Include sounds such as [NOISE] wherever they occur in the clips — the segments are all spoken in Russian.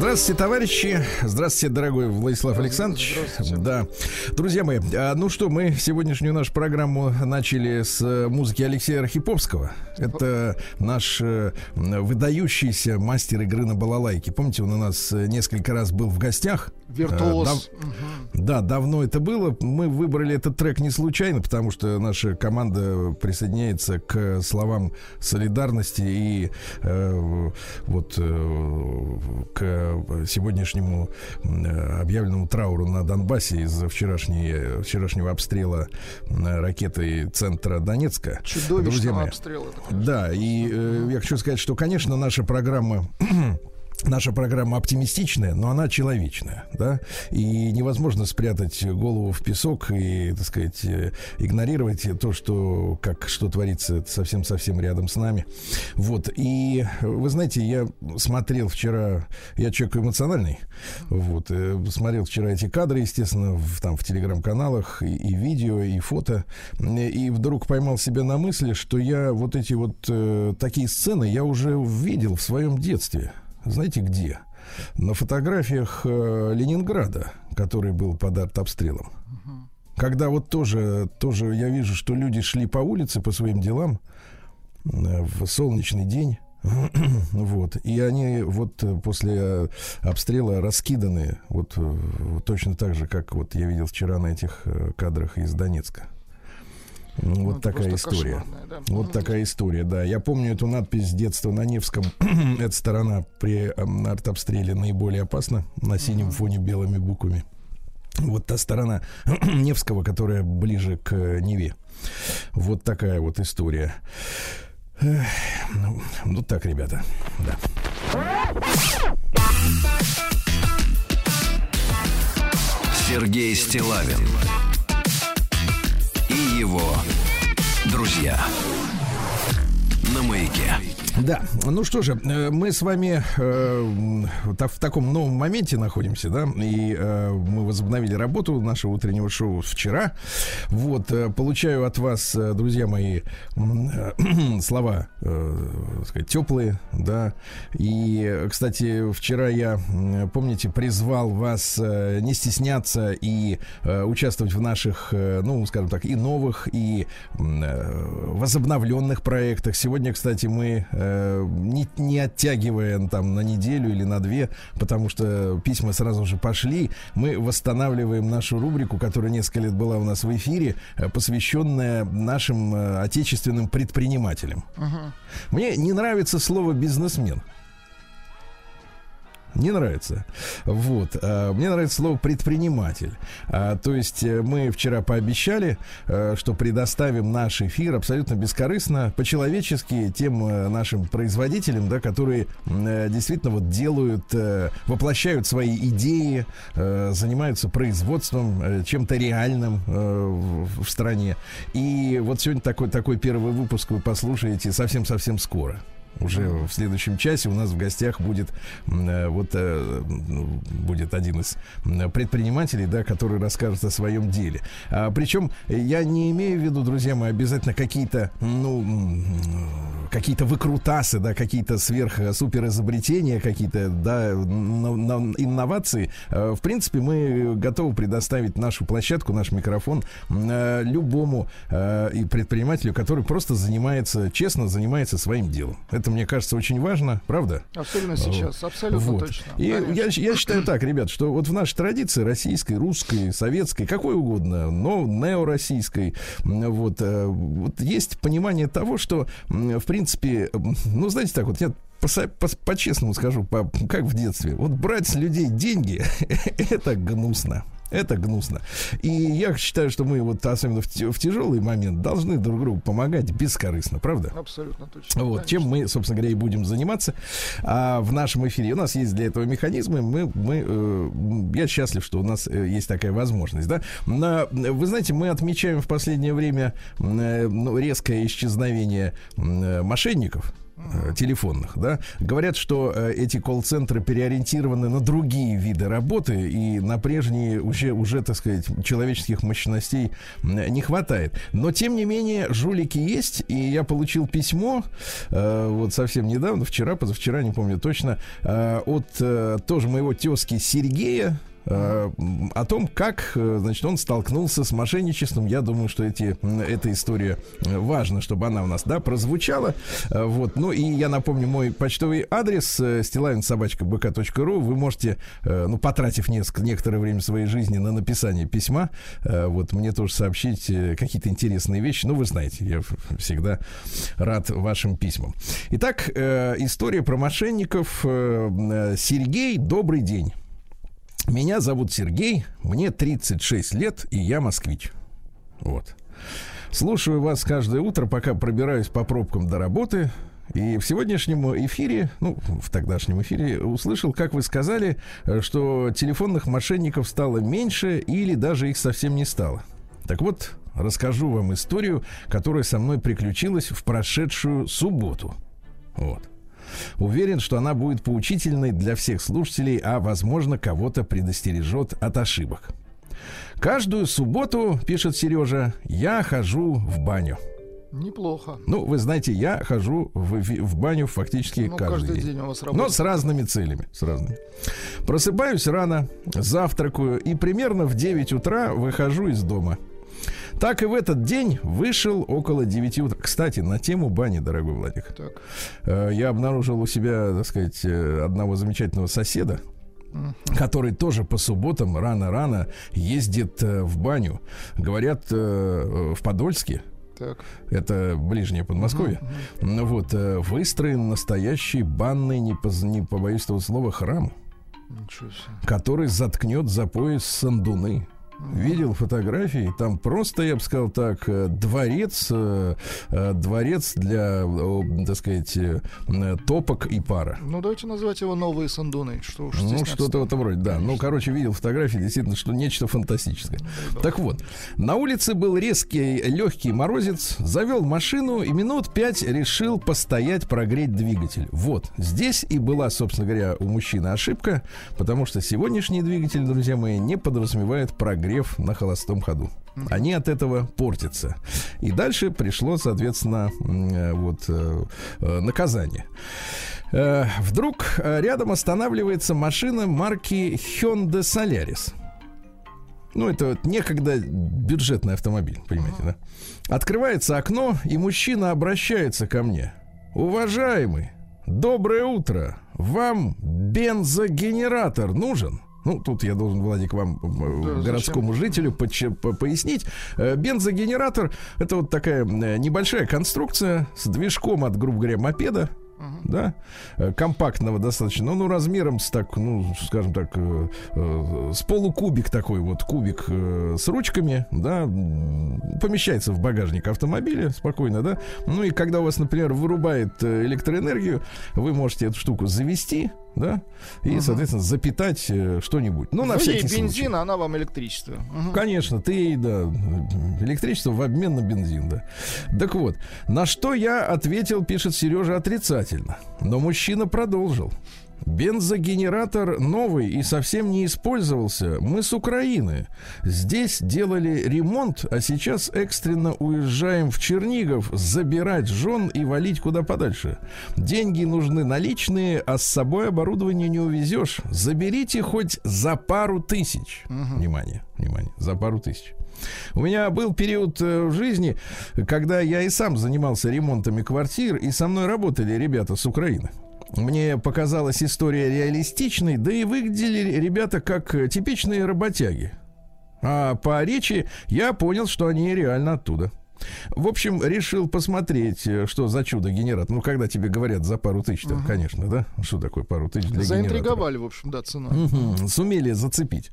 Здравствуйте, товарищи. Здравствуйте, дорогой Владислав Александрович. Да. Друзья мои, а, ну что, мы сегодняшнюю нашу программу начали с э, музыки Алексея Архиповского. Это наш э, выдающийся мастер игры на балалайке. Помните, он у нас э, несколько раз был в гостях. Виртуоз. Дав- Да, давно это было. Мы выбрали этот трек не случайно, потому что наша команда присоединяется к словам солидарности и э, вот э, к сегодняшнему э, объявленному трауру на Донбассе из-за вчерашнего обстрела э, ракетой центра Донецка. Чудовищного обстрела. да, и э, я хочу сказать, что, конечно, наша программа Наша программа оптимистичная, но она человечная, да, и невозможно спрятать голову в песок и, так сказать, э, игнорировать то, что, как, что творится совсем-совсем рядом с нами. Вот, и вы знаете, я смотрел вчера, я человек эмоциональный, вот, э, смотрел вчера эти кадры, естественно, в, там, в телеграм-каналах, и, и видео, и фото, и вдруг поймал себя на мысли, что я вот эти вот э, такие сцены я уже видел в своем детстве. Знаете где? На фотографиях э, Ленинграда, который был под артобстрелом. Когда вот тоже, тоже я вижу, что люди шли по улице по своим делам э, в солнечный день. [CLEARS THROAT] Вот. И они вот э, после обстрела раскиданы вот точно так же, как вот я видел вчера на этих кадрах из Донецка. Ну, Ну, Вот это такая история. да. Вот Мгм. такая история, да. Я помню эту надпись с детства на Невском. [CLEARS THROAT] Эта сторона при эм, артобстреле наиболее опасна на синем фоне белыми буквами. Вот та сторона [CLEARS THROAT] Невского, которая ближе к э, Неве. Вот такая вот история. Эх, Ну, ну так, ребята, да. Сергей Стилавин его друзья на маяке. Да, ну что же, э, мы с вами э, в таком новом моменте находимся, да, и э, мы возобновили работу нашего утреннего шоу вчера. Вот, получаю от вас, друзья мои, [CLEARS THROAT] слова, так сказать, теплые, да. И, кстати, вчера я, помните, призвал вас не стесняться и участвовать в наших, ну, скажем так, и новых, и возобновленных проектах. Сегодня, кстати, мы э, не, не оттягивая там на неделю или на две, потому что письма сразу же пошли, мы восстанавливаем нашу рубрику, которая несколько лет была у нас в эфире, э, посвященная нашим э, отечественным предпринимателям. Мне не нравится слово бизнесмен. Не нравится. Вот. А, Мне нравится слово предприниматель. А, То есть э, мы вчера пообещали, э, что предоставим наш эфир абсолютно бескорыстно, по-человечески тем э, нашим производителям, да, которые действительно вот делают, воплощают свои идеи, занимаются производством, чем-то реальным в стране. И вот сегодня такой, такой первый выпуск вы послушаете совсем-совсем скоро. Уже в следующем часе у нас в гостях будет э, вот э, ну, будет один из предпринимателей, да, который расскажет о своем деле. А, причем я не имею в виду, друзья мои, обязательно какие-то, ну, какие-то выкрутасы, да, какие-то сверх супер изобретения, какие-то, да, но- но- инновации. Э, В принципе, мы готовы предоставить нашу площадку, наш микрофон э, любому и предпринимателю, который просто занимается, честно занимается своим делом. Это, мне кажется, очень важно, правда? Особенно сейчас, абсолютно Вот. точно. И Конечно. я, я считаю так, ребят, что вот в нашей традиции российской, русской, советской, какой угодно, но неороссийской, вот, э, вот есть понимание того, что, в принципе, ну, знаете так, вот я по- по- по-честному скажу, по- как в детстве, вот брать с людей деньги, [LAUGHS] это гнусно. Это гнусно. И я считаю, что мы вот особенно в, в тяжелый момент должны друг другу помогать бескорыстно, правда? Абсолютно точно. Вот, чем мы, собственно говоря, и будем заниматься а, в нашем эфире. У нас есть для этого механизмы. Мы, мы, э, я счастлив, что у нас э, есть такая возможность. Да? На, вы знаете, мы отмечаем в последнее время э, ну, резкое исчезновение э, мошенников. Э, телефонных, да, говорят, что э, эти колл-центры переориентированы на другие виды работы и на прежние уже, уже, так сказать, человеческих мощностей не хватает. Но, тем не менее, жулики есть, и я получил письмо э, вот совсем недавно, вчера, позавчера, не помню точно, э, от э, тоже моего тезки Сергея, о том, как, э, значит, он столкнулся с мошенничеством. Я думаю, что эти, эта история э, важно, чтобы она у нас, да, прозвучала. Вот. Ну и я напомню мой почтовый адрес stilavinsobachka.bk.ru. Вы можете, ну, потратив несколько, некоторое время своей жизни на написание письма, вот мне тоже сообщить какие-то интересные вещи. Ну, вы знаете, я всегда рад вашим письмам. Итак, история про мошенников. Сергей, добрый день. Меня зовут Сергей, мне 36 лет, и я москвич. Вот. Слушаю вас каждое утро, пока пробираюсь по пробкам до работы. И в сегодняшнем эфире, ну, в тогдашнем эфире, услышал, как вы сказали, что телефонных мошенников стало меньше или даже их совсем не стало. Так вот, расскажу вам историю, которая со мной приключилась в прошедшую субботу. Вот. Уверен, что она будет поучительной для всех слушателей, а, возможно, кого-то предостережет от ошибок. Каждую субботу, пишет Сережа, я хожу в баню. Неплохо. Ну, вы знаете, я хожу в, в баню фактически ну, каждый, каждый день. день у вас Но с разными целями. С разными. Просыпаюсь рано, завтракаю и примерно в 9 утра выхожу из дома. Так и в этот день вышел около 9 утра. Кстати, на тему бани, дорогой Владик. Так. Э, я обнаружил у себя, так сказать, э, одного замечательного соседа, который тоже по субботам рано-рано ездит э, в баню. Говорят, в Подольске. Так. Это ближнее Подмосковье. Uh-huh, uh-huh. Вот выстроен настоящий банный, не, поз, не побоюсь этого слова, храм, который заткнет за пояс сандуны видел фотографии, там просто, я бы сказал так, э, дворец, э, э, дворец для, так сказать, топок и пара. Ну, давайте назвать его новые Сандуны. Что уж ну, что-то в этом роде, да. Ну, короче, видел фотографии, действительно, что нечто фантастическое. Ну, так вот, на улице был резкий, легкий морозец, завел машину и минут пять решил постоять, прогреть двигатель. Вот, здесь и была, собственно говоря, у мужчины ошибка, потому что сегодняшний двигатель, друзья мои, не подразумевает прогреть прогрев на холостом ходу. Они от этого портятся. И дальше пришло, соответственно, э, вот э, э, наказание. Вдруг рядом останавливается машина марки Hyundai Solaris. Ну, это вот некогда бюджетный автомобиль, понимаете, да? Открывается окно, и мужчина обращается ко мне. Уважаемый, доброе утро. Вам бензогенератор нужен? Ну, тут я должен, Владик, вам, э, да, городскому зачем? жителю, по по пояснить. Э, бензогенератор — это вот такая э, небольшая конструкция с движком от, грубо говоря, мопеда, да, э, компактного достаточно, ну, размером с так, ну, скажем так, э, э, с полукубик такой вот, кубик э, с ручками, да, помещается в багажник автомобиля спокойно, да, ну и когда у вас, например, вырубает э, электроэнергию, вы можете эту штуку завести, да, и, угу. соответственно, запитать э, что-нибудь. Ну, на Вы всякий ей бензин, случай. она вам электричество. Угу. Конечно, ты ей, да, электричество в обмен на бензин, да. Так вот, на что я ответил, пишет Сережа, отрицательно. Но мужчина продолжил. Бензогенератор новый и совсем не использовался. Мы с Украины. Здесь делали ремонт, а сейчас экстренно уезжаем в Чернигов забирать жен и валить куда подальше. Деньги нужны наличные, а с собой оборудование не увезешь. Заберите хоть за пару тысяч. Угу. Внимание, внимание, за пару тысяч. У меня был период э, в жизни, когда я и сам занимался ремонтами квартир, и со мной работали ребята с Украины. Мне показалась история реалистичной, да и выглядели ребята как э, типичные работяги. А по речи я понял, что они реально оттуда. В общем, решил посмотреть, э, что за чудо-генератор. Ну, когда тебе говорят за пару тысяч, угу. конечно, да? Что такое пару тысяч для Заинтриговали, генератора? в общем, да, цена. Угу. Сумели зацепить.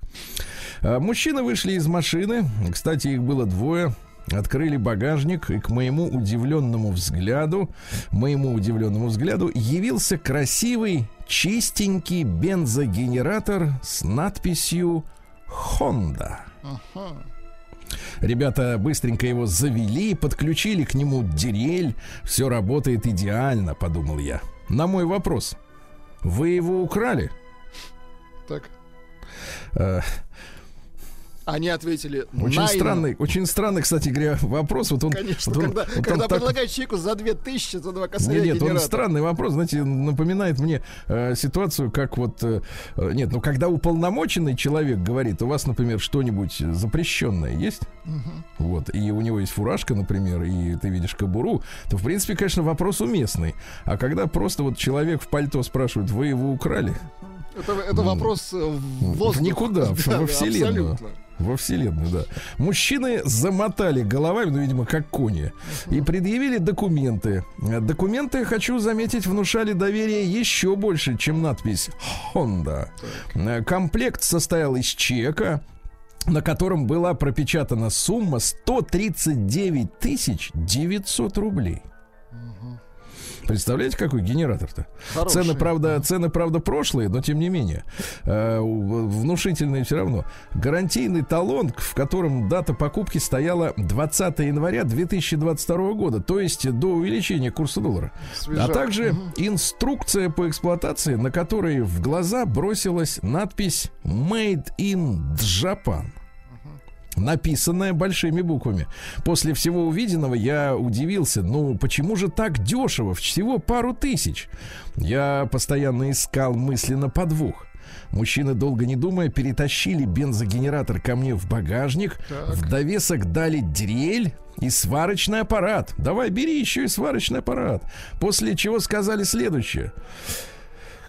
А, мужчины вышли из машины. Кстати, их было двое открыли багажник, и к моему удивленному взгляду, моему удивленному взгляду, явился красивый, чистенький бензогенератор с надписью Honda. Ребята быстренько его завели, подключили к нему дирель. Все работает идеально, подумал я. На мой вопрос. Вы его украли? Так. Они ответили Очень странный, очень странный, кстати говоря, вопрос. Вот он, Конечно, вот он- когда, вот он когда так- предлагают человеку за 2000 за два Нет, косаря нет, он генератор. странный вопрос, знаете, напоминает мне э, ситуацию, как вот, э, э, нет, ну когда уполномоченный человек говорит, у вас, например, что-нибудь запрещенное есть, вот, и у него есть фуражка, например, и ты видишь кобуру, то, в принципе, конечно, вопрос уместный. А когда просто вот человек в пальто спрашивает, вы его украли? Это, это вопрос в воздух. В никуда, [LAUGHS] Да, во вселенную. абсолютно. Во вселенную, да. Мужчины замотали головами, ну, видимо, как кони, и предъявили документы. Документы, хочу заметить, внушали доверие еще больше, чем надпись Honda. Комплект состоял из чека, на котором была пропечатана сумма 139 тысяч 900 рублей. Представляете, какой генератор-то? Хороший. Цены, правда, цены, правда, прошлые, но тем не менее. Э, внушительные все равно. Гарантийный талон, в котором дата покупки стояла 20 января 2022 года, то есть до увеличения курса доллара. Свежак. А также инструкция по эксплуатации, на которой в глаза бросилась надпись «Made in Japan». Написанная большими буквами. После всего увиденного я удивился. Ну, почему же так дешево? Всего пару тысяч. Я постоянно искал мысленно подвох. Мужчины, долго не думая, перетащили бензогенератор ко мне в багажник. Так. В довесок дали дрель и сварочный аппарат. Давай, бери еще и сварочный аппарат. После чего сказали следующее.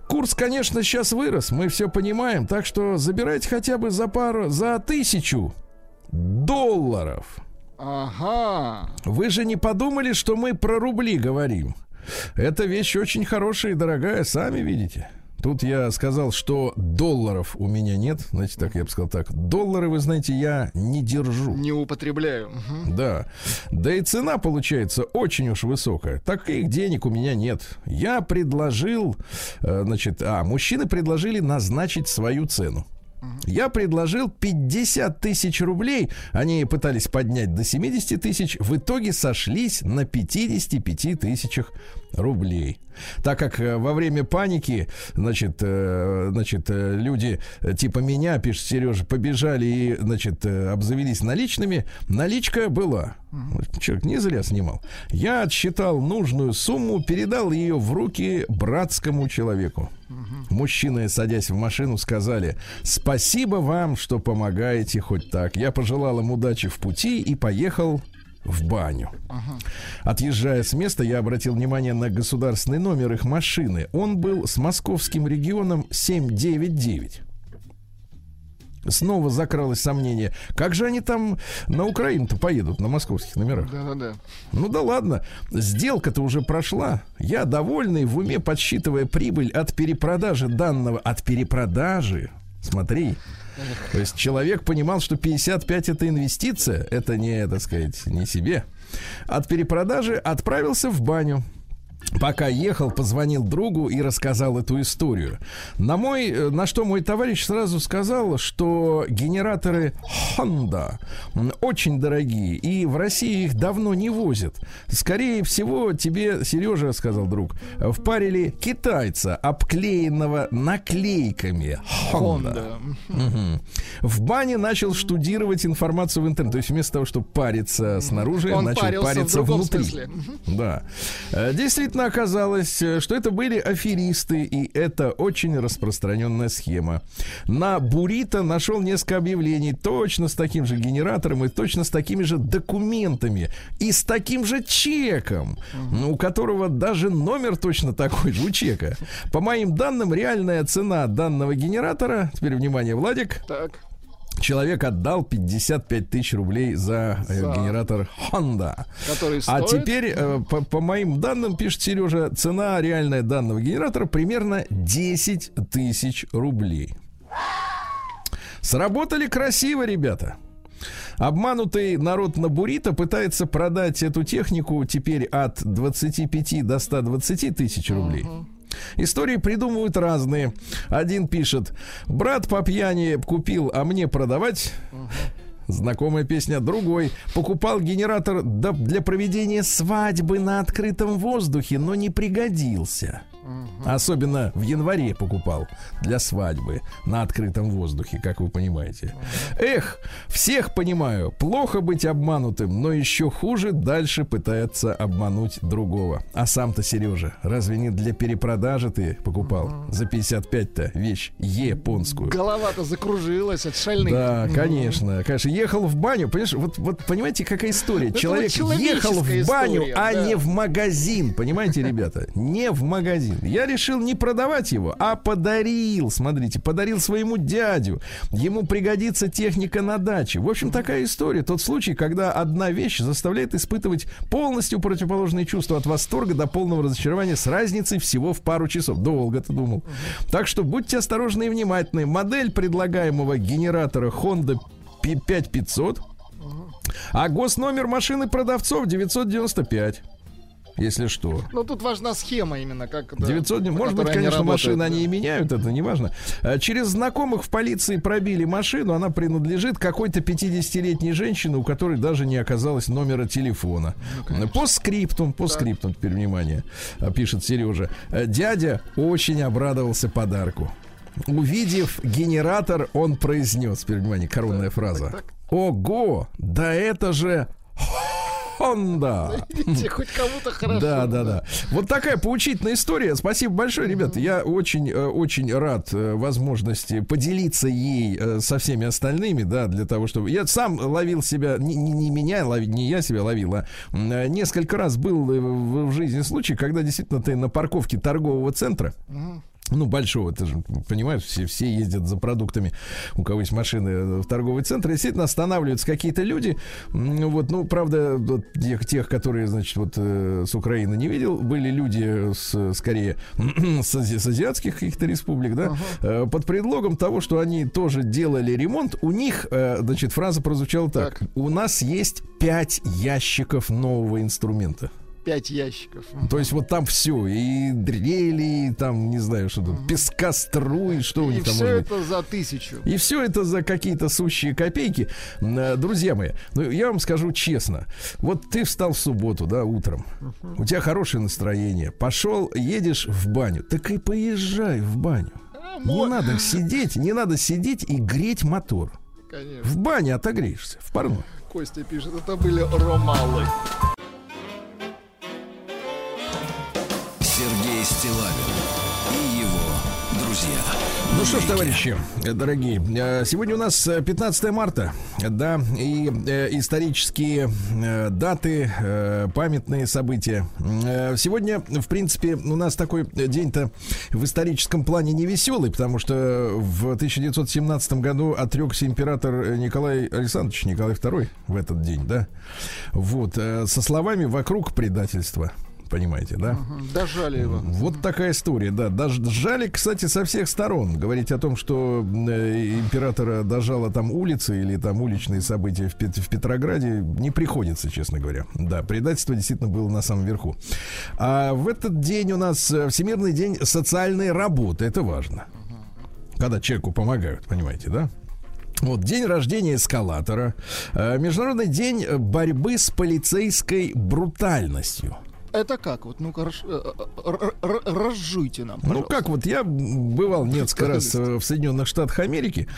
Курс, конечно, сейчас вырос, мы все понимаем, так что забирайте хотя бы за пару, за тысячу долларов. Ага. Вы же не подумали, что мы про рубли говорим? Эта вещь очень хорошая и дорогая, сами видите. Тут я сказал, что долларов у меня нет. Знаете, так я бы сказал так. Доллары, вы знаете, я не держу. Не употребляю. Мгм. Да. Да и цена получается очень уж высокая. Таких денег у меня нет. Я предложил, э, значит, а, мужчины предложили назначить свою цену. Я предложил 50 тысяч рублей. Они пытались поднять до 70 тысяч. В итоге сошлись на 55 тысячах рублей. Так как э, во время паники, значит, э, значит, э, люди типа меня, пишет Сережа, побежали и, значит, обзавелись наличными, наличка была. Человек не зря снимал. Я отсчитал нужную сумму, передал ее в руки братскому человеку. Мужчины, садясь в машину, сказали «Спасибо вам, что помогаете хоть так». Я пожелал им удачи в пути и поехал в баню. Отъезжая с места, я обратил внимание на государственный номер их машины. Он был с московским регионом 799. Снова закралось сомнение. Как же они там на Украину-то поедут, на московских номерах? Да-да-да. Ну да ладно, сделка-то уже прошла. Я довольный, в уме подсчитывая прибыль от перепродажи данного. От перепродажи. Смотри. То есть человек понимал, что 55 это инвестиция, это не, так сказать, не себе. От перепродажи отправился в баню. Пока ехал, позвонил другу и рассказал эту историю. На, мой, э, на что мой товарищ сразу сказал, что генераторы Honda очень дорогие, и в России их давно не возят. Скорее всего, тебе, Сережа, сказал друг, впарили китайца, обклеенного наклейками Honda. Honda. Мгм. В бане начал штудировать информацию в интернете. То есть вместо того, чтобы париться снаружи, Он начал париться внутри. смысле. Да. Э, Действительно оказалось, э, что это были аферисты, и это очень распространенная схема. На Бурито нашел несколько объявлений точно с таким же генератором и точно с такими же документами и с таким же чеком, у которого даже номер точно такой же у чека. По моим данным, реальная цена данного генератора, теперь внимание, Владик, Так. Человек отдал 55 тысяч рублей за, э, За. генератор Honda. Который А стоит... теперь, э, по, по моим данным, пишет Сережа, цена реальная данного генератора примерно 10 тысяч рублей. Сработали красиво, ребята. Обманутый народ на Бурито пытается продать эту технику теперь от 25 до 120 тысяч рублей. Истории придумывают разные. Один пишет, брат по пьяни купил, а мне продавать. Знакомая песня. Другой. Покупал генератор для проведения свадьбы на открытом воздухе, но не пригодился. Особенно в январе покупал для свадьбы на открытом воздухе, как вы понимаете. Эх, всех понимаю, плохо быть обманутым, но еще хуже дальше пытается обмануть другого. А сам-то, Сережа, разве не для перепродажи ты покупал за 55-то вещь японскую? Голова-то закружилась от шальных. Да, конечно, конечно. Ехал в баню, понимаешь, вот, вот понимаете, какая история? Человек вот ехал в баню, история, а да. не в магазин, понимаете, ребята? Не в магазин. Я решил не продавать его, а подарил, смотрите, подарил своему дядю. Ему пригодится техника на даче. В общем, такая история. Тот случай, когда одна вещь заставляет испытывать полностью противоположные чувства от восторга до полного разочарования с разницей всего в пару часов. Долго ты думал. Так что будьте осторожны и внимательны. Модель предлагаемого генератора Honda P5500, а госномер машины продавцов 995. Если что. Ну, тут важна схема именно, как... да, 900, по может быть, они конечно, работают, машины да. они и меняют, это не важно. А, Через знакомых в полиции пробили машину, она принадлежит какой-то 50-летней женщине, у которой даже не оказалось номера телефона. по скриптум, по скриптум, теперь внимание, а, пишет Сережа. Э, Дядя очень обрадовался подарку. Увидев генератор, он произнес, теперь внимание, коронная фраза. так. Ого, да это же Honda. Видите, хоть кому-то хорошо. Да, да, да. Вот такая поучительная история. Спасибо большое, ребята. Я очень, э, очень рад э, возможности поделиться ей э, со всеми остальными, да, для того, чтобы... Я сам ловил себя, не, не- не меня, ловить, не я себя ловил, а несколько раз был в, в жизни случай, когда действительно ты на парковке торгового центра, ну, большого, ты же понимаешь, все, все ездят за продуктами, у кого есть машины э, в торговый центр, действительно останавливаются какие-то люди, вот, ну, правда, вот тех, тех, которые, значит, вот э, с Украины не видел, были люди с, скорее, [CLEARS THROAT] с, с азиатских каких-то республик, да, э, под предлогом того, что они тоже делали ремонт, у них, значит, фраза прозвучала так, Так. у нас есть пять ящиков нового инструмента. Пять ящиков. То есть вот там все, и дрели, и там, не знаю, что тут, пескоструй, что у И них там все может быть. это за тысячу. И все это за какие-то сущие копейки. Э, Друзья мои, ну я вам скажу честно. Вот ты встал в субботу, да, утром. У тебя хорошее настроение. Пошел, едешь в баню. Так и поезжай в баню. А, Не надо сидеть, не надо сидеть и греть мотор. Конечно. В бане отогреешься, в парной. Костя пишет, это были ромалы. Стилавин и его друзья. Ну что ж, товарищи, э, дорогие, э, сегодня у нас э, 15 марта, да, и э, исторические э, даты, э, памятные события. Э, Сегодня, в принципе, у нас такой день-то в историческом плане не веселый, потому что в 1917 году отрекся император Николай Александрович, Николай II в этот день, да, вот, э, со словами «вокруг предательства». Понимаете, да? Мгм, Дожали его. Вот такая история, да. Даже жали, кстати, со всех сторон. Говорить о том, что э, императора дожала там улицы или там уличные события в, Пет- в Петрограде, не приходится, честно говоря. Да, предательство действительно было на самом верху. А в этот день у нас э, Всемирный день социальной работы. Это важно. Когда человеку помогают, понимаете, да? Вот день рождения эскалатора, э, Международный день борьбы с полицейской брутальностью. Это как? Вот, ну-ка, э, э, разжуйте нам, Ну пожалуйста. как вот я бывал несколько раз э, в Соединенных Штатах Америки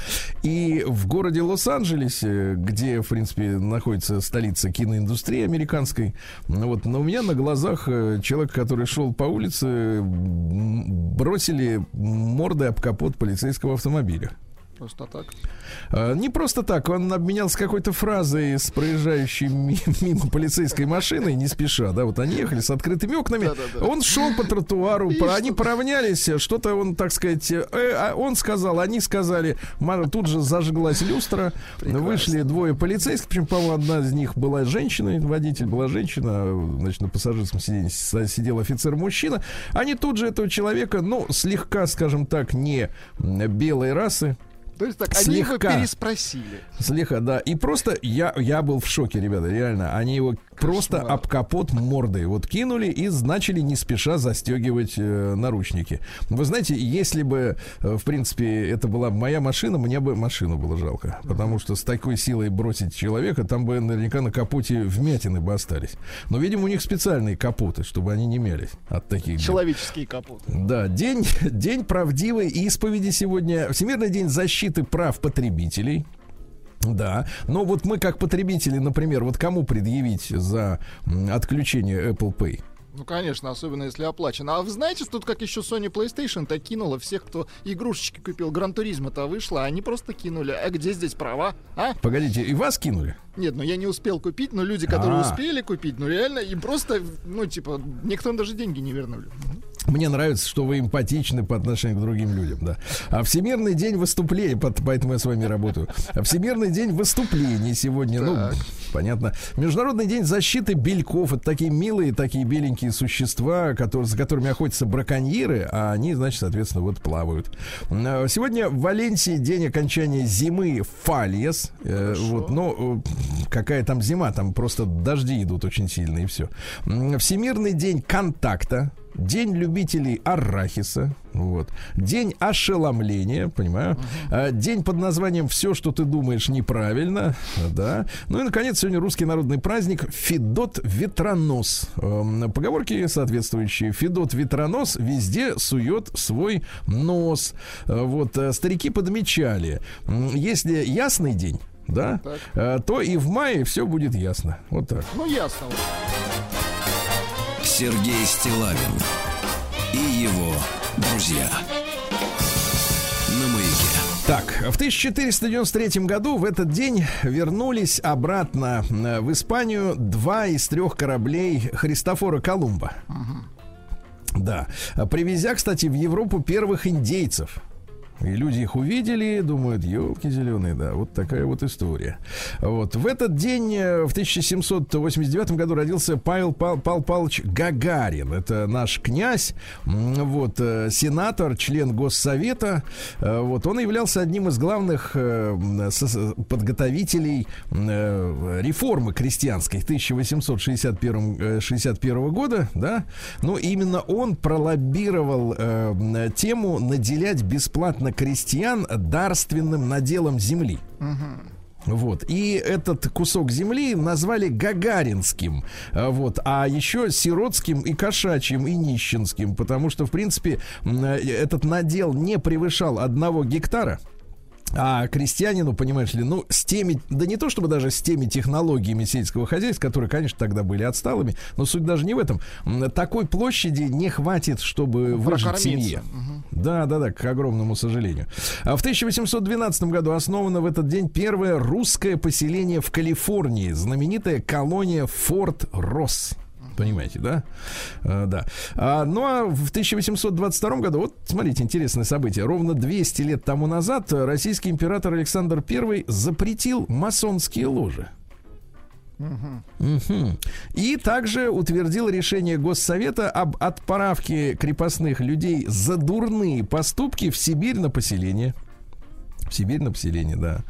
и в городе Лос-Анджелесе, где в принципе находится столица киноиндустрии американской, ну вот, но у меня на глазах человек, который шел по улице, бросили мордой об капот полицейского автомобиля. Просто так. А, Не просто так, он обменялся какой-то фразой с проезжающей ми- [LAUGHS] мимо полицейской машиной, не спеша, да, вот они ехали с открытыми окнами, Да-да-да. он шел по тротуару, про- они поравнялись, что-то он, так сказать, э, а он сказал, они сказали, тут же зажглась люстра, Прекрасно. вышли двое полицейских, причем, по-моему, одна из них была женщина, водитель была женщина, значит, на пассажирском сиденье с- сидел офицер-мужчина, они тут же этого человека, ну, слегка, скажем так, не белой расы, То есть так, они его Слегка. переспросили. Слегка, да. И просто я, я был в шоке, ребята, реально. Они его просто Кошмар. об капот мордой вот кинули и начали не спеша застегивать э, наручники. Вы знаете, если бы, э, в принципе, это была бы моя машина, мне бы машину было жалко. Потому что с такой силой бросить человека, там бы наверняка на капоте вмятины бы остались. Но, видимо, у них специальные капоты, чтобы они не мялись от таких дел. Человеческие капоты. Да, день, [LAUGHS] день правдивой исповеди сегодня. Всемирный день защиты прав потребителей. Да, но вот мы как потребители, например, вот кому предъявить за отключение Apple Pay? Ну, конечно, особенно если оплачено. А вы знаете, что тут как еще Sony PlayStation-то кинула всех, кто игрушечки купил, Гран Туризма-то вышло, а они просто кинули. А где здесь права? А? Погодите, и вас кинули? Нет, ну я не успел купить, но люди, которые А. успели купить, ну реально, им просто, ну, типа, некоторым даже деньги не вернули. Мне нравится, что вы эмпатичны по отношению к другим людям, да. А Всемирный день выступлений, поэтому я с вами работаю. А Всемирный день выступлений сегодня, ну, Так. понятно. Международный день защиты бельков. Это такие милые, такие беленькие существа, которые, за которыми охотятся браконьеры, а они, значит, соответственно, вот плавают. А, Сегодня в Валенсии день окончания зимы Фальес. Э, Вот, но э, какая там зима, там просто дожди идут очень сильные и все. Всемирный день контакта. День любителей арахиса. Вот. День ошеломления, понимаю. А, День под названием Все, что ты думаешь неправильно. Да. Ну и, наконец, сегодня русский народный праздник Федот Ветронос. Эм, Поговорки соответствующие. Федот Ветронос везде сует свой нос. Э, Вот э, старики подмечали. Если ясный день, да, Так. э, то и в мае все будет ясно. Вот так. Ну, ясно. Сергей Стилавин и его друзья. На маяке. Так, в 1493 году в этот день вернулись обратно э, в Испанию два из трех кораблей Христофора Колумба. Да. Привезя, кстати, в Европу первых индейцев. И люди их увидели, думают, елки зеленые, да, вот такая вот история. Вот. В этот день, э, в 1789 году, родился Павел Пал, Пал Павлович Гагарин. Это наш князь, вот, э, сенатор, член Госсовета. Э, Вот. Он являлся одним из главных подготовителей реформы крестьянской 1861 э, 61 года, да. Ну, именно он пролоббировал тему наделять бесплатно крестьян дарственным наделом земли. Вот. И этот кусок земли назвали Гагаринским. А, Вот. А еще сиротским и кошачьим и нищенским. Потому что, в принципе, э, этот надел не превышал одного гектара. А крестьянину, понимаешь ли, ну, с теми, да не то чтобы даже с теми технологиями сельского хозяйства, которые, конечно, тогда были отсталыми, но суть даже не в этом. Такой площади не хватит, чтобы выжить Прокормиться. семье. Да, да, да, к огромному сожалению. А в 1812 году основано в этот день первое русское поселение в Калифорнии, знаменитая колония Форт Росс. Понимаете, да? А, да. А, ну а в 1822 году, вот смотрите, интересное событие. Ровно 200 лет тому назад российский император Александр I запретил масонские ложи. Мгм. И также утвердил решение Госсовета об отправке крепостных людей за дурные поступки в Сибирь на поселение. В Сибирь на поселение, да.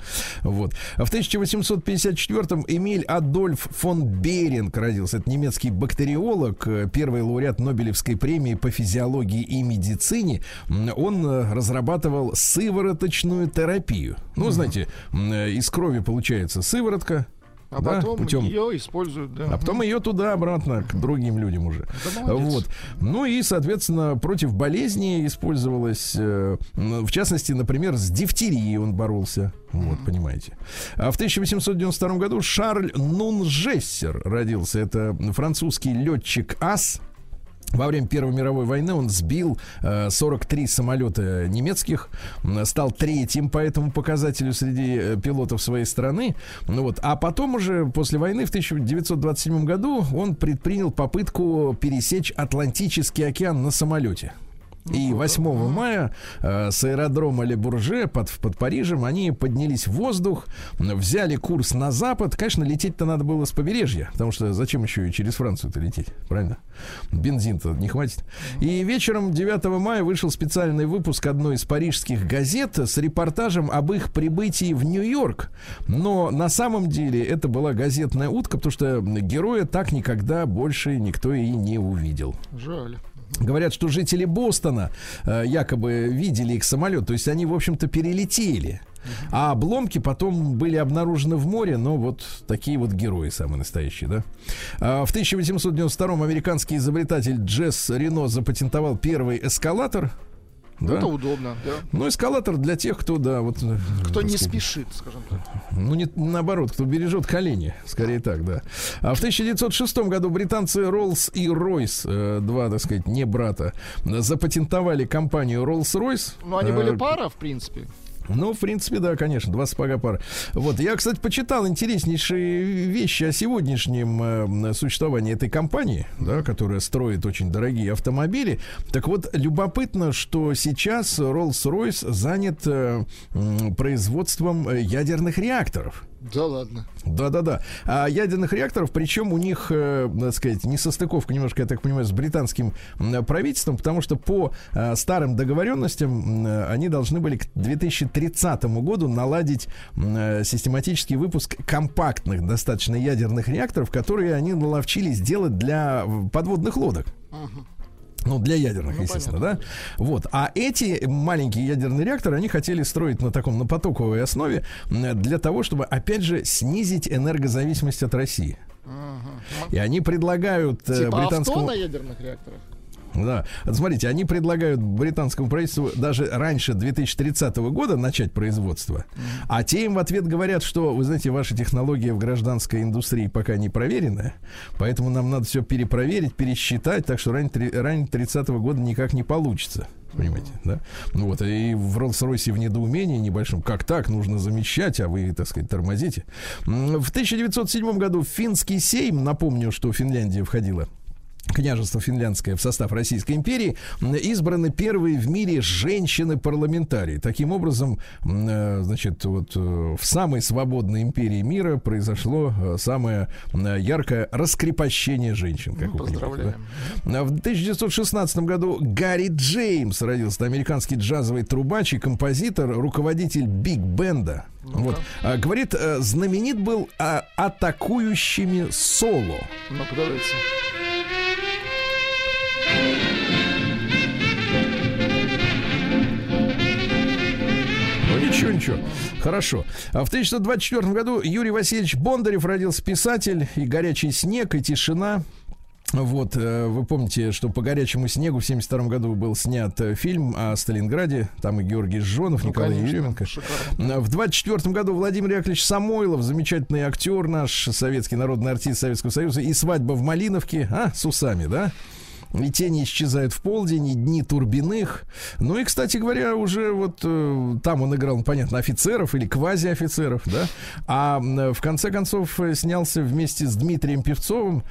Вот. А в 1854-м Эмиль Адольф фон Беринг родился. Это немецкий бактериолог, э, первый лауреат Нобелевской премии по физиологии и медицине. Он э, разрабатывал сывороточную терапию. Ну, знаете, э, из крови получается сыворотка, А да, потом путем ее используют, да. а потом ее туда-обратно к другим людям уже. Да вот. Ну и, соответственно, против болезней использовалось, э, в частности, например, с дифтерией он боролся. Вот, понимаете. А в 1892 году Шарль Нунжессер родился. Это французский летчик-ас. Во время Первой мировой войны он сбил э, 43 самолета немецких, стал третьим по этому показателю среди э, пилотов своей страны. Ну вот. А потом уже после войны в 1927 году он предпринял попытку пересечь Атлантический океан на самолете. И 8 мая э, с аэродрома Ле-Бурже под, под Парижем они поднялись в воздух, взяли курс на запад. Конечно, лететь-то надо было с побережья, потому что зачем еще и через Францию-то лететь, правильно? Бензин-то не хватит. И вечером 9 мая вышел специальный выпуск одной из парижских газет с репортажем об их прибытии в Нью-Йорк. Но на самом деле это была газетная утка, потому что героя так никогда больше никто и не увидел. Жаль. Говорят, что жители Бостона э, якобы видели их самолет, то есть они, в общем-то, перелетели. А обломки потом были обнаружены в море, но вот такие вот герои самые настоящие, да. А в 1892 американский изобретатель Джесс Рено запатентовал первый эскалатор, да? Это удобно, да. Ну, эскалатор для тех, кто, да, вот... э, Кто не сказать, спешит, скажем так. ну, не, наоборот, кто бережет колени. Скорее так, да. А в 1906 году британцы Rolls и Royce, э, два, так сказать, не брата, запатентовали компанию Rolls-Royce. Ну, они Э, были пара, в принципе. Ну, в принципе, да, конечно, два сапога пара. Вот, я, кстати, почитал интереснейшие вещи о сегодняшнем э, существовании этой компании, да, которая строит очень дорогие автомобили. Так вот, любопытно, что сейчас Rolls-Royce занят э, производством э, ядерных реакторов. Да ладно. Да-да-да. А ядерных реакторов, причем у них, э, так сказать, несостыковка немножко, я так понимаю, с британским правительством, потому что по э, старым договоренностям э, они должны были к 2030 году наладить э, систематический выпуск компактных достаточно ядерных реакторов, которые они наловчились делать для подводных лодок. Ну, для ядерных, Ну, естественно, да? Вот. А эти маленькие ядерные реакторы, они хотели строить на таком, на потоковой основе, для того, чтобы, опять же, снизить энергозависимость от России. И они предлагают э, Типа авто британскому... на ядерных реакторах? Да. Смотрите, они предлагают британскому правительству даже раньше 2030 года начать производство, а те им в ответ говорят, что, вы знаете, ваша технология в гражданской индустрии пока не проверенная, поэтому нам надо все перепроверить, пересчитать, так что три- ранее 30 года никак не получится. Понимаете, да? Ну вот, и в Роллс-Ройсе в недоумении небольшом, как так, нужно замещать, а вы, так сказать, тормозите. В 1907 году финский сейм, напомню, что Финляндия входила княжество финляндское в состав Российской империи, избраны первые в мире женщины-парламентарии. Таким образом, э, значит, вот э, в самой свободной империи мира произошло э, самое яркое раскрепощение женщин, как Ну, поздравляем. да? В 1916 году Гарри Джеймс родился, американский джазовый трубач и композитор, руководитель биг-бенда. Вот. А, Говорит, знаменит был а, атакующими соло. Ну-ка, давайте. Ничего. Хорошо. А в 1924 году Юрий Васильевич Бондарев родился писатель и горячий снег, и тишина. Вот, э, вы помните, что по горячему снегу в 1972 году был снят э, фильм о Сталинграде. Там и Георгий Жжонов, Ну, Николай конечно, Еременко. шикарно. В 24 году Владимир Яковлевич Самойлов, замечательный актер наш, советский народный артист Советского Союза, и свадьба в Малиновке, а, с усами, да? И тени исчезают в полдень, и дни Турбиных. Ну и, кстати говоря, уже вот э, там он играл, ну, понятно, офицеров или квази-офицеров, да? А в конце концов э, снялся вместе с Дмитрием Певцовым,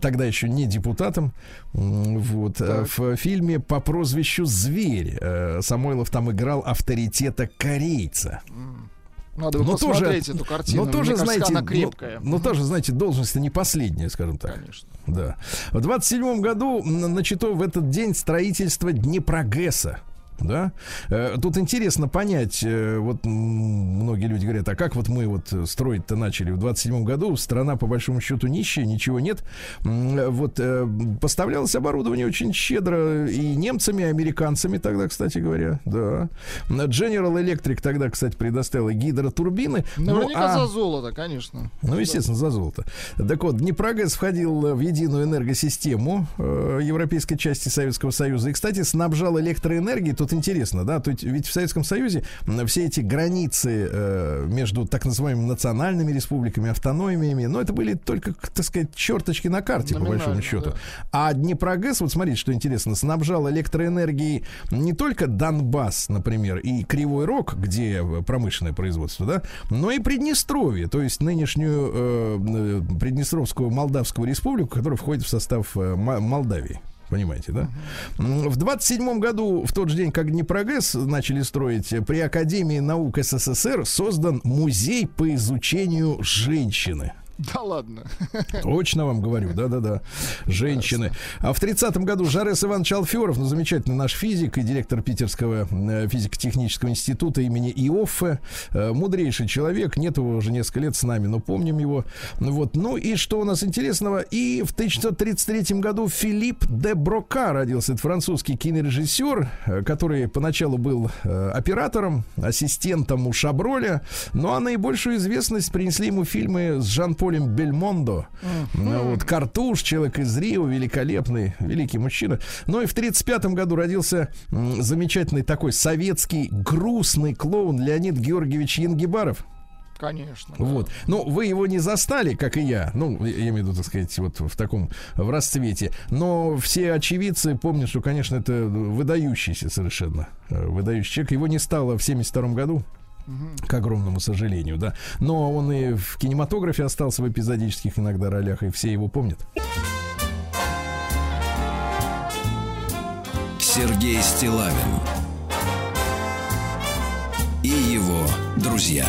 тогда еще не депутатом, вот, э, в фильме по прозвищу «Зверь». Самойлов там играл авторитета корейца. Надо бы Ну, тоже- посмотреть эту картину. Но тоже, Мне кажется, знаете, она крепкая. Ну, тоже, знаете, должность не последняя, скажем так. Конечно. Да. В 27 году начато в этот день строительство Днепрогэса. Да? Э, Тут интересно понять, э, вот многие люди говорят, а как вот мы вот строить-то начали в 27 году, страна по большому счету нищая, ничего нет. Э, Вот поставлялось оборудование очень щедро и немцами, и американцами тогда, кстати говоря, да. General Electric тогда, кстати, предоставила гидротурбины. Ну, Наверняка а- за золото, конечно. ну, естественно, за золото. Так вот, Днепрогэс входил в единую энергосистему э, европейской части Советского Союза. И, кстати, снабжал электроэнергией. Тут интересно, да, тут ведь в Советском Союзе все эти границы э, между так называемыми национальными республиками, автономиями, ну, это были только, так сказать, черточки на карте, по большому счету. да. А Днепрогэс, вот смотрите, что интересно, снабжал электроэнергией не только Донбасс, например, и Кривой Рог, где промышленное производство, да, но и Приднестровье, то есть нынешнюю э, э, Приднестровскую Молдавскую республику, которая входит в состав э, Молдавии. Понимаете, да? В 27 году, в тот же день, как Днепрогэс начали строить, при Академии наук СССР создан музей по изучению женщины. Да ладно. Точно вам говорю, да-да-да. Женщины. А в 30-м году Жарес Иванович Алферов, ну, замечательный наш физик и директор Питерского э, физико-технического института имени Иоффе. Э, мудрейший человек. Нет его уже несколько лет с нами, но помним его. Вот. Ну и что у нас интересного? И в 1933 году Филипп де Брока родился. Это французский кинорежиссер, э, который поначалу был оператором, ассистентом у Шаброля. Ну а наибольшую известность принесли ему фильмы с Жан-Полем Бельмондо. Ну, Вот Картуш, человек из Рио, великолепный, великий мужчина. Ну и в 1935 году родился замечательный такой советский грустный клоун Леонид Георгиевич Янгибаров. Конечно. да. Вот. Ну, вы его не застали, как и я. Ну, я имею в виду, так сказать, вот в таком в расцвете. Но все очевидцы помнят, что, конечно, это выдающийся совершенно э, выдающий человек. Его не стало в 72 году. К огромному сожалению, да. Но он и в кинематографе остался в эпизодических иногда ролях, и все его помнят. Сергей Стилавин и его друзья.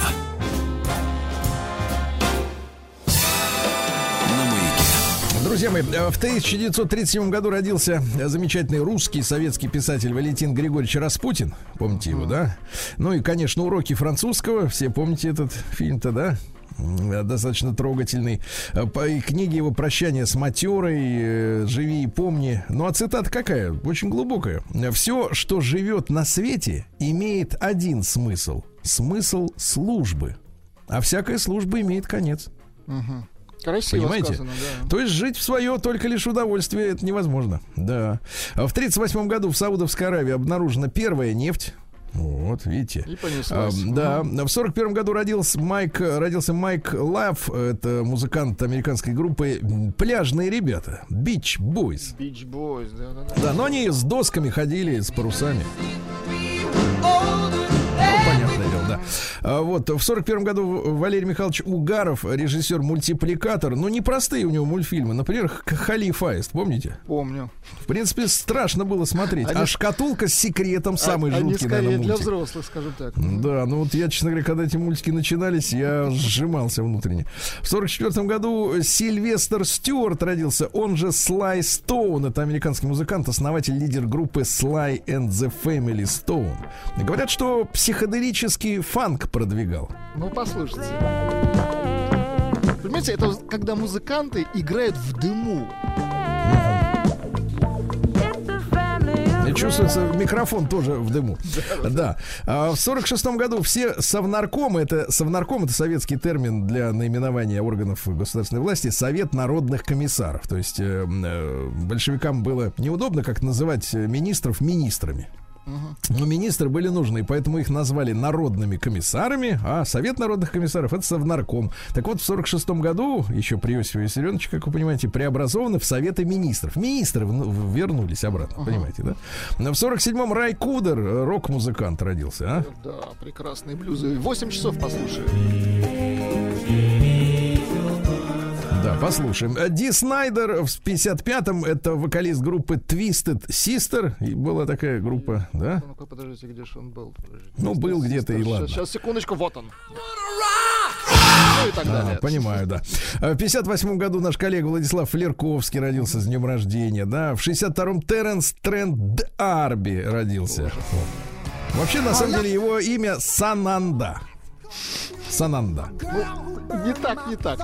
Друзья мои, э, в 1937 году родился замечательный русский советский писатель Валентин Григорьевич Распутин. Помните его, да? Ну и, конечно, уроки французского. Все помните этот фильм-то, да? Э, Достаточно трогательный. Э, По книге его «Прощание с матерой», «Живи и помни». Ну а цитата какая? Очень глубокая. «Все, что живет на свете, имеет один смысл. Смысл службы. А всякая служба имеет конец». Мгм. Красиво Понимаете? сказано, да. То есть жить в свое только лишь удовольствие это невозможно. Да. А В 1938 году в Саудовской Аравии обнаружена первая нефть. Вот, видите. И А, понеслась. да, в сорок первом году родился Майк, родился Майк Лав, это музыкант американской группы «Пляжные ребята», Beach Boys. Beach Boys, да, да, да. Да, но они с досками ходили, с парусами. А, Вот, в сорок первом году Валерий Михайлович Угаров, режиссер-мультипликатор, ну, непростые у него мультфильмы. Например, Хали Фаист, помните? Помню. В принципе, страшно было смотреть. Они- а шкатулка с секретом самый А- Они жуткий, скорее наверное, для взрослых, скажем так. Да, ну вот я, честно говоря, когда эти мультики начинались, я сжимался внутренне. В сорок четвертом году Сильвестр Стюарт родился, он же Слай Стоун. Это американский музыкант, основатель, лидер группы Sly and the Family Stone. Говорят, что психоделический фанк продвигал. Ну, послушайте. Понимаете, это когда музыканты играют в дыму. И чувствуется микрофон тоже в дыму. Да. А в сорок шестом году все совнаркомы, это совнарком, это советский термин для наименования органов государственной власти, Совет народных комиссаров. То есть э, э, большевикам было неудобно как называть э, министров министрами. Но министры были нужны, поэтому их назвали народными комиссарами, а Совет народных комиссаров это Совнарком. Так вот, в 46 году, еще при Иосифе Виссарионовиче, как вы понимаете, преобразованы в Советы министров. Министры вернулись обратно, понимаете, да? Но В 47-м Рай Кудер, э, рок-музыкант, родился, а? Да, прекрасные блюзы. 8 часов послушаю. Послушаем. Э, Ди Снайдер в 55-м, это вокалист группы Twisted Sister. И была такая группа, да? Ну-ка, подождите, где же он был? Подождите. Ну, был где-то и ладно. Сейчас, секундочку, вот он. Ну и так А, далее. понимаю, да. А В 58 году наш коллега Владислав Флерковский родился с днем рождения, да. В 62-м Теренс Тренд Арби родился. Вообще, на самом деле, его имя Сананда. Сананда. Не так, не так. не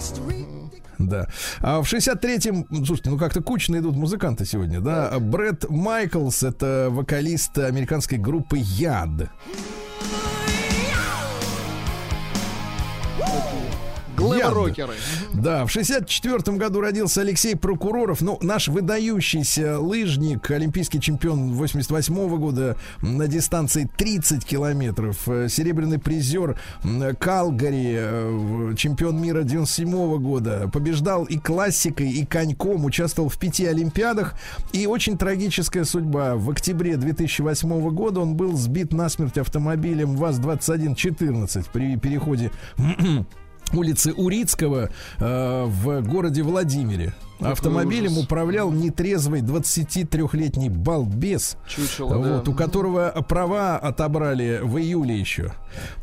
street. Да. А в 63-м, ну, слушайте, ну как-то кучно идут музыканты сегодня, да. Брэд Майклс, это вокалист американской группы Яд. Глэм-рокеры. Да, в 64 году родился Алексей Прокуроров. Ну, наш выдающийся лыжник, олимпийский чемпион 88 года на дистанции 30 километров. э, Серебряный призер Калгари, э, чемпион мира 97 года. Побеждал и классикой, и коньком. Участвовал в пяти олимпиадах. И очень трагическая судьба. В октябре 2008 года он был сбит насмерть автомобилем ВАЗ-2114 при переходе [CLEARS THROAT] улице Урицкого э, в городе Владимире. Автомобилем ужас. управлял нетрезвый 23-летний балбес, Чучело, вот, да. у которого права отобрали в июле еще.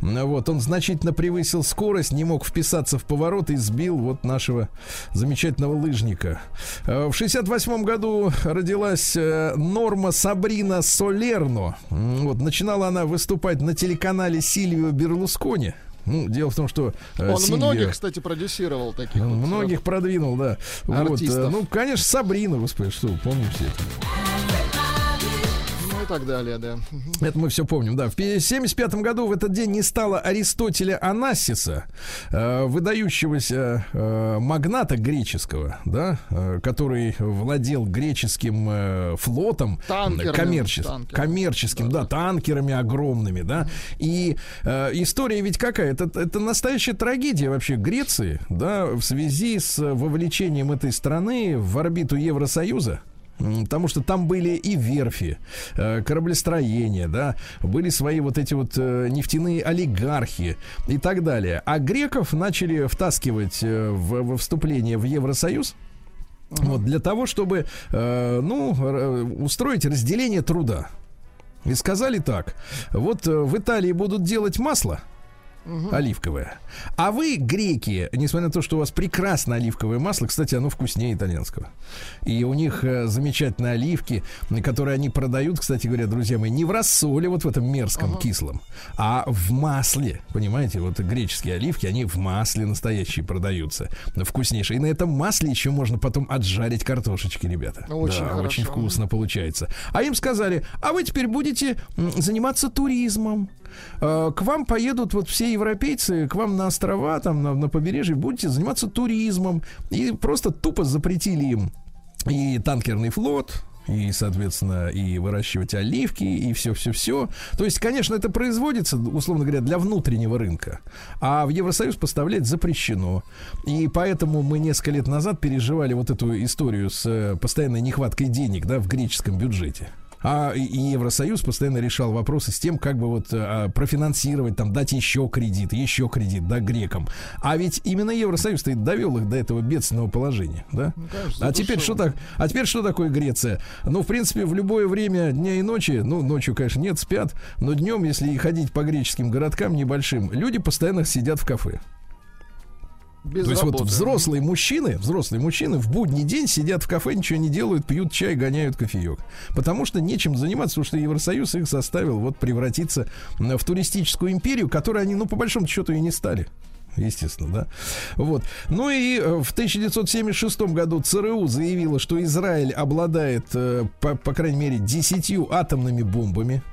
Вот, он значительно превысил скорость, не мог вписаться в поворот и сбил вот нашего замечательного лыжника. Э, В 68 году родилась э, Норма Сабрина Солерно. Вот, начинала она выступать на телеканале Сильвио Берлускони. Ну, дело в том, что э, Он Сильвио- многих, кстати, продюсировал таких. вот Многих продвинул, да. Вот, Артистов. э, ну, конечно, Сабрина, господи, что вы помните это. Так далее, да. Это мы все помним, да. В 1975 году в этот день не стало Аристотеля Анассиса, э, выдающегося э, магната греческого, да, э, который владел греческим флотом, Танкерами, коммерческим, танкерами. коммерческим, да, танкерами огромными, да. И история ведь какая? Это, это настоящая трагедия вообще Греции, да, в связи с вовлечением этой страны в орбиту Евросоюза. Потому что там были и верфи, э, кораблестроение, да, были свои вот эти вот э, нефтяные олигархи и так далее. А греков начали втаскивать э, в, во вступление в Евросоюз. Вот, для того, чтобы, э, ну, устроить разделение труда. И сказали так: вот в Италии будут делать масло оливковое. А вы, греки, несмотря на то, что у вас прекрасное оливковое масло, кстати, оно вкуснее итальянского. И у них э, замечательные оливки, которые они продают, кстати говоря, друзья мои, не в рассоле, вот в этом мерзком кислом, а в масле. Понимаете, вот греческие оливки, они в масле настоящие продаются. Вкуснейшие. И на этом масле еще можно потом отжарить картошечки, ребята. Очень да, хорошо. очень вкусно получается. А им сказали, а вы теперь будете заниматься туризмом. Э, К вам поедут вот все европейцы, к вам на острова, там на, на побережье, будете заниматься туризмом. И просто тупо запретили им и танкерный флот, и, соответственно, и выращивать оливки, и все-все-все. То есть, конечно, это производится, условно говоря, для внутреннего рынка. А в Евросоюз поставлять запрещено. И поэтому мы несколько лет назад переживали вот эту историю с э, постоянной нехваткой денег да, в греческом бюджете. А Евросоюз постоянно решал вопросы с тем, как бы вот а, профинансировать, там, дать еще кредит, еще кредит, да, грекам. А ведь именно Евросоюз и довел их до этого бедственного положения, да? конечно, а теперь задушил. что так? А теперь что такое Греция? Ну, в принципе, в любое время дня и ночи, ну, ночью, конечно, нет, спят, но днем, если ходить по греческим городкам небольшим, люди постоянно сидят в кафе. Без То есть работы. вот взрослые мужчины, взрослые мужчины в будний день сидят в кафе, ничего не делают, пьют чай, гоняют кофеек. Потому что нечем заниматься, потому что Евросоюз их заставил вот превратиться в туристическую империю, которой они, ну, по большому счету и не стали. Естественно, да. Вот. Ну и э, в 1976 году ЦРУ заявила, что Израиль обладает, э, по, по крайней мере, 10 атомными бомбами.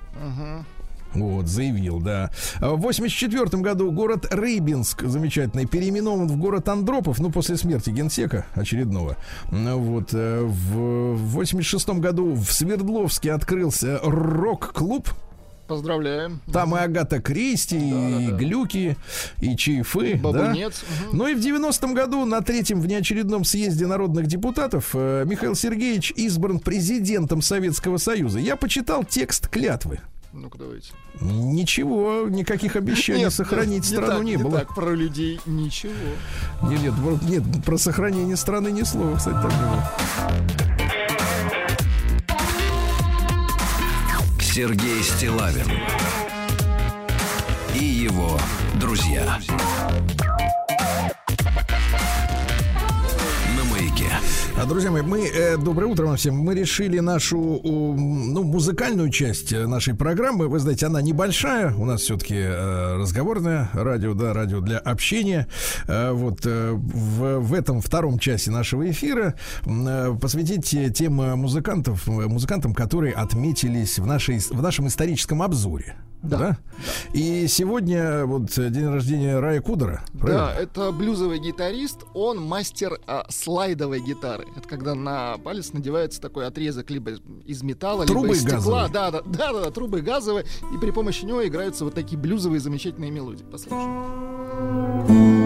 Вот, заявил, да. А В 84 году город Рыбинск, замечательный, переименован в город Андропов, ну, после смерти генсека очередного. Ну, Вот, э, в 86 году в Свердловске открылся рок-клуб. Поздравляем. Там и Агата Кристи, и Глюки, и Чайфы. да? Бабунец. Мгм. Ну и в 90-м году на третьем внеочередном съезде народных депутатов э, Михаил Сергеевич избран президентом Советского Союза. Я почитал текст клятвы. Ну-ка, давайте. Ничего, никаких [LAUGHS] обещаний Нет, сохранить не страну так, не, было. так, про людей ничего. Нет, нет, про- нет, про сохранение страны ни слова, кстати, там не было. Сергей Стилавин и его друзья. На друзья мои, мы, э, доброе утро вам всем. Мы решили нашу, у, ну, музыкальную часть э, нашей программы. Вы знаете, она небольшая. У нас все-таки разговорное радио, да, радио для общения. Э, вот э, в, в этом втором части нашего эфира э, посвятить э, тем э, музыкантов, э, музыкантам, которые отметились в, нашей, в нашем историческом обзоре. Да. И сегодня вот э, день рождения Рая Кудера. правильно? Да, это блюзовый гитарист, он мастер а, слайдовой гитары. Это когда на палец надевается такой отрезок либо из металла, Трубы либо из стекла. газовые. Да, да, да, да, да, трубы газовые. И при помощи него играются вот такие блюзовые замечательные мелодии. Послушаем.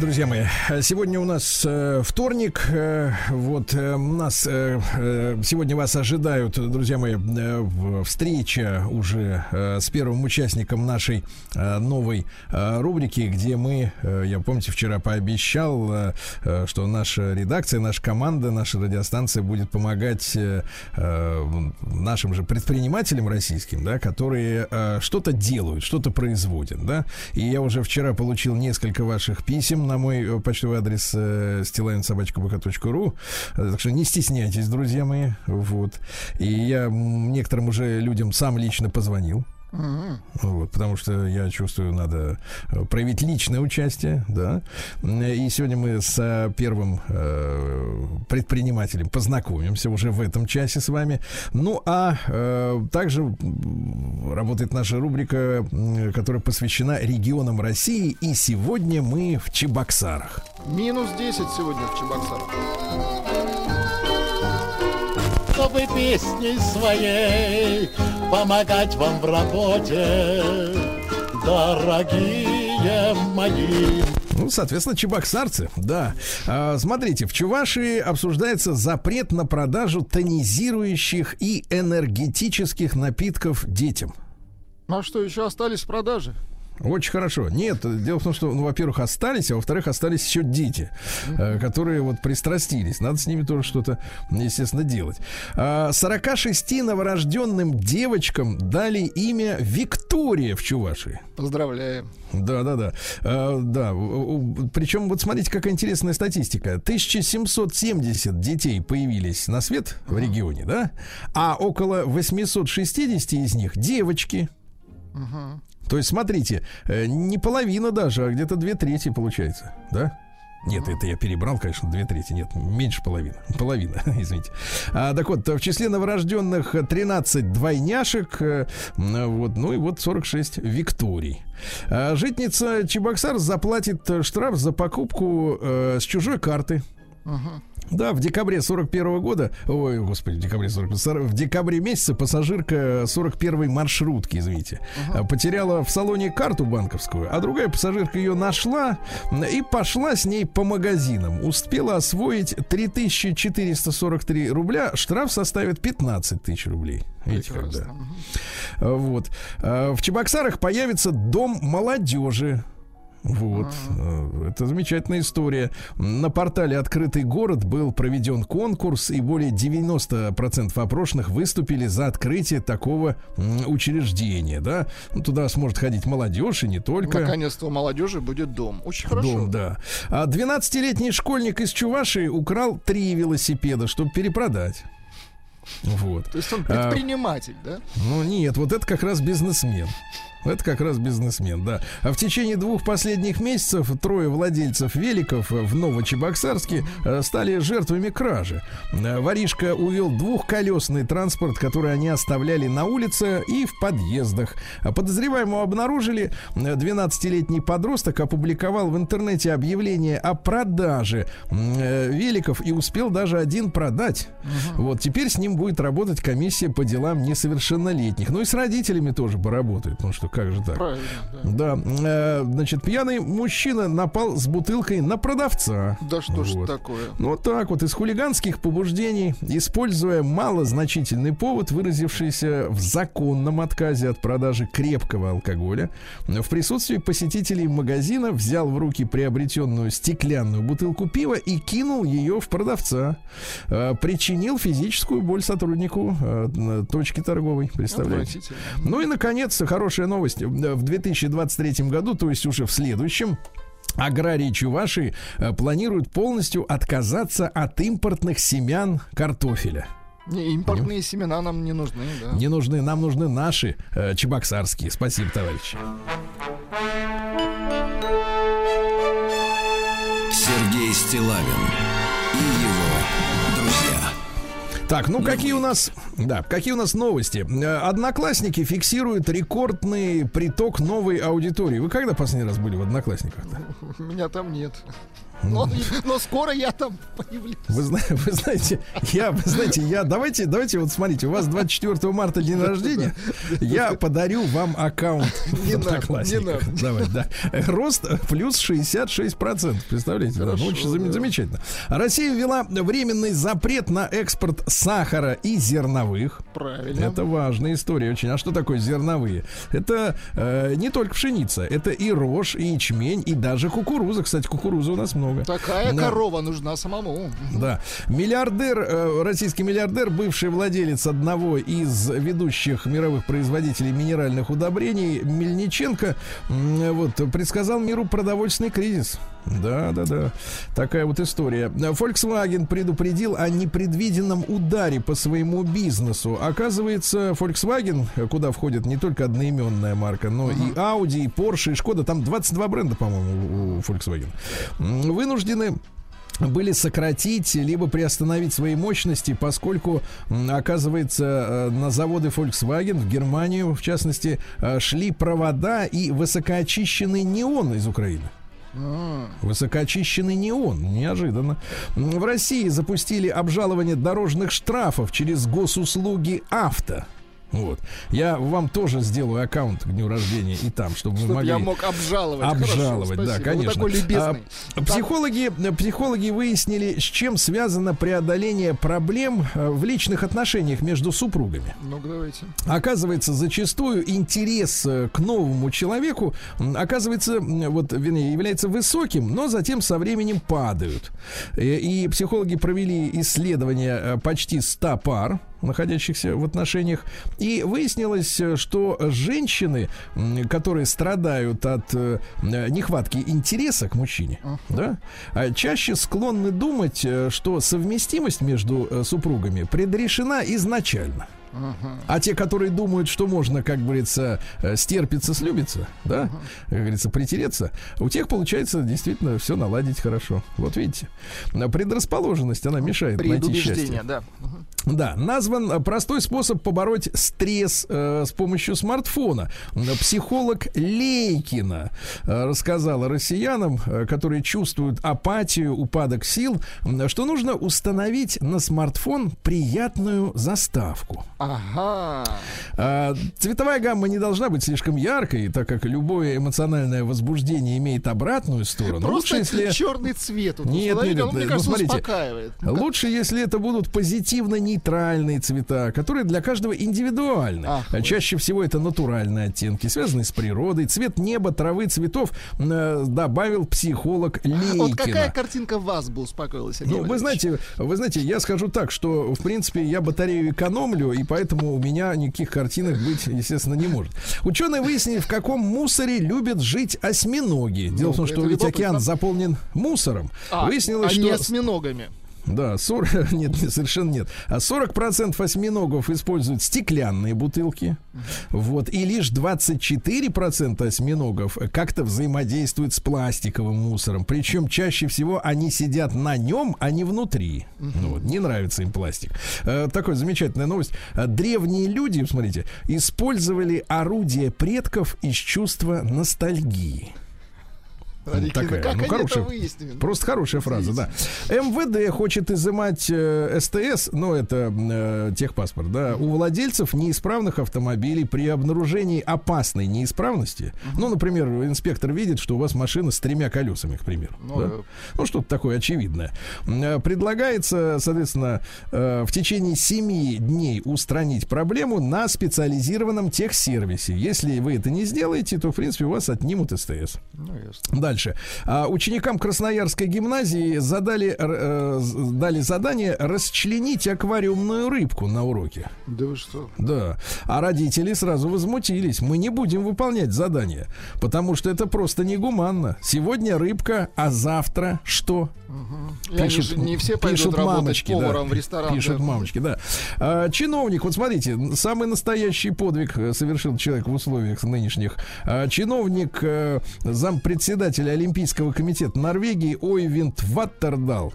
Да, друзья мои, сегодня у нас э, вторник. Э, вот э, нас э, э, сегодня вас ожидают, друзья мои, э, встреча уже э, с первым участником нашей э, новой э, рубрики, где мы, э, я помните, вчера пообещал, э, э, что наша редакция, наша команда, наша радиостанция будет помогать э, э, нашим же предпринимателям российским, да, которые э, что-то делают, что-то производят, да. И я уже вчера получил несколько ваших писем на мой э, почтовый адрес э, stilainsobachkabk.ru. Э, Так что не стесняйтесь, друзья мои. Вот. И я некоторым уже людям сам лично позвонил. Вот, потому что я чувствую, надо э, проявить личное участие, да. И сегодня мы с э, первым э, предпринимателем познакомимся уже в этом часе с вами. Ну, а э, также работает наша рубрика, которая посвящена регионам России. И сегодня мы в Чебоксарах. Минус 10 сегодня в Чебоксарах. Чтобы песней своей помогать вам в работе, дорогие мои. Ну, соответственно, чебоксарцы, да. А, смотрите, в Чувашии обсуждается запрет на продажу тонизирующих и энергетических напитков детям. А что, еще остались в продаже? Очень хорошо. Нет, дело в том, что, ну, во-первых, остались, а во-вторых, остались еще дети, э, которые вот пристрастились. Надо с ними тоже что-то, естественно, делать. А, 46 новорожденным девочкам дали имя Виктория в Чувашии. Поздравляем. Да, да, да. А, да. Причем, вот смотрите, какая интересная статистика. 1770 детей появились на свет в регионе, да? А около 860 из них девочки. То есть, смотрите, э, не половина даже, а где-то две трети получается, да? Нет, это я перебрал, конечно, две трети. Нет, меньше половины. Половина, [LAUGHS] извините. А, так вот, в числе новорожденных 13 двойняшек, э, вот, ну и вот 46 Викторий. А, житница Чебоксар заплатит штраф за покупку э, с чужой карты. Да, в декабре 41 года, ой, господи, в декабре 40, в декабре месяце пассажирка 41 маршрутки, извините, э, потеряла в салоне карту банковскую, а другая пассажирка ее нашла и пошла с ней по магазинам. Успела освоить 3443 рубля, штраф составит 15 тысяч рублей. Видите, как, да. Прекрасно. Мгм. А, Вот. А, В Чебоксарах появится дом молодежи. Вот. Э, Это замечательная история. На портале «Открытый город» был проведен конкурс, и более 90% опрошенных выступили за открытие такого учреждения. Да? Ну, Туда сможет ходить молодежь и не только. Наконец-то у молодежи будет дом. Очень хорошо. Дом, да. А 12-летний школьник из Чувашии украл три велосипеда, чтобы перепродать. Вот. То есть он А, предприниматель, да? ну нет, вот это как раз бизнесмен. Это как раз бизнесмен, да. А в течение двух последних месяцев трое владельцев великов в Новочебоксарске э, стали жертвами кражи. Э, Воришка увел двухколесный транспорт, который они оставляли на улице и в подъездах. А Подозреваемого обнаружили. Э, 12-летний подросток опубликовал в интернете объявление о продаже э, великов и успел даже один продать. Вот теперь с ним будет работать комиссия по делам несовершеннолетних. Ну и с родителями тоже поработает. Ну что, как же так? Правильно, да. Да, э, значит, пьяный мужчина напал с бутылкой на продавца. Да что ж Вот. такое? Ну, вот так вот, из хулиганских побуждений, используя малозначительный повод, выразившийся в законном отказе от продажи крепкого алкоголя, в присутствии посетителей магазина взял в руки приобретенную стеклянную бутылку пива и кинул ее в продавца. Э, Причинил физическую боль сотруднику э, точки торговой, представляете? Ну и, наконец, хорошая новость. В 2023 году, то есть уже в следующем, Аграрии Чувашии э, планируют полностью отказаться от импортных семян картофеля. Не, импортные семена нам не нужны, да. Не нужны, нам нужны наши э, чебоксарские. Спасибо, товарищи. Сергей Стилавин и его. Так, ну какие у нас, да, какие у нас новости? Э, Одноклассники фиксируют рекордный приток новой аудитории. Вы когда последний раз были в Одноклассниках? Меня там нет. Но, но скоро я там появлюсь. Вы, вы знаете, я, вы знаете, я, давайте, давайте, вот смотрите, у вас 24 марта день рождения, я подарю вам аккаунт Не в надо, Одноклассниках. не надо. Давай, да. Рост плюс 66%, представляете? да? Хорошо, Очень да. замечательно. Россия ввела временный запрет на экспорт сахара и зерновых. Правильно. Это важная история очень. А что такое зерновые? Это э, не только пшеница, это и рожь, и ячмень, и даже кукуруза. Кстати, кукурузы у нас много. Такая Да. корова нужна самому. Да. Миллиардер, э, российский миллиардер, бывший владелец одного из ведущих мировых производителей минеральных удобрений, Мельниченко, вот, предсказал миру продовольственный кризис. Да, да, да. Такая вот история. Volkswagen предупредил о непредвиденном ударе по своему бизнесу. Оказывается, Volkswagen, куда входит не только одноименная марка, но и Audi, и Porsche, и Skoda, там 22 бренда, по-моему, у Volkswagen, вынуждены были сократить либо приостановить свои мощности, поскольку, оказывается, э, на заводы Volkswagen в Германию, в частности, э, шли провода и высокоочищенный неон из Украины. Высокоочищенный неон. Неожиданно. М, В России запустили обжалование дорожных штрафов через госуслуги авто. Вот. Я вам тоже сделаю аккаунт к дню рождения и там, чтобы вы Чтобы могли... я мог обжаловать. Обжаловать, Хорошо, да, спасибо. конечно. Вы такой любезный. А, психологи, психологи выяснили, с чем связано преодоление проблем э, в личных отношениях между супругами. Ну, давайте. Оказывается, зачастую интерес э, к новому человеку, оказывается, вот, вернее, является высоким, но затем со временем падают. Э, И психологи провели исследование почти 100 пар, находящихся в отношениях, и выяснилось, э, что женщины, которые страдают от э, э, нехватки интереса к мужчине, да, а чаще склонны думать, что совместимость между супругами предрешена изначально. А те, которые думают, что можно, как говорится, э, стерпиться, слюбиться, да, как говорится, притереться, у тех получается действительно все наладить хорошо. Вот видите, А предрасположенность, она мешает найти счастье. да. Да, назван э, простой способ побороть стресс э, с помощью смартфона. Психолог Лейкина э, рассказала россиянам, э, которые чувствуют апатию, упадок сил, что нужно установить на смартфон приятную заставку. Ага. А, Цветовая гамма не должна быть слишком яркой, так как любое эмоциональное возбуждение имеет обратную сторону. Просто Лучше, если... черный цвет. тут Нет, установили, нет, он, мне ну, кажется, смотрите. успокаивает. Ну, как- Лучше, если это будут позитивно-нейтральные цвета, которые для каждого индивидуальны. Ах, А. Чаще всего это натуральные оттенки, связанные с природой. Цвет неба, травы, цветов э, добавил психолог Лейкина. Вот какая картинка вас бы успокоила, Сергей Ну, вы знаете, вы знаете, я скажу так, что, в принципе, я батарею экономлю, и поэтому у меня никаких картинок быть, естественно, не может. Ученые выяснили, в каком мусоре любят жить осьминоги. Дело в том, Ну, что ведь океан заполнен мусором. А, Выяснилось, а не что... осьминогами. Да, 40, [LAUGHS] нет, нет, совершенно нет. А 40% осьминогов используют стеклянные бутылки. Вот. И лишь 24% осьминогов как-то взаимодействуют с пластиковым мусором. Причем чаще всего они сидят на нем, а не внутри. Ну вот, не нравится им пластик. Э, такая замечательная новость. Э, Древние люди, смотрите, использовали орудия предков из чувства ностальгии. Смотрите, Такая, как ну, хорошая? Просто хорошая фраза, да. МВД хочет изымать э, СТС, ну это э, техпаспорт, да, у владельцев неисправных автомобилей при обнаружении опасной неисправности. Ну, например, инспектор видит, что у вас машина с тремя колесами, к примеру. Ну, да? да. Ну, что-то такое очевидное. Э, Предлагается, соответственно, э, в течение 7 дней устранить проблему на специализированном техсервисе. Если вы это не сделаете, то, в принципе, у вас отнимут СТС. Ну, ясно. Дальше. А, ученикам Красноярской гимназии задали, э, дали задание расчленить аквариумную рыбку на уроке. Да вы что? Да. А родители сразу возмутились. Мы не будем выполнять задание, потому что это просто негуманно. Сегодня рыбка, а завтра что? Они же не все пишут мамочки, поваром да. в ресторан. Пишут да. мамочки, да. А, чиновник, вот смотрите, самый настоящий подвиг э, совершил человек в условиях нынешних. А, чиновник, э, зампредседателя председателя Олимпийского комитета Норвегии Ойвинд Ваттердал,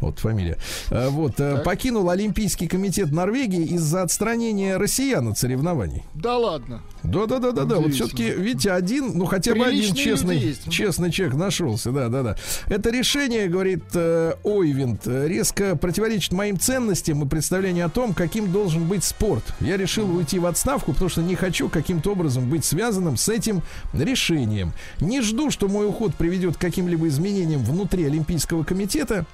вот фамилия, э, вот, э, покинул Олимпийский комитет Норвегии из-за отстранения россиян от соревнований. Да ладно. Да, да, да, да, да. Вот все-таки, видите, один, ну хотя бы один честный, честный человек нашелся, да, да, да. Это решение, говорит Ойвинд, э, резко противоречит моим ценностям и представлению о том, каким должен быть спорт. Я решил уйти в отставку, потому что не хочу каким-то образом быть связанным с этим решением. Не жду, что мой уход приведет к каким-либо изменениям внутри Олимпийского комитета.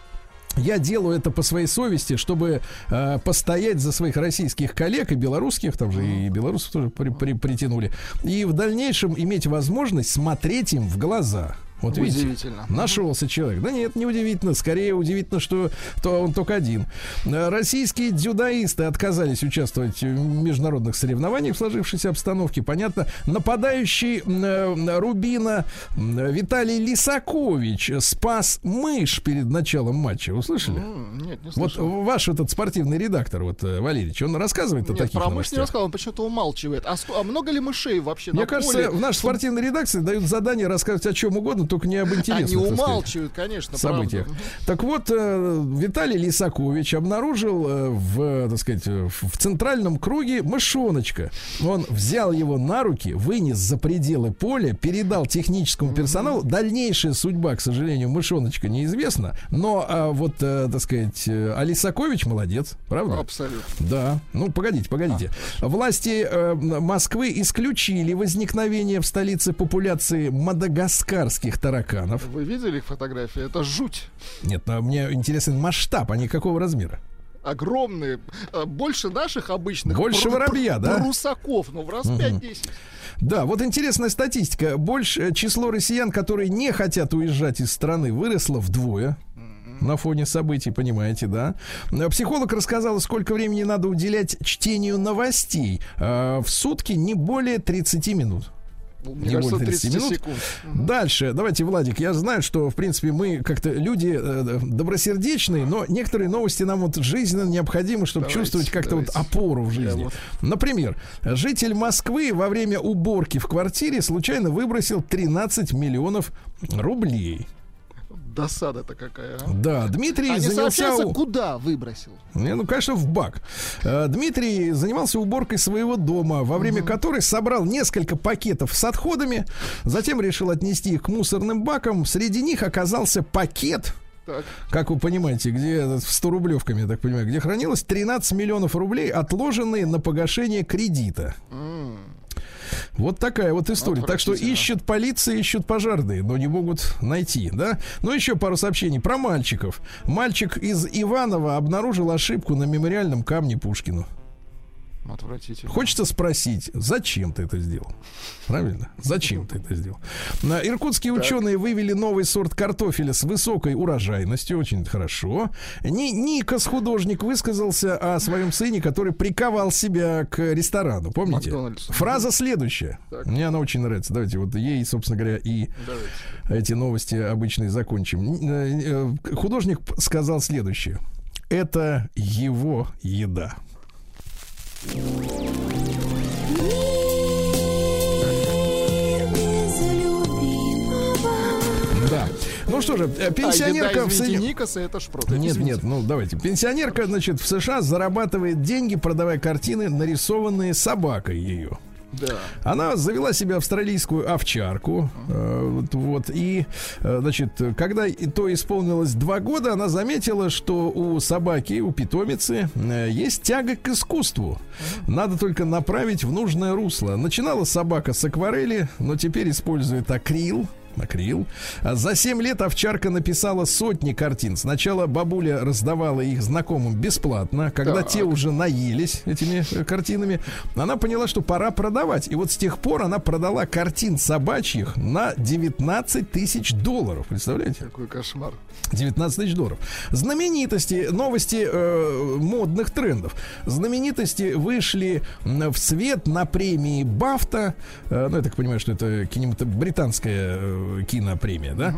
Я делаю это по своей совести, чтобы э, постоять за своих российских коллег и белорусских, там же и белорусов тоже при- при- притянули, и в дальнейшем иметь возможность смотреть им в глаза. Вот видите, Удивительно. нашелся человек. Да нет, не удивительно. Скорее удивительно, что то он только один. Российские дзюдоисты отказались участвовать в международных соревнованиях в сложившейся обстановке. Понятно. Нападающий э, Рубина э, Виталий Лисакович спас мышь перед началом матча. Вы слышали? М, Нет, не Вот слышал. ваш этот спортивный редактор, вот э, Валерьевич, он рассказывает о Нет, таких про мышь не новостях. рассказал, он почему-то умалчивает. А, а много ли мышей вообще Мне на кажется, поле? в нашей спортивной редакции дают задание рассказывать о чем угодно, только не об интересных Они так сказать, умалчивают, конечно, событиях. правда. Так вот, э, Виталий Лисакович обнаружил э, в, так сказать, в центральном круге мышоночка. Он взял его на руки, вынес за пределы поля, передал техническому персоналу. Дальнейшая судьба, к сожалению, мышоночка неизвестна. Но а, вот, э, так сказать, э, а Лисакович молодец, правда? Абсолютно. Да. Ну, погодите, погодите. Власти э, Москвы исключили возникновение в столице популяции мадагаскарских тараканов. Вы видели их фотографии? Это жуть. Нет, но мне интересен масштаб, а не какого размера. Огромные. э, Больше наших обычных. Больше пру- воробья, пру- да? Прусаков. Ну, в раз 5-10. Да, вот интересная статистика. Больше число россиян, которые не хотят уезжать из страны, выросло вдвое. На фоне событий, понимаете, да? Психолог рассказала, сколько времени надо уделять чтению новостей. Э, В сутки не более 30 минут. Мне Не кажется, более 30 30 минут. секунд. Дальше, давайте, Владик, я знаю, что, в принципе, мы как-то люди э, добросердечные, но некоторые новости нам вот жизненно необходимы, чтобы Давайте, чувствовать как-то вот опору в жизни. вот- Например, житель Москвы во время уборки в квартире случайно выбросил 13 миллионов рублей. Досада-то какая, а? Да, Дмитрий А занялся... у- куда выбросил? Не, ну, конечно, в бак. Э, Дмитрий занимался уборкой своего дома, во время которой собрал несколько пакетов с отходами, затем решил отнести их к мусорным бакам. Среди них оказался пакет, Так. как вы понимаете, где в 100 рублевками, я так понимаю, где хранилось 13 миллионов рублей, отложенные на погашение кредита. Вот такая вот история. Так что ищут полиция, ищут пожарные, но не могут найти, да? Ну, еще пару сообщений про мальчиков. Мальчик из Иванова обнаружил ошибку на мемориальном камне Пушкину. Отвратительно. Хочется спросить, зачем ты это сделал? Правильно? Зачем ты это сделал? На- Иркутские ученые вывели новый сорт картофеля с высокой урожайностью. Очень хорошо. Ни- Никос художник высказался о своем сыне, который приковал себя к ресторану. Помните? Макдональдсу. Фраза следующая. Так. Мне она очень нравится. Давайте вот ей, собственно говоря, и Давайте. эти новости обычные закончим. Э, э, Художник сказал следующее. Это его еда. Да. Ну что же, э, А, пенсионерка еда, в извините, Соедин- Никоса, это шпрот. Нет, Извините. нет, ну давайте. Пенсионерка, значит, в США зарабатывает деньги, продавая картины, нарисованные собакой ее. Да. Она завела себе австралийскую овчарку. э, вот, вот, и, э, значит, когда то исполнилось два года, она заметила, что у собаки, у питомицы э, есть тяга к искусству. Надо только направить в нужное русло. Начинала собака с акварели, но теперь использует акрил. Акрил. А За 7 лет овчарка написала сотни картин. Сначала бабуля раздавала их знакомым бесплатно. Когда Так. те уже наелись этими э, картинами, она поняла, что пора продавать. И вот с тех пор она продала картин собачьих на 19 тысяч долларов. Представляете? Какой кошмар. 19 тысяч долларов. Знаменитости, новости э, модных трендов. Знаменитости вышли в свет на премии Бафта. Э, ну, я так понимаю, что это кинемато- британская э, кинопремия, да?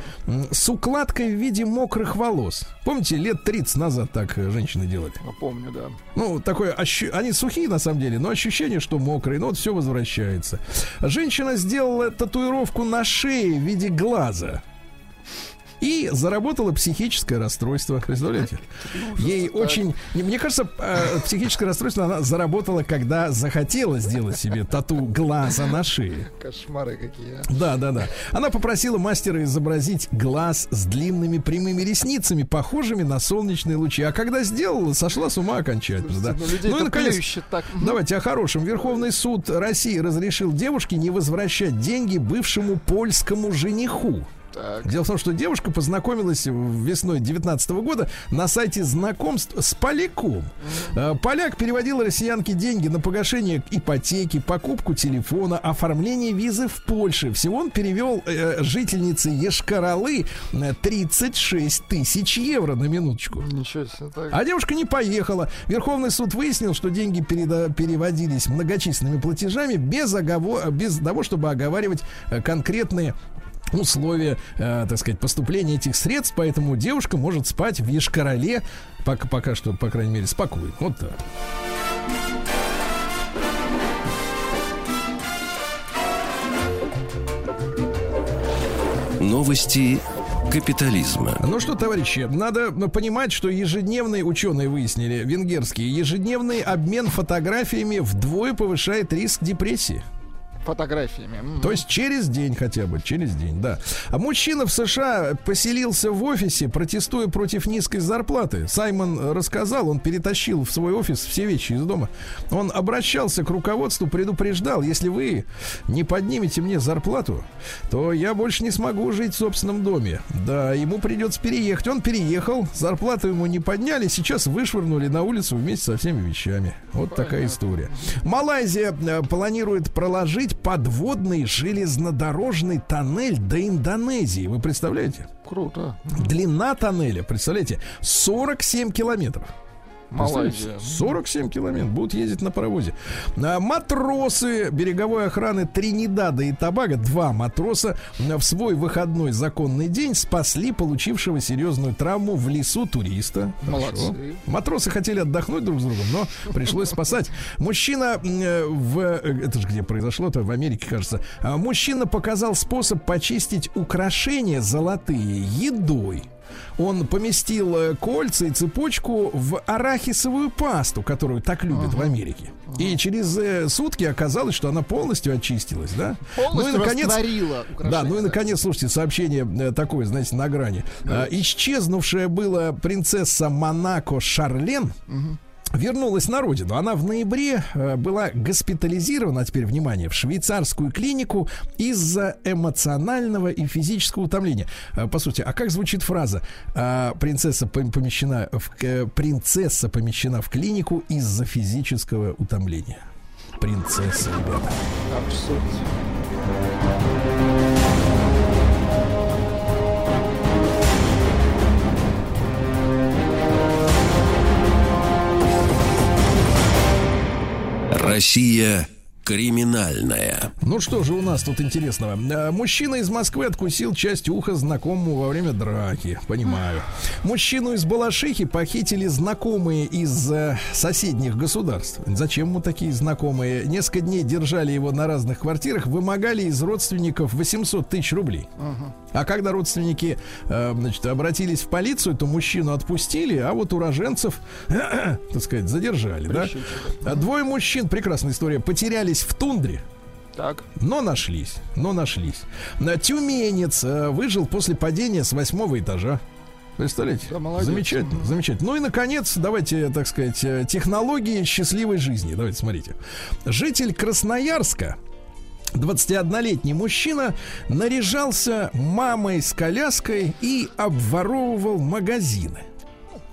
С укладкой в виде мокрых волос. Помните, лет 30 назад так э, женщины делали? Напомню, да. Ну, такое ощу- Они сухие на самом деле, но ощущение, что мокрые. Но вот все возвращается. Женщина сделала татуировку на шее в виде глаза. И заработала психическое расстройство. Представляете? Ей очень... не, Мне кажется, э, психическое расстройство она заработала, когда захотела сделать себе тату глаза на шее. Кошмары какие. а. Да, да, да. Она попросила мастера изобразить глаз с длинными прямыми ресницами, похожими на солнечные лучи. А когда сделала, сошла с ума окончательно. Да. Ну, Ну и, наконец, так. Давайте о хорошем. Верховный суд России разрешил девушке не возвращать деньги бывшему польскому жениху. Так. Дело в том, что девушка познакомилась весной 19 года на сайте знакомств с поляком. Э, Поляк переводил россиянке деньги на погашение ипотеки, покупку телефона, оформление визы в Польше. Всего он перевел э, жительнице Ешкаралы э, 36 тысяч евро на минуточку. Ничего себе. Так. А девушка не поехала. Верховный суд выяснил, что деньги переда- переводились многочисленными платежами без, оговор- без того, чтобы оговаривать э, конкретные условия, э, так сказать, поступления этих средств, поэтому девушка может спать в Ешкарале пока, пока что, по крайней мере, спокойно. Вот так. Новости капитализма. Ну что, товарищи, надо понимать, что ежедневные ученые выяснили, венгерские, ежедневный обмен фотографиями вдвое повышает риск депрессии. Фотографиями. То есть через день хотя бы, через день, да. А мужчина в США поселился в офисе, протестуя против низкой зарплаты. Саймон рассказал, он перетащил в свой офис все вещи из дома. Он обращался к руководству, предупреждал, если вы не поднимете мне зарплату, то я больше не смогу жить в собственном доме. Да, ему придется переехать. Он переехал, зарплату ему не подняли, сейчас вышвырнули на улицу вместе со всеми вещами. Вот такая история. Малайзия э, планирует проложить подводный железнодорожный тоннель до Индонезии. Вы представляете? Круто. Длина тоннеля, представляете, 47 километров. Малайзия. 47 километров будут ездить на паровозе. А, Матросы береговой охраны Тринидада и Тобаго, два матроса, в свой выходной законный день спасли получившего серьезную травму в лесу туриста. Молодцы. Матросы хотели отдохнуть друг с другом, но пришлось спасать. Мужчина в... э, Это же где произошло-то? В Америке, кажется. А, Мужчина показал способ почистить украшения золотые едой. Он поместил э, кольца и цепочку в арахисовую пасту, которую так любят в Америке. И через э, сутки оказалось, что она полностью очистилась, да? Полностью ну и наконец, растворила да, ну и наконец, слушайте, сообщение э, такое, знаете, на грани. А, исчезнувшая была принцесса Монако Шарлен. Вернулась на родину. Она в ноябре э, была госпитализирована, а теперь внимание, в швейцарскую клинику из-за эмоционального и физического утомления. Э, по сути, а как звучит фраза? Э, принцесса пом- помещена в, э, принцесса помещена в клинику из-за физического утомления. Принцесса, ребята. Абсурд. Россия криминальная. Ну что же у нас тут интересного? Э, Мужчина из Москвы откусил часть уха знакомому во время драки. Понимаю. Мужчину из Балашихи похитили знакомые из э, соседних государств. Зачем ему такие знакомые? Несколько дней держали его на разных квартирах, вымогали из родственников 800 тысяч рублей. А когда родственники э, значит, обратились в полицию, то мужчину отпустили, а вот уроженцев, [CLEARS THROAT] так сказать, задержали. Да? А Двое мужчин, прекрасная история, потерялись в тундре. Так. Но нашлись, но нашлись. На Тюменец э, выжил после падения с восьмого этажа. Представляете? Да, молодец. замечательно, замечательно. Ну и, наконец, давайте, так сказать, э, технологии счастливой жизни. Давайте, смотрите. Житель Красноярска, 21-летний мужчина, наряжался мамой с коляской и обворовывал магазины.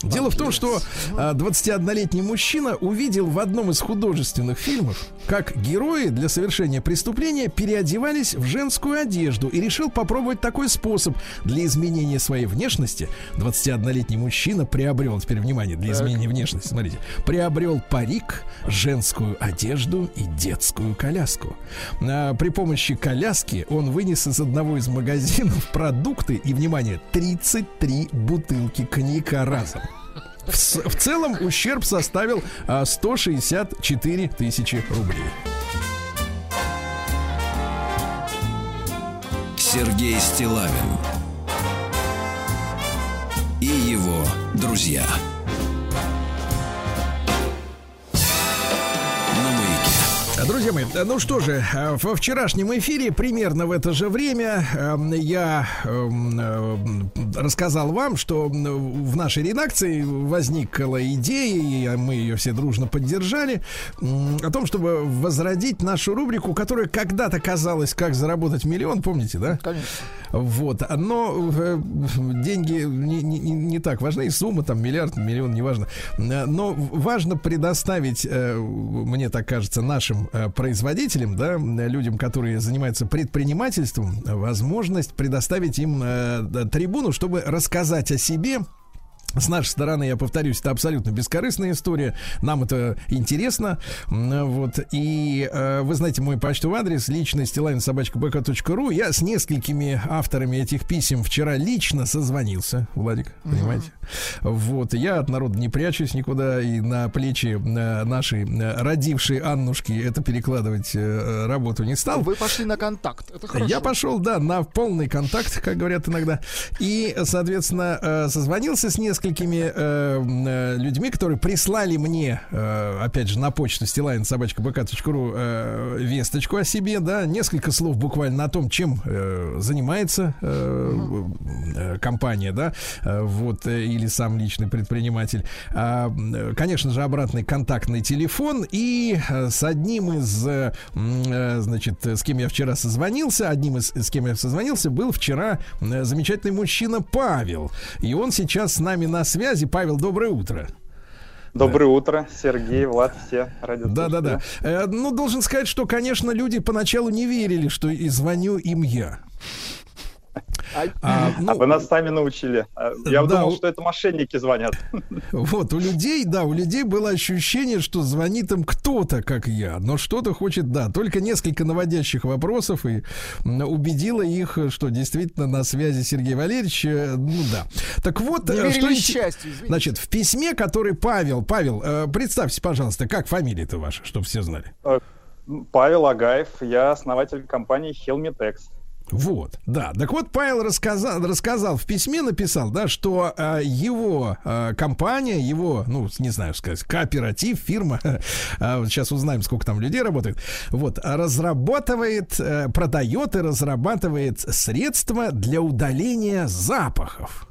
Дело в том, что а, 21-летний мужчина увидел в одном из художественных фильмов, как герои для совершения преступления переодевались в женскую одежду и решил попробовать такой способ для изменения своей внешности. 21-летний мужчина приобрел, теперь внимание, для изменения внешности, смотрите, приобрел парик, женскую одежду и детскую коляску. А, при помощи коляски он вынес из одного из магазинов [LAUGHS] продукты и, внимание, 33 бутылки коньяка разом. В, в целом ущерб составил а, 164 тысячи рублей. Сергей Стилавин его друзья. Друзья мои, ну что же, э, во вчерашнем эфире примерно в это же время э, я эм, э, рассказал вам, что в нашей редакции возникла идея, и мы ее все дружно поддержали, о том, чтобы возродить нашу рубрику, которая когда-то казалась «Как заработать миллион», помните, да? Конечно. Вот, но э, деньги не, не- не- так важны, и сумма там миллиард, миллион, неважно. Э, Но важно предоставить, э, мне так кажется, нашим э, производителям, да, людям, которые занимаются предпринимательством, возможность предоставить им э, трибуну, чтобы рассказать о себе, с нашей стороны, я повторюсь, это абсолютно бескорыстная история. Нам это интересно. Вот. И э, вы знаете мой почтовый адрес личность собачка.бк.ру. Я с несколькими авторами этих писем вчера лично созвонился, Владик, понимаете? Вот. Я от народа не прячусь никуда и на плечи э, нашей э, родившей Аннушки это перекладывать э, работу не стал. Вы пошли на контакт. Это хорошо. Я пошел, да, на полный контакт, как говорят иногда. И, соответственно, э, созвонился с несколькими э, э, людьми, которые прислали мне, э, опять же, на почту стилайн.собачка.бк.ру э, весточку о себе, да, несколько слов буквально о том, чем э, занимается э, э, компания, да, э, вот, э, или сам личный предприниматель. А, конечно же, обратный контактный телефон и э, с одним из, э, э, значит, с кем я вчера созвонился, одним из, с кем я созвонился, был вчера замечательный мужчина Павел. И он сейчас с нами на связи. Павел, доброе утро. Доброе утро, Сергей, Влад, все радиослушатели. Да, да, да. Э, ну, должен сказать, что, конечно, люди поначалу не верили, что и звоню им я. А, А ну, вы нас сами научили. А, Я Да, думал, что это мошенники звонят. Вот, у людей, да, у людей было ощущение, что звонит им кто-то, как я, но что-то хочет, да, только несколько наводящих вопросов и убедило их, что действительно на связи Сергей Валерьевич, э, ну да. Так вот, Не э, что счастью, извините. Значит, в письме, который Павел, Павел, э, представьте, пожалуйста, как фамилия-то ваша, чтобы все знали. Павел Агаев, я основатель компании Helmitex. Вот, да. Так вот, Павел рассказал, рассказал в письме, написал, да, что э, его э, компания, его, ну, не знаю, сказать, кооператив, фирма, [LAUGHS] э, сейчас узнаем, сколько там людей работает, вот, разрабатывает, э, продает и разрабатывает средства для удаления запахов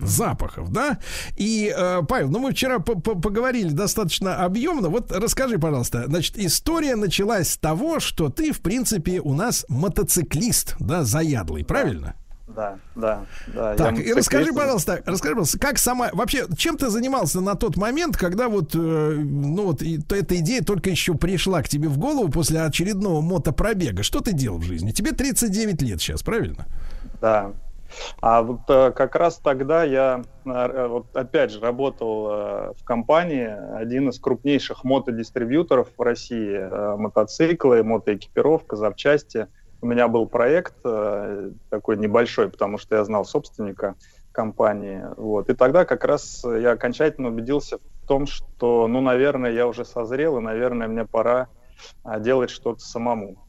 запахов, да? И, э, Павел, ну мы вчера по- по- поговорили достаточно объемно. Вот расскажи, пожалуйста, значит, история началась с того, что ты, в принципе, у нас мотоциклист, да, заядлый, правильно? Да, да, да. Так, я и расскажи, пожалуйста, расскажи, пожалуйста, как сама, вообще, чем ты занимался на тот момент, когда вот, э, ну вот, и- то эта идея только еще пришла к тебе в голову после очередного мотопробега? Что ты делал в жизни? Тебе 39 лет сейчас, правильно? Да. А вот э, как раз тогда я, э, вот опять же, работал э, в компании, один из крупнейших мотодистрибьюторов в России, э, мотоциклы, мотоэкипировка, запчасти. У меня был проект э, такой небольшой, потому что я знал собственника компании. Вот. И тогда как раз я окончательно убедился в том, что, ну, наверное, я уже созрел, и, наверное, мне пора делать что-то самому.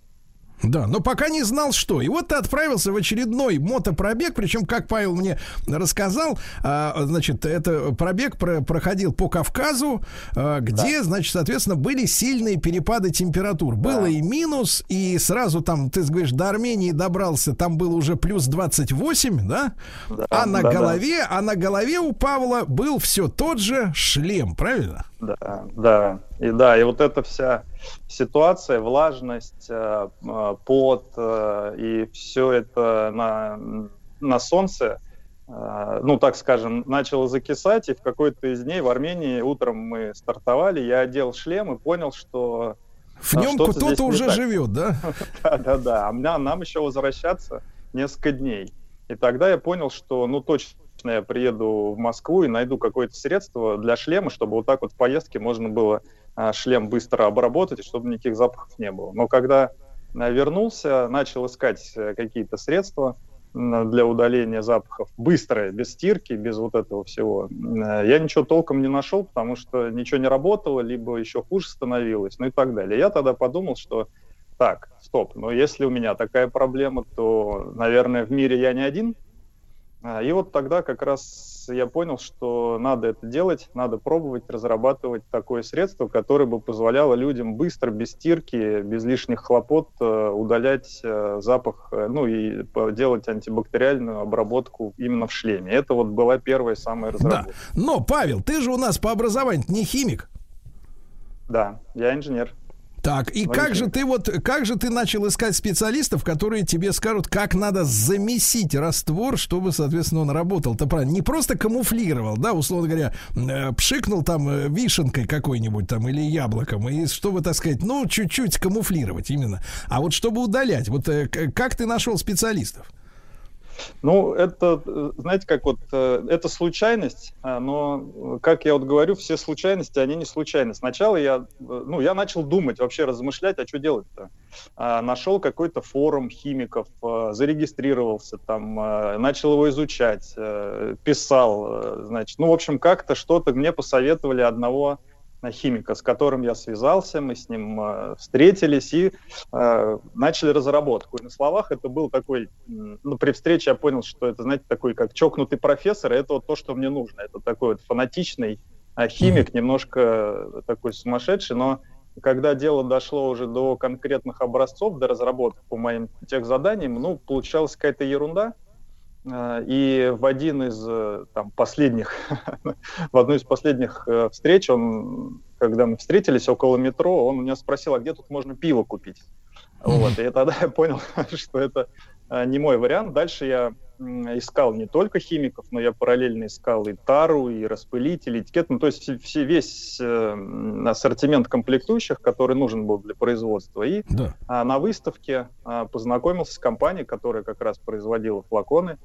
Да, но пока не знал, что. И вот ты отправился в очередной мотопробег, причем, как Павел мне рассказал, а, значит, это пробег про- проходил по Кавказу, а, где, значит, соответственно, были сильные перепады температур. Было и минус, и сразу там, ты говоришь, до Армении добрался, там было уже плюс 28, да? Да, а на да, да. голове, а на голове у Павла был все тот же шлем, правильно? Да, да. И да, и вот эта вся ситуация, влажность, э, э, пот э, и все это на, на солнце, э, ну, так скажем, начало закисать, и в какой-то из дней в Армении утром мы стартовали, я одел шлем и понял, что В нем здесь кто-то уже так. живет, да? [LAUGHS] да, да, да, а нам еще возвращаться несколько дней. И тогда я понял, что, ну, точно я приеду в Москву и найду какое-то средство для шлема, чтобы вот так вот в поездке можно было а, шлем быстро обработать, чтобы никаких запахов не было. Но когда а, вернулся, начал искать э, какие-то средства для удаления запахов, быстрое, без стирки, без вот этого всего, э, я ничего толком не нашел, потому что ничего не работало, либо еще хуже становилось, ну и так далее. Я тогда подумал, что так, стоп, но если у меня такая проблема, то, наверное, в мире я не один. А, И вот тогда как раз я понял, что надо это делать, надо пробовать разрабатывать такое средство, которое бы позволяло людям быстро, без стирки, без лишних хлопот э, удалять э, запах, э, ну и делать антибактериальную обработку именно в шлеме. Это вот была первая самая Да. разработка. Но, Павел, ты же у нас по образованию не химик. Да, я инженер. Так, и Ну, как же ты вот, как же ты начал искать специалистов, которые тебе скажут, как надо замесить раствор, чтобы, соответственно, он работал-то правильно? Не просто камуфлировал, да, условно говоря, э, пшикнул там э, вишенкой какой-нибудь там или яблоком, и чтобы, так сказать, ну, чуть-чуть камуфлировать именно. А вот чтобы удалять, вот э, как ты нашел специалистов? Ну, это, знаете, как вот, э, это случайность, а, но, э, как я вот говорю, все случайности, они не случайны. Сначала я, э, ну, я начал думать, вообще размышлять, а что делать-то? А, Нашел какой-то форум химиков, зарегистрировался там, начал его изучать, писал, значит, ну, в общем, как-то что-то мне посоветовали одного химика, с которым я связался, мы с ним э, встретились и э, начали разработку. И на словах это был такой, ну, при встрече я понял, что это, знаете, такой, как чокнутый профессор, и это вот то, что мне нужно. Это такой вот фанатичный а, химик, немножко такой сумасшедший, но когда дело дошло уже до конкретных образцов, до разработок по моим тех заданиям, ну, получалась какая-то ерунда. А, И в один из э, там, последних, [LAUGHS] в одну из последних э, встреч, он, когда мы встретились около метро, он меня спросил, а где тут можно пиво купить? Вот, и тогда я [LAUGHS] понял, [LAUGHS] что это э, не мой вариант. Дальше я искал не только химиков, но я параллельно искал и тару, и распылитель, и этикет. Ну, то есть все- весь э, ассортимент комплектующих, который нужен был для производства. И Да. а, на выставке а, познакомился с компанией, которая как раз производила флаконы.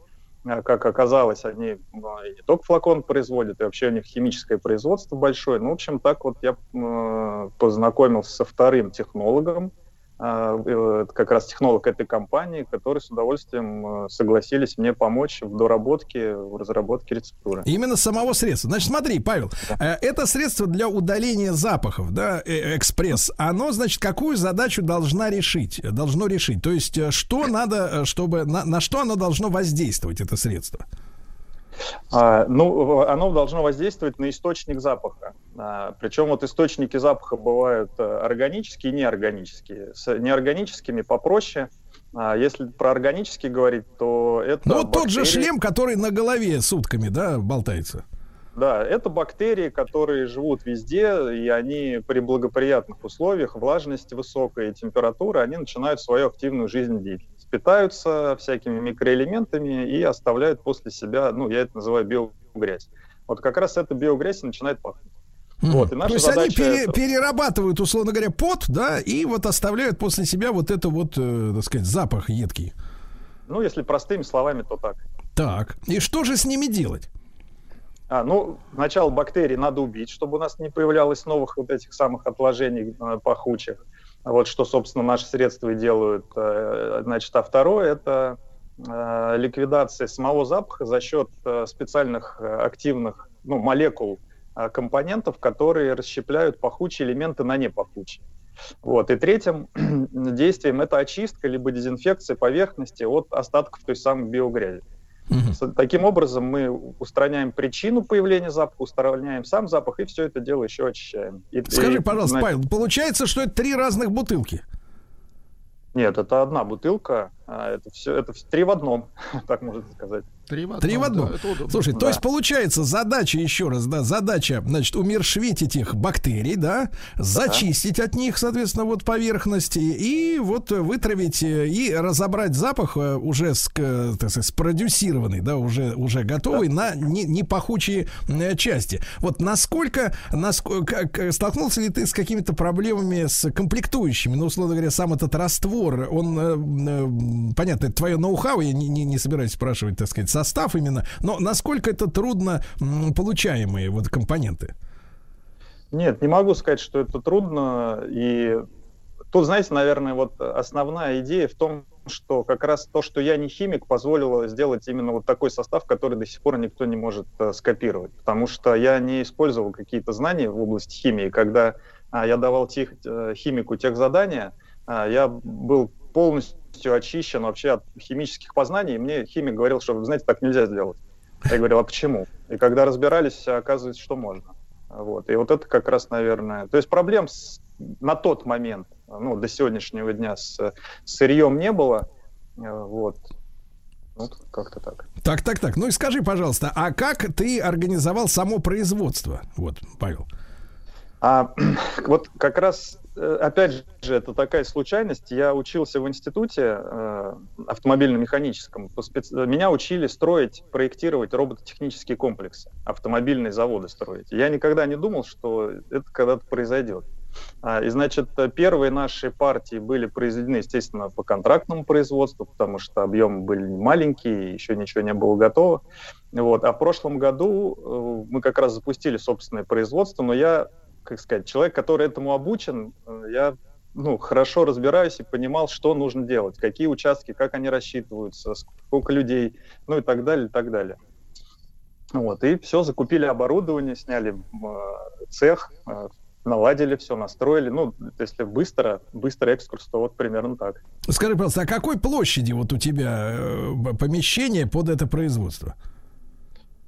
А, Как оказалось, они и не только флакон производят, и вообще у них химическое производство большое. Ну, в общем, так вот я м, познакомился со вторым технологом, э, как раз технолог этой компании, которые с удовольствием э, согласились мне помочь в доработке, в разработке рецептуры. Именно самого средства. Значит, смотри, Павел, э, это средство для удаления запахов, да, э, экспресс. Оно, значит, какую задачу должна решить? э, Должно решить. То есть, э, что надо, э, чтобы на, на что оно должно воздействовать, это средство? А, ну, оно должно воздействовать на источник запаха. А, причем вот источники запаха бывают э, органические и неорганические. С неорганическими попроще. А если про органические говорить, то это Ну, вот тот же бактерии. шлем, который на голове сутками, да, болтается. Да, это бактерии, которые живут везде, и они при благоприятных условиях, влажности высокой и температуры, они начинают свою активную жизнедеятельность. Питаются всякими микроэлементами и оставляют после себя, ну, я это называю биогрязь. Вот как раз эта биогрязь начинает пахнуть. Вот, и То наша есть они пере- это- перерабатывают, условно говоря, пот, да, и вот оставляют после себя вот это вот, э, так сказать, запах едкий. Ну, если простыми словами, то так. Так, и что же с ними делать? А, ну, сначала бактерии надо убить, чтобы у нас не появлялось новых вот этих самых отложений э, пахучих. Вот что, собственно, наши средства и делают. Э, Значит, а второе – это э, ликвидация самого запаха за счет э, специальных э, активных ну, молекул э, компонентов, которые расщепляют пахучие элементы на непахучие. Вот. И третьим [CLEARS THROAT] действием это очистка либо дезинфекция поверхности от остатков той самой биогрязи. С- Таким образом, мы устраняем причину появления запаха, устраняем сам запах, и все это дело еще очищаем. И- Скажи, и, пожалуйста, знаете, Павел, получается, что это три разных бутылки? Нет, это одна бутылка, это все, это вс- три в одном, [LAUGHS] так можно сказать. Три в одном. Три в одном. да. Слушай, то Да. есть получается задача еще раз, да, задача, значит, умершвить этих бактерий, да, зачистить от них, соответственно, вот поверхности и вот вытравить э, и разобрать запах э, уже с, так сказать, спродюсированный, да, уже уже готовый на не, непахучие э, части. Вот насколько, насколько как, столкнулся ли ты с какими-то проблемами с комплектующими, ну условно говоря, сам этот раствор, он понятно, это твое ноу-хау, я не, не, не собираюсь спрашивать, так сказать, состав именно, но насколько это трудно получаемые вот компоненты? Нет, не могу сказать, что это трудно. И тут, знаете, наверное, вот основная идея в том, что как раз то, что я не химик, позволило сделать именно вот такой состав, который до сих пор никто не может э, скопировать. Потому что я не использовал какие-то знания в области химии. Когда а, я давал тех, э, химику тех задания, а, я был полностью очищен вообще от химических познаний. И мне химик говорил, что, вы знаете, так нельзя сделать. Я говорил, а почему? И когда разбирались, оказывается, что можно. Вот. И вот это как раз, наверное... То есть проблем с, на тот момент, ну, до сегодняшнего дня с, с сырьем не было. Вот. Вот как-то так. Так, так, так. Ну и скажи, пожалуйста, а как ты организовал само производство? Вот, Павел. А, [CLEARS THROAT] вот как раз, э, опять же, это такая случайность. Я учился в институте э, автомобильно-механическом. Специ... Меня учили строить, проектировать робототехнические комплексы, автомобильные заводы строить. Я никогда не думал, что это когда-то произойдет. А, и, значит, первые наши партии были произведены, естественно, по контрактному производству, потому что объемы были маленькие, еще ничего не было готово. Вот. А в прошлом году э, мы как раз запустили собственное производство, но я как сказать, человек, который этому обучен, э, я ну, хорошо разбираюсь и понимал, что нужно делать, какие участки, как они рассчитываются, сколько людей, ну и так далее, и так далее. Вот, и все, закупили оборудование, сняли э, цех, э, наладили все, настроили. Ну, если быстро, быстрый экскурс, то вот примерно так. Скажи, пожалуйста, а какой площади вот у тебя э, помещение под это производство?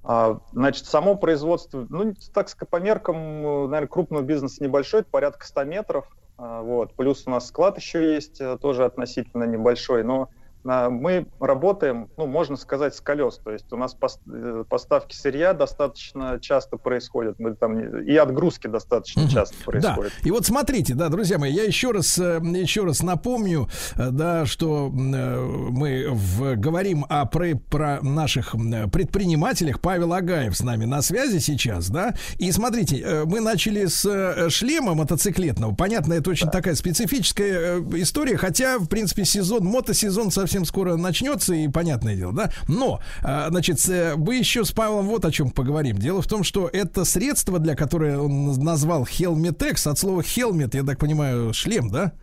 А, значит, само производство, ну, так сказать, по меркам, наверное, крупного бизнеса небольшой, это порядка 100 метров. А, вот. Плюс у нас склад еще есть, э, тоже относительно небольшой, но мы работаем, ну, можно сказать, с колес. То есть у нас э, поставки сырья достаточно часто происходят. Мы там и отгрузки достаточно часто происходят. Да. И вот смотрите, да, друзья мои, я еще раз, э, еще раз напомню, э, да, что мы в, говорим о про, про наших предпринимателях. Павел Агаев с нами на связи сейчас, да. И смотрите, мы начали с шлема мотоциклетного. Понятно, это очень да. такая специфическая история, хотя, в принципе, сезон, мотосезон совсем совсем скоро начнется, и понятное дело, да. Но, а, значит, мы еще с Павлом вот о чем поговорим. Дело в том, что это средство, для которого он назвал Helmetex, от слова helmet, я так понимаю, шлем, да?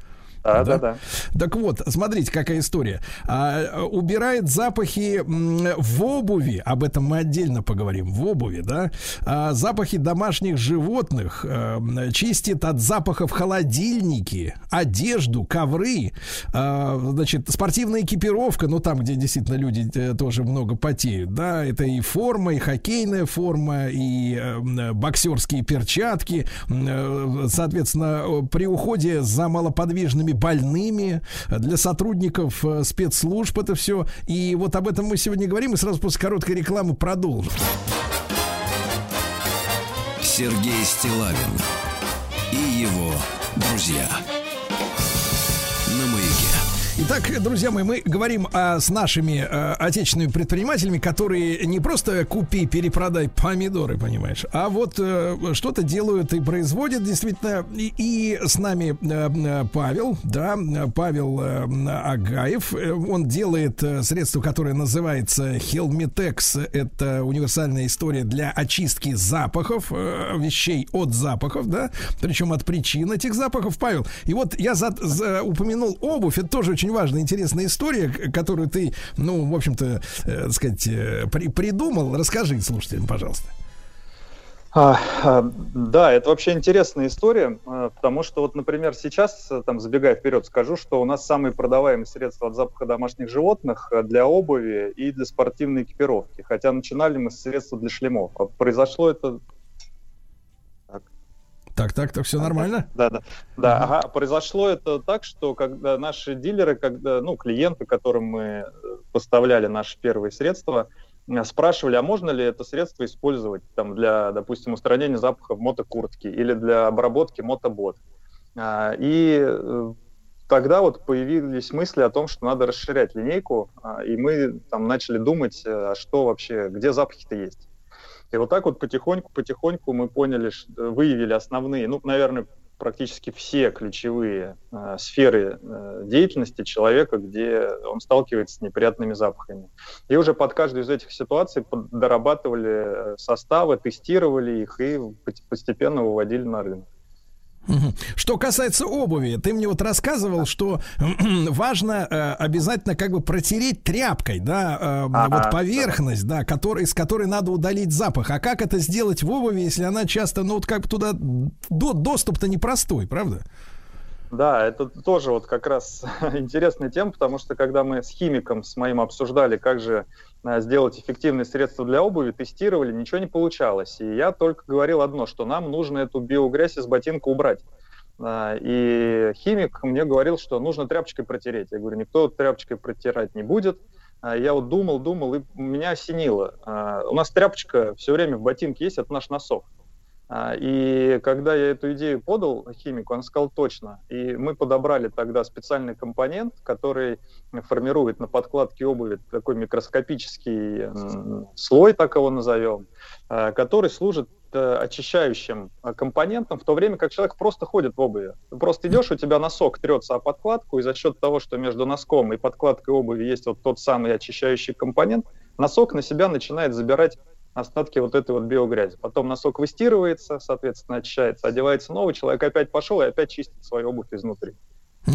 Да, да, да. Так вот, смотрите, какая история. А, убирает запахи в обуви, об этом мы отдельно поговорим, в обуви, да. А, запахи домашних животных, а, чистит от запахов холодильники, одежду, ковры, а, значит, спортивная экипировка, ну там, где действительно люди э, тоже много потеют, да, это и форма, и хоккейная форма, и э, боксерские перчатки, э, соответственно, при уходе за малоподвижными больными, для сотрудников э, спецслужб это все. И вот об этом мы сегодня говорим, и сразу после короткой рекламы продолжим. Сергей Стилавин и его друзья. Итак, друзья мои, мы говорим о, с нашими э, отечественными предпринимателями, которые не просто купи, перепродай помидоры, понимаешь, а вот э, что-то делают и производят действительно. И, и с нами э Павел, да, Павел э, Агаев. Он делает средство, которое называется Helmetex. Это универсальная история для очистки запахов, вещей от запахов, да, причем от причин этих запахов. Павел, и вот я за, за, упомянул обувь, это тоже очень важная, интересная история, которую ты, ну, в общем-то, э, сказать, э, при, придумал. Расскажи слушателям, пожалуйста. А, а, да, это вообще интересная история, а, потому что вот, например, сейчас, там, забегая вперед, скажу, что у нас самые продаваемые средства от запаха домашних животных э, для обуви и для спортивной экипировки, хотя начинали мы с средств для шлемов. Произошло это так, так, так, все нормально? Да, да. Да, ага. Произошло это так, что когда наши дилеры, когда, ну, клиенты, которым мы э, поставляли наши первые средства, э, спрашивали, а можно ли это средство использовать там, для, допустим, устранения запаха в мотокуртки или для обработки мотобот. А, и э, тогда вот появились мысли о том, что надо расширять линейку, а, и мы там начали думать, а что вообще, где запахи-то есть. И вот так вот потихоньку-потихоньку мы поняли, выявили основные, ну, наверное, практически все ключевые э, сферы э, деятельности человека, где он сталкивается с неприятными запахами. И уже под каждую из этих ситуаций дорабатывали э, составы, тестировали их и постепенно выводили на рынок. Что касается обуви, ты мне вот рассказывал, что [CLEARS THROAT] важно э, обязательно как бы протереть тряпкой, да, э, а, вот поверхность, да, который, с которой надо удалить запах. А как это сделать в обуви, если она часто, ну вот как бы туда до, доступ-то непростой, правда? Да, это тоже вот как раз [LAUGHS] интересная тема, потому что когда мы с химиком, с моим обсуждали, как же а, сделать эффективные средства для обуви, тестировали, ничего не получалось. И я только говорил одно, что нам нужно эту биогрязь из ботинка убрать. А, и химик мне говорил, что нужно тряпочкой протереть. Я говорю, никто тряпочкой протирать не будет. А, я вот думал, думал, и меня осенило. У нас тряпочка все время в ботинке есть, это наш носок. А, и когда я эту идею подал химику, он сказал точно. И мы подобрали тогда специальный компонент, который формирует на подкладке обуви такой микроскопический слой, так его назовем, а, который служит э, очищающим компонентом, в то время как человек просто ходит в обуви. Ты просто идешь, у тебя носок трется о подкладку, и за счет того, что между носком и подкладкой обуви есть вот тот самый очищающий компонент, носок на себя начинает забирать остатки вот этой вот биогрязи. Потом носок выстирывается, соответственно, очищается, одевается новый, человек опять пошел и опять чистит свою обувь изнутри.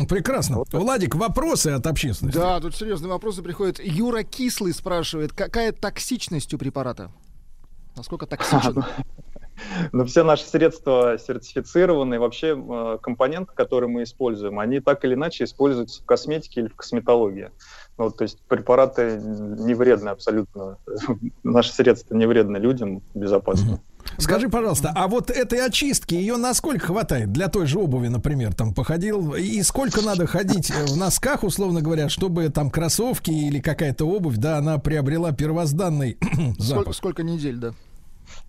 Прекрасно. Вот Владик, вопросы от общественности? Да, тут серьезные вопросы приходят. Юра Кислый спрашивает, какая токсичность у препарата? Насколько токсичен? [LAUGHS] Но все наши средства сертифицированы. Вообще э, компоненты, которые мы используем, они так или иначе используются в косметике или в косметологии. Ну, то есть препараты не вредны абсолютно. [LAUGHS] Наши средства не вредны людям, безопасны. Скажи, пожалуйста, а вот этой очистки ее насколько хватает для той же обуви, например, там походил, и сколько надо ходить в носках, условно говоря, чтобы там кроссовки или какая-то обувь, да, она приобрела первозданный [CLEARS THROAT] запах? Сколько, сколько недель, да?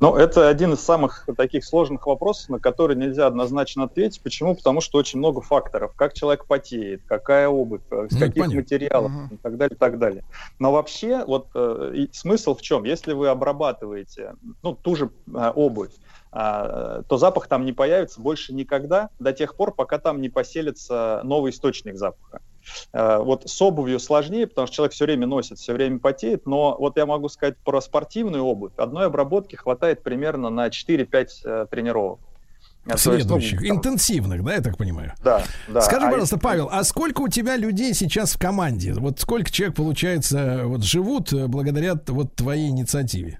Ну, это один из самых таких сложных вопросов, на который нельзя однозначно ответить. Почему? Потому что очень много факторов. Как человек потеет, какая обувь, э, с ну, каких понятно. материалов угу. и так далее, и так далее. Но вообще, вот э, смысл в чем? Если вы обрабатываете ну, ту же э, обувь, а, то запах там не появится больше никогда, до тех пор, пока там не поселится новый источник запаха. А, вот с обувью сложнее, потому что человек все время носит, все время потеет, но вот я могу сказать про спортивную обувь. Одной обработки хватает примерно на 4-5 э, тренировок. Следующих, есть, ну, интенсивных, да, я так понимаю? Да, да. Скажи, а пожалуйста, Павел, а сколько у тебя людей сейчас в команде? Вот сколько человек, получается, вот живут э, благодаря вот твоей инициативе?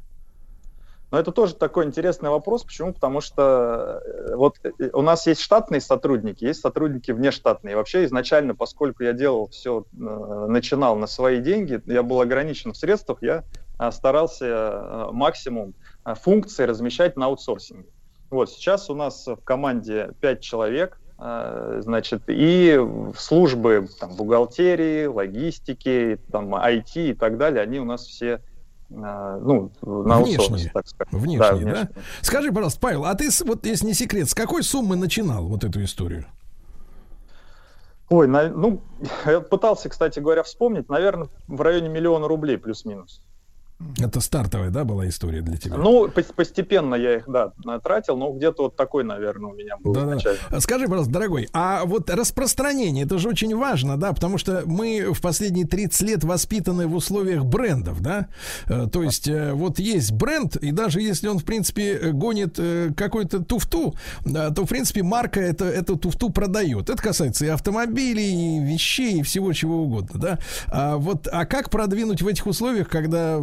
Но это тоже такой интересный вопрос. Почему? Потому что э, вот э, у нас есть штатные сотрудники, есть сотрудники внештатные. Вообще изначально, поскольку я делал все, э, начинал на свои деньги, я был ограничен в средствах, я старался максимум функций размещать на аутсорсинге. Вот сейчас у нас в команде 5 человек, значит, и службы там, бухгалтерии, логистики, там, IT и так далее, они у нас все ну, на внешние, так сказать. Внешние, да, внешние. да? Скажи, пожалуйста, Павел, а ты, вот если не секрет, с какой суммы начинал вот эту историю? Ой, на, ну, я пытался, кстати говоря, вспомнить, наверное, в районе миллиона рублей плюс-минус. Это стартовая, да, была история для тебя? Ну, постепенно я их, да, тратил, но где-то вот такой, наверное, у меня был да, Да. Скажи, пожалуйста, дорогой, а вот распространение, это же очень важно, да, потому что мы в последние 30 лет воспитаны в условиях брендов, да, э, то есть э, вот есть бренд, и даже если он, в принципе, гонит э, какую-то туфту, то, в принципе, марка это, эту туфту продает. Это касается и автомобилей, и вещей, и всего чего угодно, да. А вот, а как продвинуть в этих условиях, когда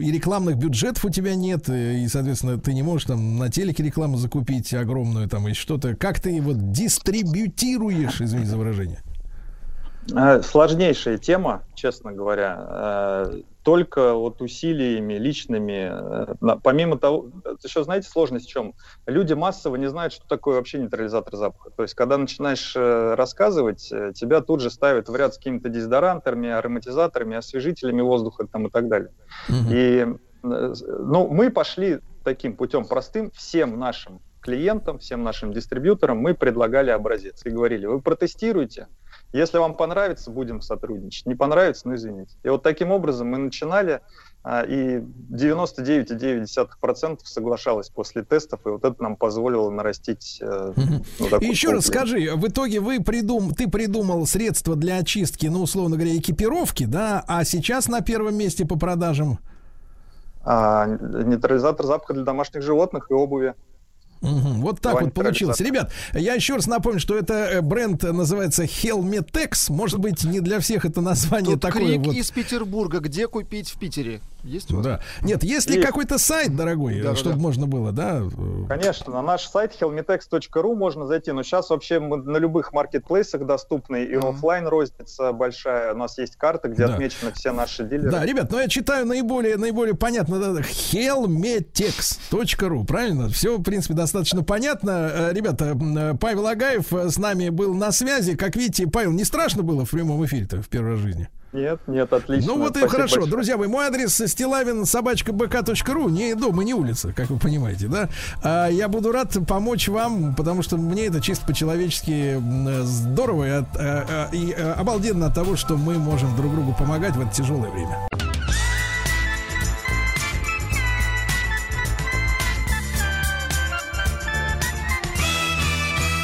и рекламных бюджетов у тебя нет, и, соответственно, ты не можешь там на телеке рекламу закупить огромную там и что-то. Как ты вот дистрибьютируешь, извини за выражение? Э, сложнейшая тема, честно говоря. Э, только вот усилиями личными, э, помимо того, еще знаете сложность в чем? Люди массово не знают, что такое вообще нейтрализатор запаха. То есть, когда начинаешь рассказывать, тебя тут же ставят в ряд с какими-то дезодорантами, ароматизаторами, освежителями воздуха там, и так далее. Угу. И ну, мы пошли таким путем простым всем нашим клиентам, всем нашим дистрибьюторам мы предлагали образец и говорили, вы протестируйте, если вам понравится, будем сотрудничать. Не понравится, ну извините. И вот таким образом мы начинали, а, и 99,9% соглашалось после тестов, и вот это нам позволило нарастить. Э, ну, еще раз скажи, в итоге вы придум, ты придумал средства для очистки, ну условно говоря, экипировки, да, а сейчас на первом месте по продажам? А, нейтрализатор запаха для домашних животных и обуви. Угу, вот так вот получилось. Ребят, я еще раз напомню, что это э, бренд называется Helmetex. Может быть, не для всех это название Тут такое. Крик вот. из Петербурга. Где купить в Питере? Есть у вас? Да. Нет, есть ли Есть. какой-то сайт, дорогой, Да, да, чтобы да. можно было, да? э, Конечно, на наш сайт helmetex.ru можно зайти, но сейчас вообще мы на любых маркетплейсах доступны, и Мгм. оффлайн розница большая, у нас есть карта, где Да. отмечены все наши дилеры. Да, ребят, ну я читаю наиболее, наиболее понятно. Да, helmetex.ru, правильно? Все, в принципе, достаточно понятно. Э, Ребята, э, Павел Агаев э, с нами был на связи. Как видите, Павел, не страшно было в прямом эфире-то в первой жизни? Нет, нет, отлично. Ну вот и Спасибо хорошо. большое. Друзья мои, мой адрес стилавин собачка бк.ру. Не дом и не улица, как вы понимаете, да? А, я буду рад помочь вам, потому что мне это чисто по-человечески э, здорово и, от- э, и э, обалденно от того, что мы можем друг другу помогать в это тяжелое время.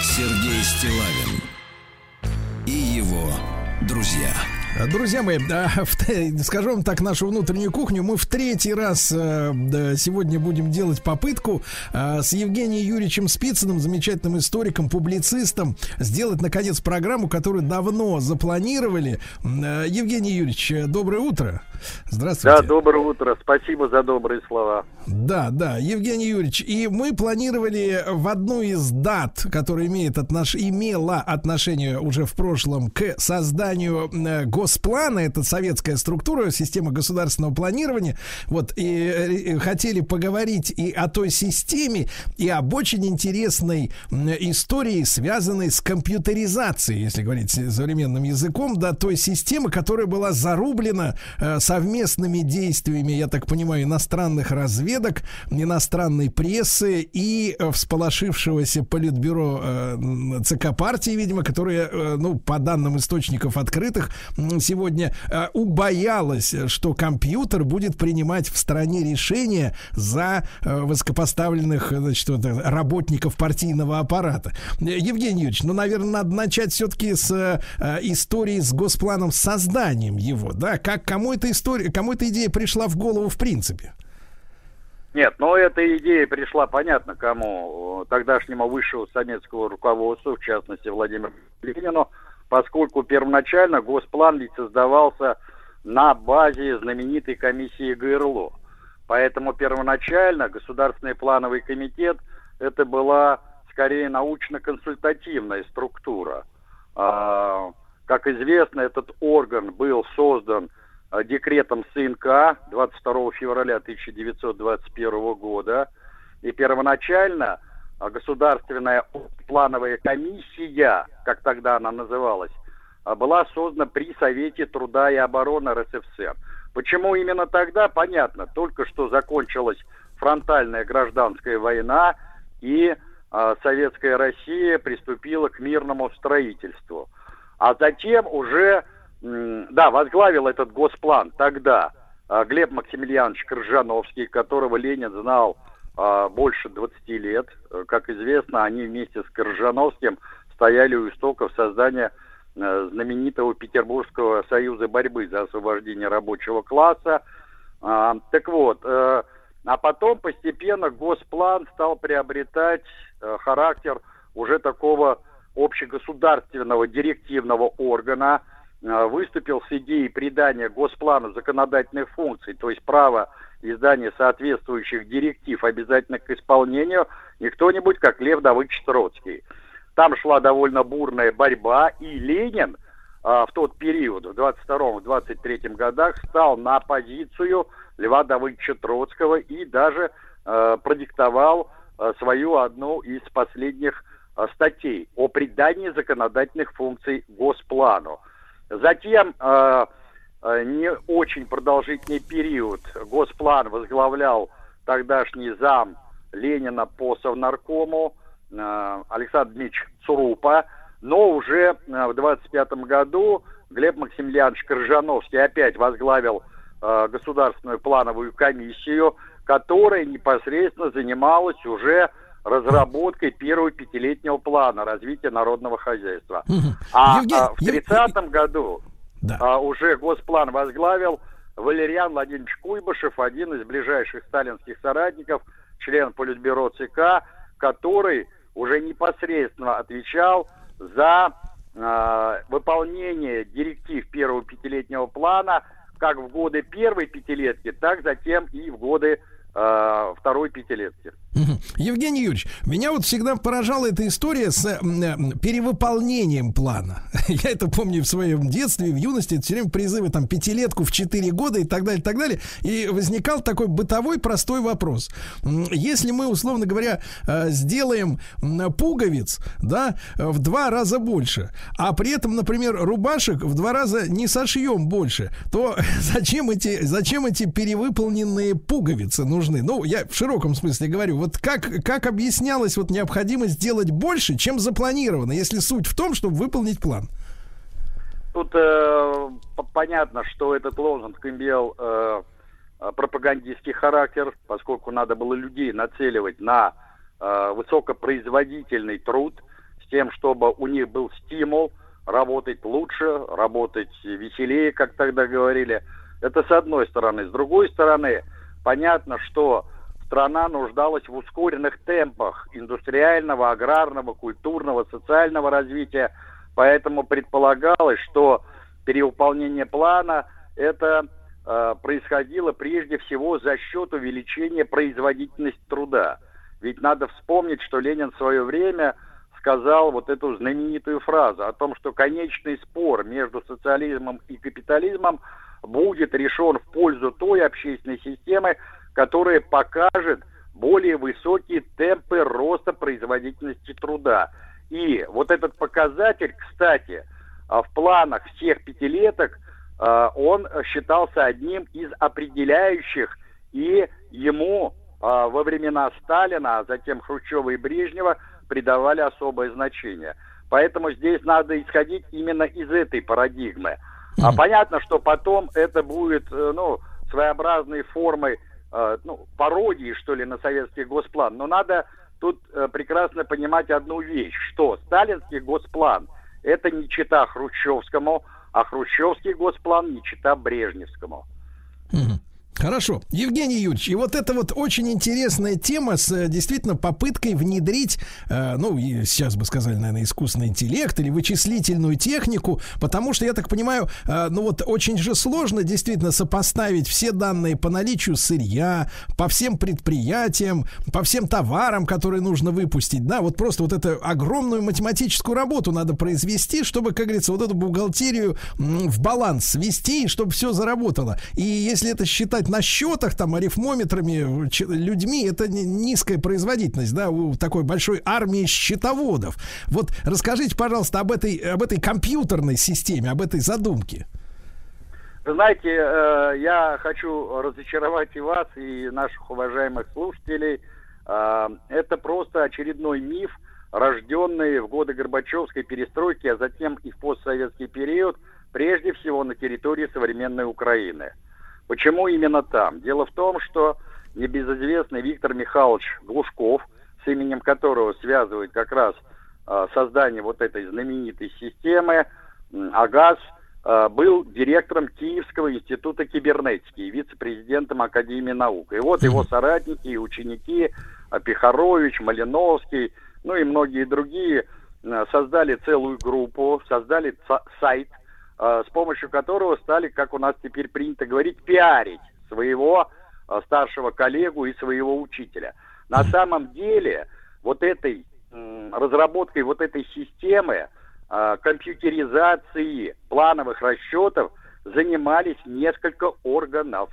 Сергей Стилавин и его друзья. Друзья мои, а, [LAUGHS] скажу вам так, нашу внутреннюю кухню мы в третий раз э, сегодня будем делать попытку э, с Евгением Юрьевичем Спицыным, замечательным историком, публицистом, сделать, наконец, программу, которую давно запланировали. Э, Евгений Юрьевич, э, доброе утро. Здравствуйте. Да, доброе утро. Спасибо за добрые слова. Да, да, Евгений Юрьевич, и мы планировали в одну из дат, которая имеет отнош... имела отношение уже в прошлом к созданию э, госплана, это советская структура, система государственного планирования, вот, и э, хотели поговорить и о той системе, и об очень интересной истории, связанной с компьютеризацией, если говорить современным языком, да, той системы, которая была зарублена э, совместными действиями, я так понимаю, иностранных разведок, иностранной прессы и э, всполошившегося политбюро э, ЦК партии, видимо, которое, э, ну, по данным источников открытых, сегодня э, убоялось, что компьютер будет принимать в стране решения за э, высокопоставленных, э, значит, вот, э, работников партийного аппарата. Э, Евгений Юрьевич, ну, наверное, надо начать все-таки с э, истории с госпланом, с созданием его, да? Как кому эта история, кому эта идея пришла в голову в принципе? Нет, но эта идея пришла, понятно, кому, э, тогдашнему высшего советского руководства, в частности, Владимиру Ленину, поскольку первоначально госплан ведь создавался на базе знаменитой комиссии ГРЛО. Поэтому первоначально Государственный плановый комитет это была скорее научно-консультативная структура. А, Как известно, этот орган был создан а, декретом СНК 22 февраля 1921 года. И первоначально Государственная плановая комиссия, как тогда она называлась, а, была создана при Совете труда и обороны РСФСР. Почему именно тогда, понятно. Только что закончилась фронтальная гражданская война, и а, Советская Россия приступила к мирному строительству. А затем уже, м, да, возглавил этот госплан тогда а, Глеб Максимiliaнович Крыжановский, которого Ленин знал а, больше 20 лет. Э, Как известно, они вместе с Крыжановским стояли у истоков создания э, знаменитого Петербургского союза борьбы за освобождение рабочего класса. А, так вот, э, а потом постепенно Госплан стал приобретать характер уже такого общегосударственного директивного органа, выступил с идеей придания Госплану законодательных функций, то есть право издания соответствующих директив обязательных к исполнению, не кто-нибудь, как Лев Давыдович Троцкий. Там шла довольно бурная борьба, и Ленин а, в тот период, в 22-23 годах, стал на позицию Льва Давыдовича Троцкого и даже э, продиктовал э, свою одну из последних э, статей о придании законодательных функций Госплану. Затем э, не очень продолжительный период. Госплан возглавлял тогдашний зам Ленина по Совнаркому э, Александр Дмитриевич Цурупа, но уже э, в 25 году Глеб Максимiliaнович Крыжановский опять возглавил э, Государственную плановую комиссию, которая непосредственно занималась уже разработкой первого пятилетнего плана развития народного хозяйства. А, Евгений- а в Ев- 30 году Да. а, уже Госплан возглавил Валериан Владимирович Куйбышев, один из ближайших сталинских соратников, член Политбюро ЦК, который уже непосредственно отвечал за а, выполнение директив первого пятилетнего плана, как в годы первой пятилетки, так затем и в годы э, второй пятилетки. Евгений Юрьевич, меня вот всегда поражала эта история с э, перевыполнением плана. [LAUGHS] Я это помню в своем детстве, в юности, все время призывы там пятилетку в 4 года и так далее, и так далее. И возникал такой бытовой простой вопрос. Если мы, условно говоря, э, сделаем пуговиц, да, в два раза больше, а при этом, например, рубашек в два раза не сошьем больше, то [LAUGHS] зачем эти, зачем эти перевыполненные пуговицы нужны? Ну, я в широком смысле говорю, вот как, как объяснялась вот необходимость сделать больше, чем запланировано, если суть в том, чтобы выполнить план? Тут э, понятно, что этот лозунг имел э, пропагандистский характер, поскольку надо было людей нацеливать на э, высокопроизводительный труд, с тем, чтобы у них был стимул работать лучше, работать веселее, как тогда говорили. Это с одной стороны. С другой стороны, понятно, что страна нуждалась в ускоренных темпах индустриального, аграрного, культурного, социального развития, поэтому предполагалось, что перевыполнение плана это э, происходило прежде всего за счет увеличения производительности труда. Ведь надо вспомнить, что Ленин в свое время сказал вот эту знаменитую фразу о том, что конечный спор между социализмом и капитализмом будет решен в пользу той общественной системы, которая покажет более высокие темпы роста производительности труда. И вот этот показатель, кстати, а, в планах всех пятилеток, а, он считался одним из определяющих, и ему а, во времена Сталина, а затем Хрущева и Брежнева придавали особое значение. Поэтому здесь надо исходить именно из этой парадигмы. А понятно, что потом это будет, э, ну, своеобразной формой Э, ну, пародии, что ли, на советский госплан. Но надо тут э, прекрасно понимать одну вещь, что сталинский госплан – это не чита Хрущевскому, а хрущевский госплан не чита Брежневскому. Хорошо. Евгений Юрьевич, и вот это вот очень интересная тема с э, действительно попыткой внедрить, э, ну, сейчас бы сказали, наверное, искусственный интеллект или вычислительную технику, потому что, я так понимаю, э, ну вот очень же сложно действительно сопоставить все данные по наличию сырья, по всем предприятиям, по всем товарам, которые нужно выпустить, да, вот просто вот эту огромную математическую работу надо произвести, чтобы, как говорится, вот эту бухгалтерию в баланс свести, чтобы все заработало. И если это считать считать на счетах, там, арифмометрами, людьми, это низкая производительность, да, у такой большой армии счетоводов. Вот расскажите, пожалуйста, об этой, об этой компьютерной системе, об этой задумке. Знаете, э, я хочу разочаровать и вас, и наших уважаемых слушателей. Э, это просто очередной миф, рожденный в годы Горбачевской перестройки, а затем и в постсоветский период, прежде всего на территории современной Украины – Почему именно там? Дело в том, что небезызвестный Виктор Михайлович Глушков, с именем которого связывают как раз э, создание вот этой знаменитой системы, э, АГАЗ, э, был директором Киевского института кибернетики и вице-президентом Академии наук. И вот его соратники и ученики э, Пихарович, Малиновский, ну и многие другие создали целую группу, создали сайт – с помощью которого стали, как у нас теперь принято говорить, пиарить своего э, старшего коллегу и своего учителя. На самом деле вот этой разработкой вот этой системы э, компьютеризации плановых расчетов занимались несколько органов.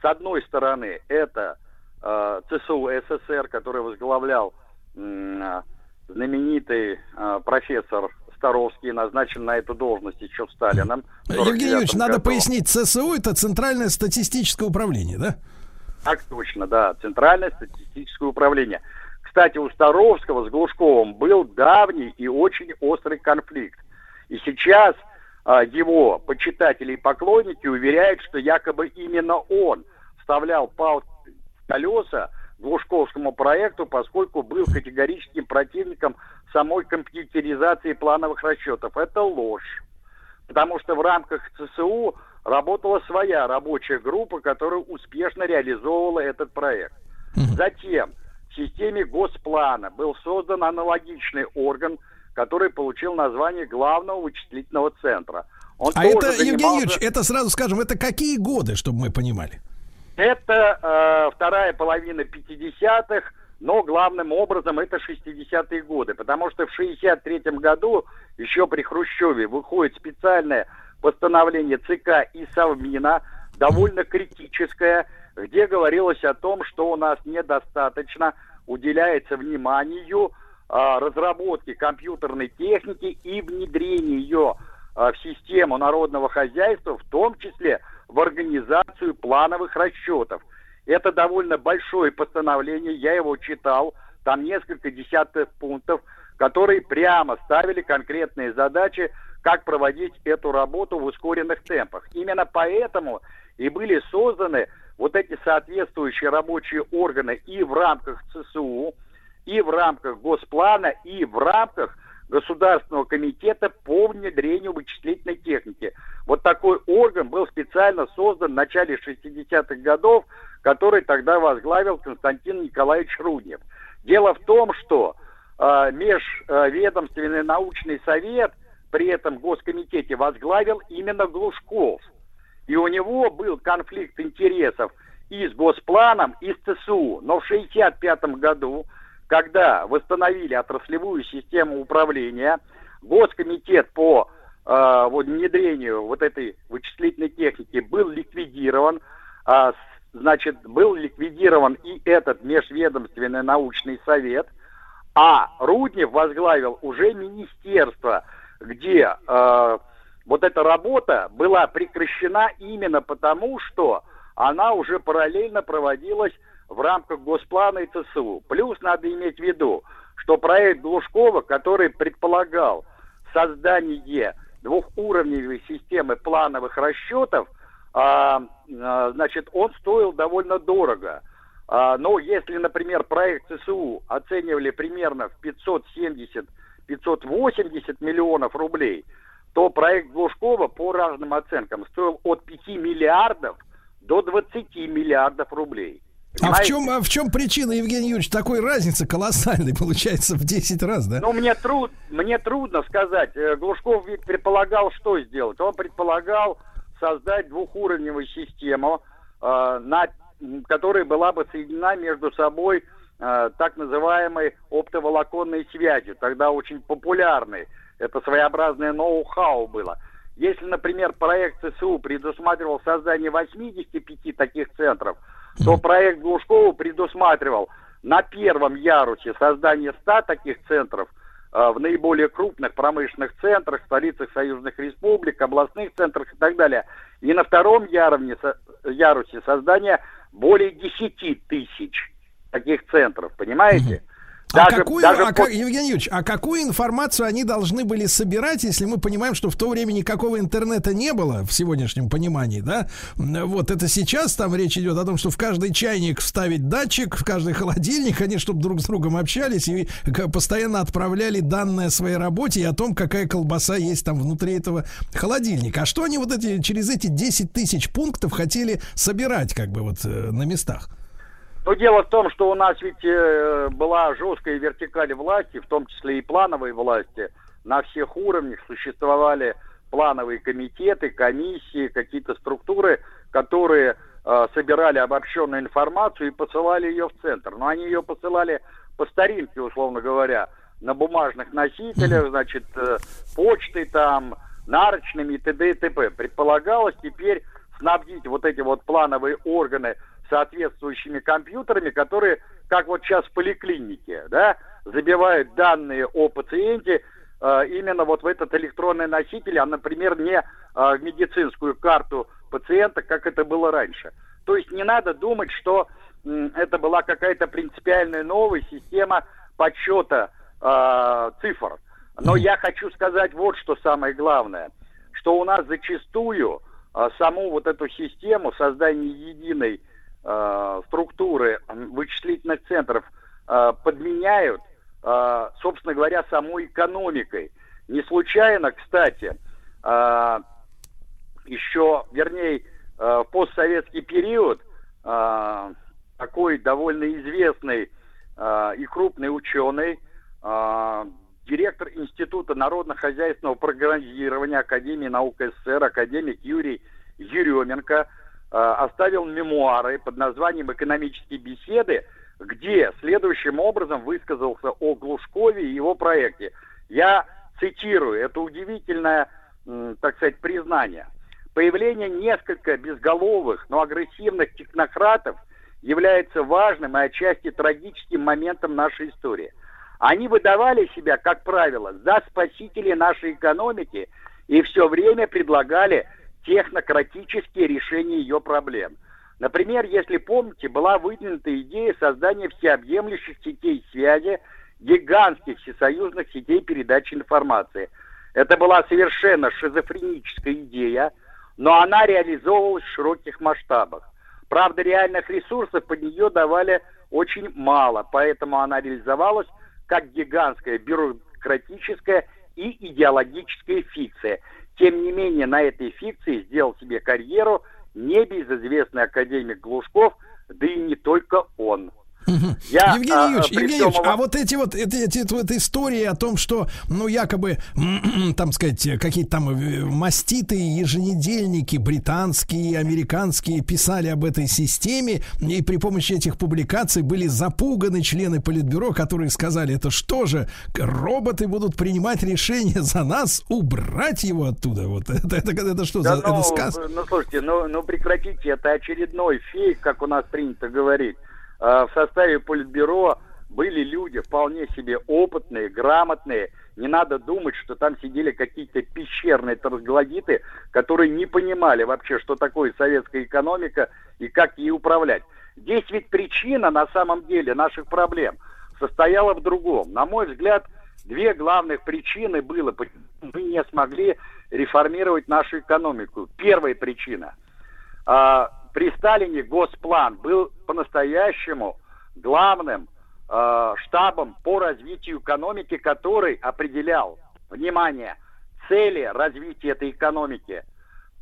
С одной стороны, это ЦСУ СССР, который возглавлял знаменитый профессор Старовский назначен на эту должность еще Сталином. Евгений Юрьевич, надо пояснить, ЦСУ это Центральное статистическое управление, да? Так точно, да, Центральное статистическое управление. Кстати, у Старовского с Глушковым был давний и очень острый конфликт. И сейчас а, его почитатели и поклонники уверяют, что якобы именно он вставлял палки колеса Глушковскому проекту, поскольку был категорическим противником самой компьютеризации плановых расчетов. Это ложь. Потому что в рамках ЦСУ работала своя рабочая группа, которая успешно реализовывала этот проект. Затем в системе Госплана был создан аналогичный орган, который получил название Главного вычислительного центра. Он а это, занимался... Евгений Юрьевич, это сразу скажем, это какие годы, чтобы мы понимали? Это э, вторая половина 50-х, но главным образом это 60-е годы, потому что в 63-м году еще при Хрущеве выходит специальное постановление ЦК и Совмина, довольно критическое, где говорилось о том, что у нас недостаточно уделяется вниманию а, разработке компьютерной техники и внедрению ее а, в систему народного хозяйства, в том числе в организацию плановых расчетов. Это довольно большое постановление, я его читал, там несколько десятков пунктов, которые прямо ставили конкретные задачи, как проводить эту работу в ускоренных темпах. Именно поэтому и были созданы вот эти соответствующие рабочие органы и в рамках ЦСУ, и в рамках Госплана, и в рамках Государственного комитета по внедрению вычислительной техники. Вот такой орган был специально создан в начале 60-х годов, который тогда возглавил Константин Николаевич Руднев. Дело в том, что э, межведомственный научный совет при этом Госкомитете возглавил именно Глушков. И у него был конфликт интересов и с Госпланом, и с ЦСУ. Но в 1965 году когда восстановили отраслевую систему управления, Госкомитет по э, вот, внедрению вот этой вычислительной техники был ликвидирован, э, значит, был ликвидирован и этот межведомственный научный совет, а Руднев возглавил уже министерство, где э, вот эта работа была прекращена именно потому, что она уже параллельно проводилась в рамках Госплана и ЦСУ. Плюс надо иметь в виду, что проект Глушкова, который предполагал создание двухуровневой системы плановых расчетов, а, а, значит, он стоил довольно дорого. А, но если, например, проект ЦСУ оценивали примерно в 570-580 миллионов рублей, то проект Глушкова по разным оценкам стоил от 5 миллиардов до 20 миллиардов рублей. А в чем, а в чем причина, Евгений Юрьевич, такой разницы колоссальной [LAUGHS] получается в 10 раз, да? Ну, мне, труд, мне трудно сказать. Э, Глушков ведь предполагал, что сделать. Он предполагал создать двухуровневую систему, э, на, которая была бы соединена между собой э, так называемой оптоволоконной связью, тогда очень популярной. Это своеобразное ноу-хау было. Если, например, проект ЦСУ предусматривал создание 85 таких центров – то проект Глушкова предусматривал на первом ярусе создание 100 таких центров э, в наиболее крупных промышленных центрах, столицах союзных республик, областных центрах и так далее. И на втором ярусе, ярусе создание более 10 тысяч таких центров, понимаете? Угу. Даже, а какую, даже а как, Евгений Юрьевич, а какую информацию они должны были собирать, если мы понимаем, что в то время никакого интернета не было в сегодняшнем понимании, да? Вот это сейчас там речь идет о том, что в каждый чайник вставить датчик, в каждый холодильник, они чтобы друг с другом общались и постоянно отправляли данные о своей работе и о том, какая колбаса есть там внутри этого холодильника. А что они вот эти через эти 10 тысяч пунктов хотели собирать как бы вот э, на местах? Но дело в том, что у нас ведь э, была жесткая вертикаль власти, в том числе и плановой власти. На всех уровнях существовали плановые комитеты, комиссии, какие-то структуры, которые э, собирали обобщенную информацию и посылали ее в центр. Но они ее посылали по старинке, условно говоря, на бумажных носителях, значит, э, почтой там, нарочными и т.д. и т.п. Предполагалось теперь снабдить вот эти вот плановые органы соответствующими компьютерами, которые, как вот сейчас в поликлинике, да, забивают данные о пациенте э, именно вот в этот электронный носитель, а, например, не э, в медицинскую карту пациента, как это было раньше. То есть не надо думать, что э, это была какая-то принципиальная новая система подсчета э, цифр. Но я хочу сказать вот что самое главное, что у нас зачастую э, саму вот эту систему создания единой э, структуры вычислительных центров э, подменяют, э, собственно говоря, самой экономикой. Не случайно, кстати, еще, вернее, э, постсоветский период такой довольно известный и крупный ученый, директор Института народно-хозяйственного программирования Академии наук СССР, академик Юрий Еременко, оставил мемуары под названием «Экономические беседы», где следующим образом высказался о Глушкове и его проекте. Я цитирую, это удивительное, так сказать, признание. Появление несколько безголовых, но агрессивных технократов является важным и отчасти трагическим моментом нашей истории. Они выдавали себя, как правило, за спасителей нашей экономики и все время предлагали технократические решения ее проблем. Например, если помните, была выдвинута идея создания всеобъемлющих сетей связи, гигантских всесоюзных сетей передачи информации. Это была совершенно шизофреническая идея, но она реализовывалась в широких масштабах. Правда, реальных ресурсов под нее давали очень мало, поэтому она реализовалась как гигантская бюрократическая и идеологическая фикция. Тем не менее, на этой фикции сделал себе карьеру небезызвестный академик Глушков, да и не только он. Я, Евгений а, Юрьевич, Евгений Юрьевич, а вот эти вот эти, эти, вот истории о том, что, ну, якобы, там сказать, какие-то там э, маститые еженедельники британские, американские писали об этой системе, и при помощи этих публикаций были запуганы члены Политбюро, которые сказали, это что же, роботы будут принимать решение за нас, убрать его оттуда? Вот это, это, это, это что да за ну, это сказ? Ну, слушайте, ну, ну прекратите, это очередной фейк, как у нас принято говорить. Э, в составе Политбюро были люди вполне себе опытные, грамотные. Не надо думать, что там сидели какие-то пещерные трансглодиты, которые не понимали вообще, что такое советская экономика и как ей управлять. Здесь ведь причина на самом деле наших проблем состояла в другом. На мой взгляд, две главных причины было, почему мы не смогли реформировать нашу экономику. Первая причина а, – при Сталине Госплан был по-настоящему главным э, штабом по развитию экономики, который определял, внимание, цели развития этой экономики.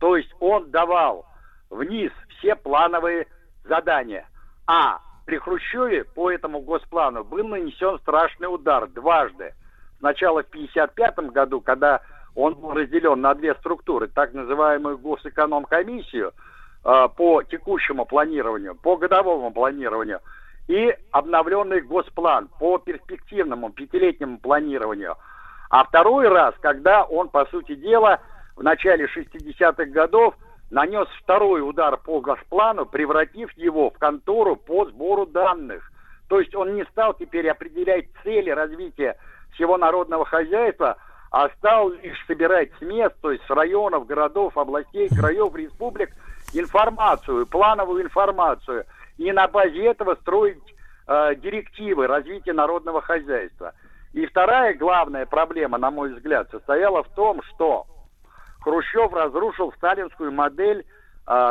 То есть он давал вниз все плановые задания. А при Хрущеве по этому госплану был нанесен страшный удар дважды. Сначала в 1955 году, когда он был разделен на две структуры, так называемую госэкономкомиссию – по текущему планированию, по годовому планированию и обновленный госплан по перспективному пятилетнему планированию. А второй раз, когда он, по сути дела, в начале 60-х годов нанес второй удар по госплану, превратив его в контору по сбору данных. То есть он не стал теперь определять цели развития всего народного хозяйства, а стал лишь собирать с мест, то есть с районов, городов, областей, краев, республик – информацию, плановую информацию, и на базе этого строить э, директивы развития народного хозяйства. И вторая главная проблема, на мой взгляд, состояла в том, что Хрущев разрушил сталинскую модель э,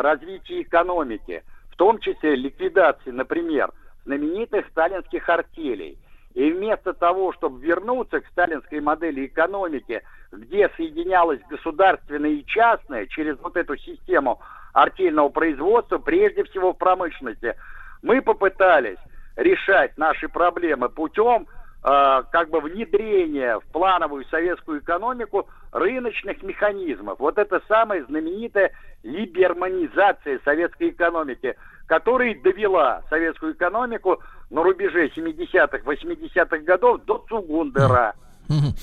развития экономики, в том числе ликвидации, например, знаменитых сталинских артелей. И вместо того, чтобы вернуться к сталинской модели экономики, где соединялось государственное и частное через вот эту систему артельного производства, прежде всего в промышленности. Мы попытались решать наши проблемы путем э, как бы внедрения в плановую советскую экономику рыночных механизмов. Вот это самая знаменитая либерманизация советской экономики, которая довела советскую экономику на рубеже 70-х, 80-х годов до Цугундера.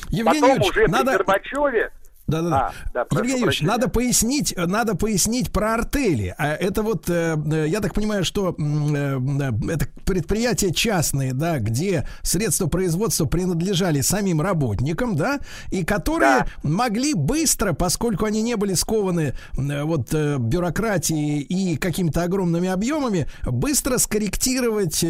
Евгений Потом Ильич, уже надо... при Горбачеве да, да, да. А, да Евгений Ильич, надо пояснить, надо пояснить про артели. А это вот, э, я так понимаю, что э, это предприятия частные, да, где средства производства принадлежали самим работникам, да, и которые да. могли быстро, поскольку они не были скованы э, вот бюрократией и какими-то огромными объемами, быстро скорректировать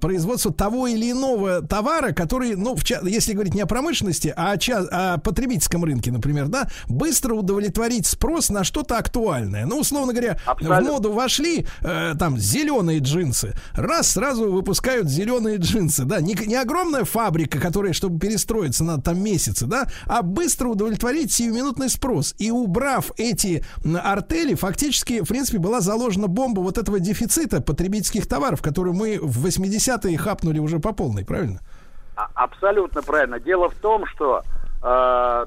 производство того или иного товара, который, ну, в, если говорить не о промышленности, а о, о потребительском рынке, например, например, да, быстро удовлетворить спрос на что-то актуальное. Ну, условно говоря, Абсолютно. в моду вошли э, там зеленые джинсы. Раз сразу выпускают зеленые джинсы, да, не, не огромная фабрика, которая, чтобы перестроиться, надо там месяцы, да, а быстро удовлетворить сиюминутный спрос. И убрав эти артели, фактически, в принципе, была заложена бомба вот этого дефицита потребительских товаров, которую мы в 80-е хапнули уже по полной, правильно? А- Абсолютно правильно. Дело в том, что э,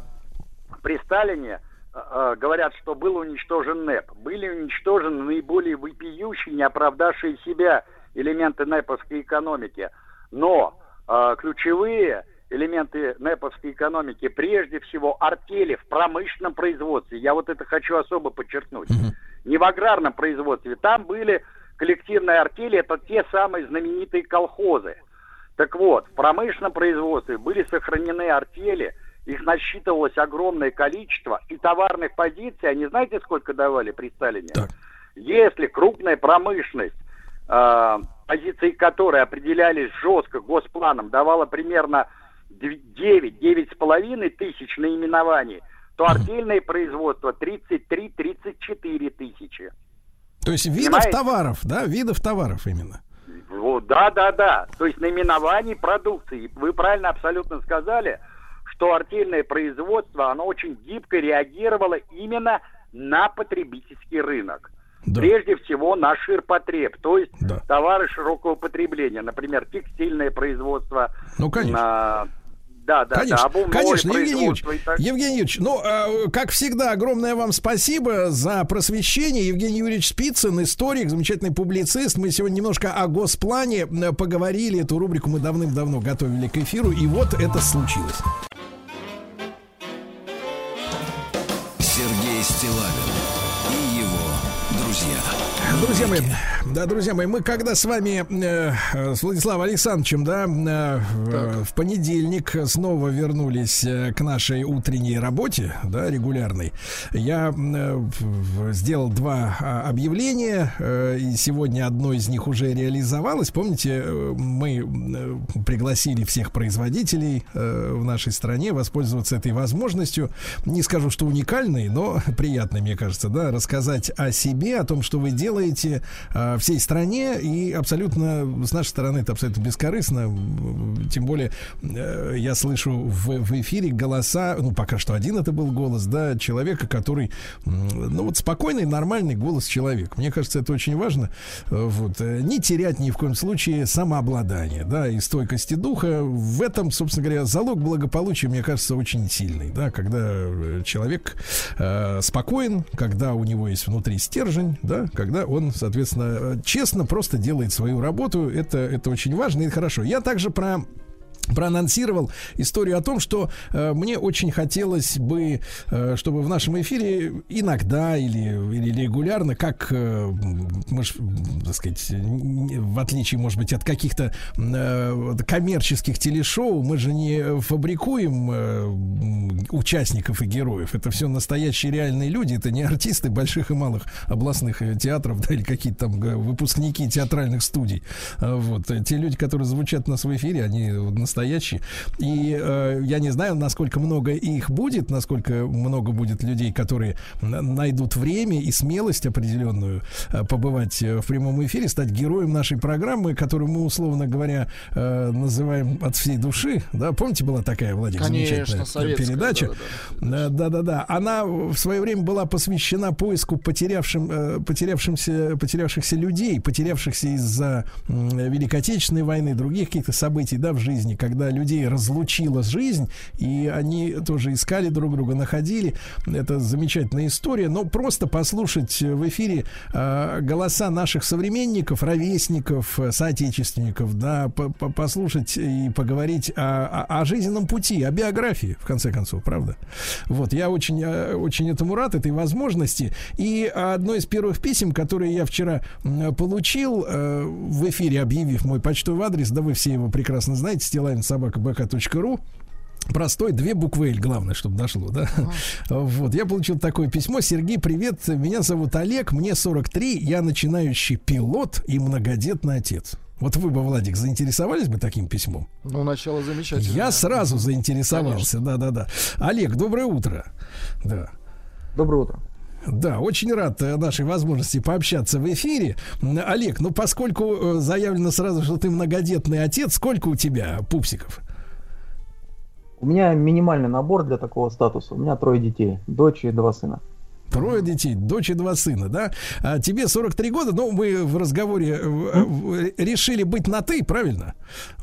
при Сталине э, э, говорят, что был уничтожен НЭП. Были уничтожены наиболее вопиющие, не оправдавшие себя элементы НЭПовской экономики. Но э, ключевые элементы НЭПовской экономики, прежде всего артели в промышленном производстве, я вот это хочу особо подчеркнуть, не в аграрном производстве, там были коллективные артели, это те самые знаменитые колхозы. Так вот, в промышленном производстве были сохранены артели, их насчитывалось огромное количество, и товарных позиций, они знаете, сколько давали при Сталине? Так. Если крупная промышленность, э, позиции которой определялись жестко госпланом, давала примерно 9-9,5 тысяч наименований, то артельное производство 33-34 тысячи. То есть видов Понимаете? товаров, да, видов товаров именно. Вот, да, да, да. То есть наименований продукции. Вы правильно абсолютно сказали, что артельное производство, оно очень гибко реагировало именно на потребительский рынок. Да. Прежде всего на ширпотреб, то есть Да. товары широкого потребления, например, текстильное производство. Ну, конечно. на- Да, да, конечно, да, конечно, Евгений Юрьевич, так- Евгений Юрьевич, ну, э, как всегда, огромное вам спасибо за просвещение. Евгений Юрьевич Спицын, историк, замечательный публицист. Мы сегодня немножко о госплане э, поговорили. Эту рубрику мы давным-давно готовили к эфиру, и вот это случилось. Друзья мои, да, друзья мои, мы когда с вами э, э, с Владиславом Александровичем, да, э, в- в понедельник снова вернулись э, к нашей утренней работе, да, регулярной, я э, сделал два а, объявления, э, и сегодня одно из них уже реализовалось. Помните, э, мы э, пригласили всех производителей э, в нашей стране воспользоваться этой возможностью. Не скажу, что уникальной, но [LAUGHS] приятной, мне кажется, да, рассказать о себе, о том, что вы делаете э, всей стране, и абсолютно с нашей стороны это абсолютно бескорыстно. Тем более э, я слышу в, в эфире голоса, ну пока что один это был голос, да, человека, который, ну вот спокойный, нормальный голос человека. Мне кажется, это очень важно. Э, Вот э, не терять ни в коем случае самообладание, да, и стойкости духа. В этом, собственно говоря, залог благополучия, мне кажется, очень сильный, да, когда человек э, спокоен, когда у него есть внутри стержень, да, когда он, соответственно, честно просто делает свою работу. Это, это очень важно и хорошо. Я также про проанонсировал историю о том, что э, мне очень хотелось бы, э, чтобы в нашем эфире иногда или, или регулярно, как, э, мы ж, так сказать, в отличие, может быть, от каких-то э, коммерческих телешоу, мы же не фабрикуем э, участников и героев. Это все настоящие реальные люди, это не артисты больших и малых областных э, театров, да, или какие-то там э, выпускники театральных студий. А, Вот. э, Те люди, которые звучат на своем эфире, они настоящие. И э, я не знаю, насколько много их будет, насколько много будет людей, которые найдут время и смелость определенную э, побывать э, в прямом эфире, стать героем нашей программы, которую мы, условно говоря, э, называем от всей души. Да, помните, была такая, Владик, Конечно, замечательная советская, передача? да-да-да. Э. Она в свое время была посвящена поиску потерявшим, э, потерявшимся, потерявшихся людей, потерявшихся из-за м, Великой Отечественной войны, других каких-то событий да, в жизни, когда людей разлучила жизнь, и они тоже искали друг друга, находили. Это замечательная история. Но просто послушать в эфире э, голоса наших современников, ровесников, соотечественников, да, по- по- послушать и поговорить о, о- жизненном пути, о биографии, в конце концов, правда? Вот, я очень, э, очень этому рад, этой возможности. И одно из первых писем, которые я вчера получил э, в эфире, объявив мой почтовый адрес, да вы все его прекрасно знаете, стилавинсобакабк.ру, Простой, две буквы L, главное, чтобы дошло, да? Вот, я получил такое письмо. Сергей, привет, меня зовут Олег, мне 43, я начинающий пилот и многодетный отец. Вот вы бы, Владик, заинтересовались бы таким письмом? Ну, начало замечательное. Я сразу заинтересовался, да-да-да. Олег, доброе утро. Да. Доброе утро. Да, очень рад э, нашей возможности пообщаться в эфире. Олег, ну поскольку э, заявлено сразу, что ты многодетный отец, сколько у тебя пупсиков? У меня минимальный набор для такого статуса. У меня трое детей, дочь и два сына. Трое детей, дочь и два сына, да? А тебе 43 года, но мы в разговоре э, решили быть на «ты», правильно?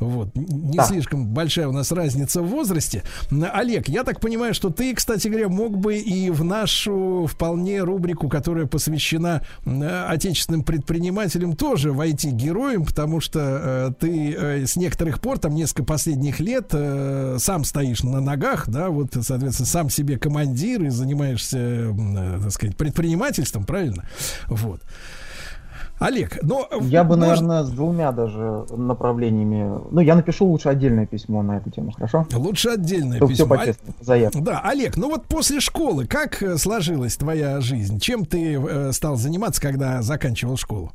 Вот. Не да. слишком большая у нас разница в возрасте. Олег, я так понимаю, что ты, кстати говоря, мог бы и в нашу вполне рубрику, которая посвящена отечественным предпринимателям, тоже войти героем, потому что э, ты э, с некоторых пор, там несколько последних лет, э, сам стоишь на ногах, да, вот, соответственно, сам себе командир и занимаешься э, так сказать, предпринимательством, правильно? Вот. Олег, но... Я бы, может... наверное, с двумя даже направлениями... Ну, я напишу лучше отдельное письмо на эту тему, хорошо? Лучше отдельное Чтобы письмо. все по-честному, Да, Олег, ну вот после школы как э, сложилась твоя жизнь? Чем ты э, стал заниматься, когда заканчивал школу?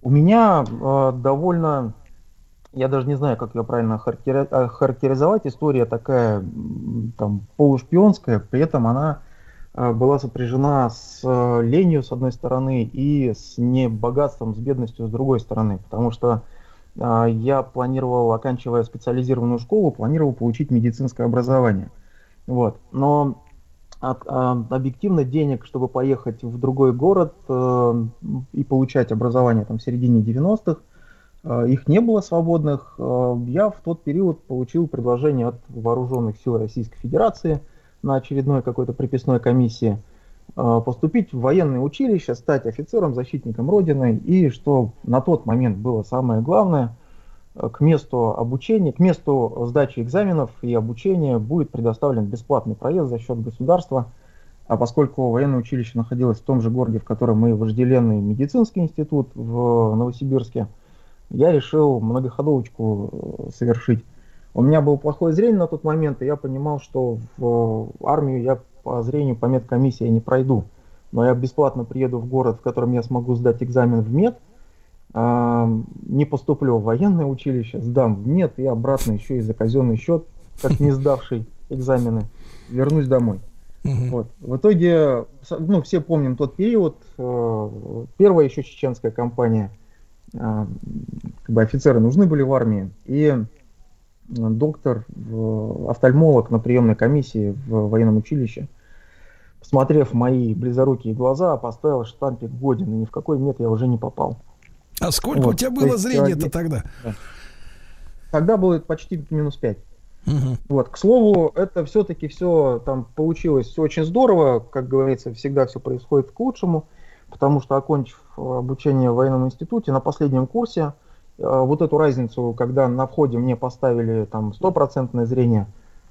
У меня э, довольно... Я даже не знаю, как ее правильно э, характеризовать. История такая, там, полушпионская, при этом она Э, была сопряжена с э, ленью, с одной стороны, и с небогатством, с бедностью, с другой стороны. Потому что э, я планировал, оканчивая специализированную школу, планировал получить медицинское образование. Вот. Но объективно денег, чтобы поехать в другой город и получать образование там, в середине 90-х, их не было свободных. Я в тот период получил предложение от вооруженных сил Российской Федерации – на очередной какой-то приписной комиссии, э, поступить в военное училище, стать офицером, защитником Родины, и что на тот момент было самое главное, к месту обучения, к месту сдачи экзаменов и обучения будет предоставлен бесплатный проезд за счет государства, а поскольку военное училище находилось в том же городе, в котором и вожделенный медицинский институт в Новосибирске, я решил многоходовочку э, совершить. У меня было плохое зрение на тот момент, и я понимал, что в армию я по зрению по медкомиссии не пройду. Но я бесплатно приеду в город, в котором я смогу сдать экзамен в мед, а, не поступлю в военное училище, сдам в мед и обратно еще и за казенный счет, как не сдавший экзамены, вернусь домой. Вот. В итоге, ну, все помним тот период, э, первая еще чеченская компания, как бы офицеры нужны были в армии, и доктор, офтальмолог на приемной комиссии в военном училище, посмотрев мои близорукие глаза, поставил штампик годен, и ни в какой мед я уже не попал. А сколько вот. у тебя было зрения-то тогда? Да. Тогда было почти минус 5. Угу. Вот, к слову, это все-таки все там получилось все очень здорово, как говорится, всегда все происходит к лучшему, потому что окончив обучение в военном институте на последнем курсе, Э, вот эту разницу, когда на входе мне поставили там стопроцентное зрение,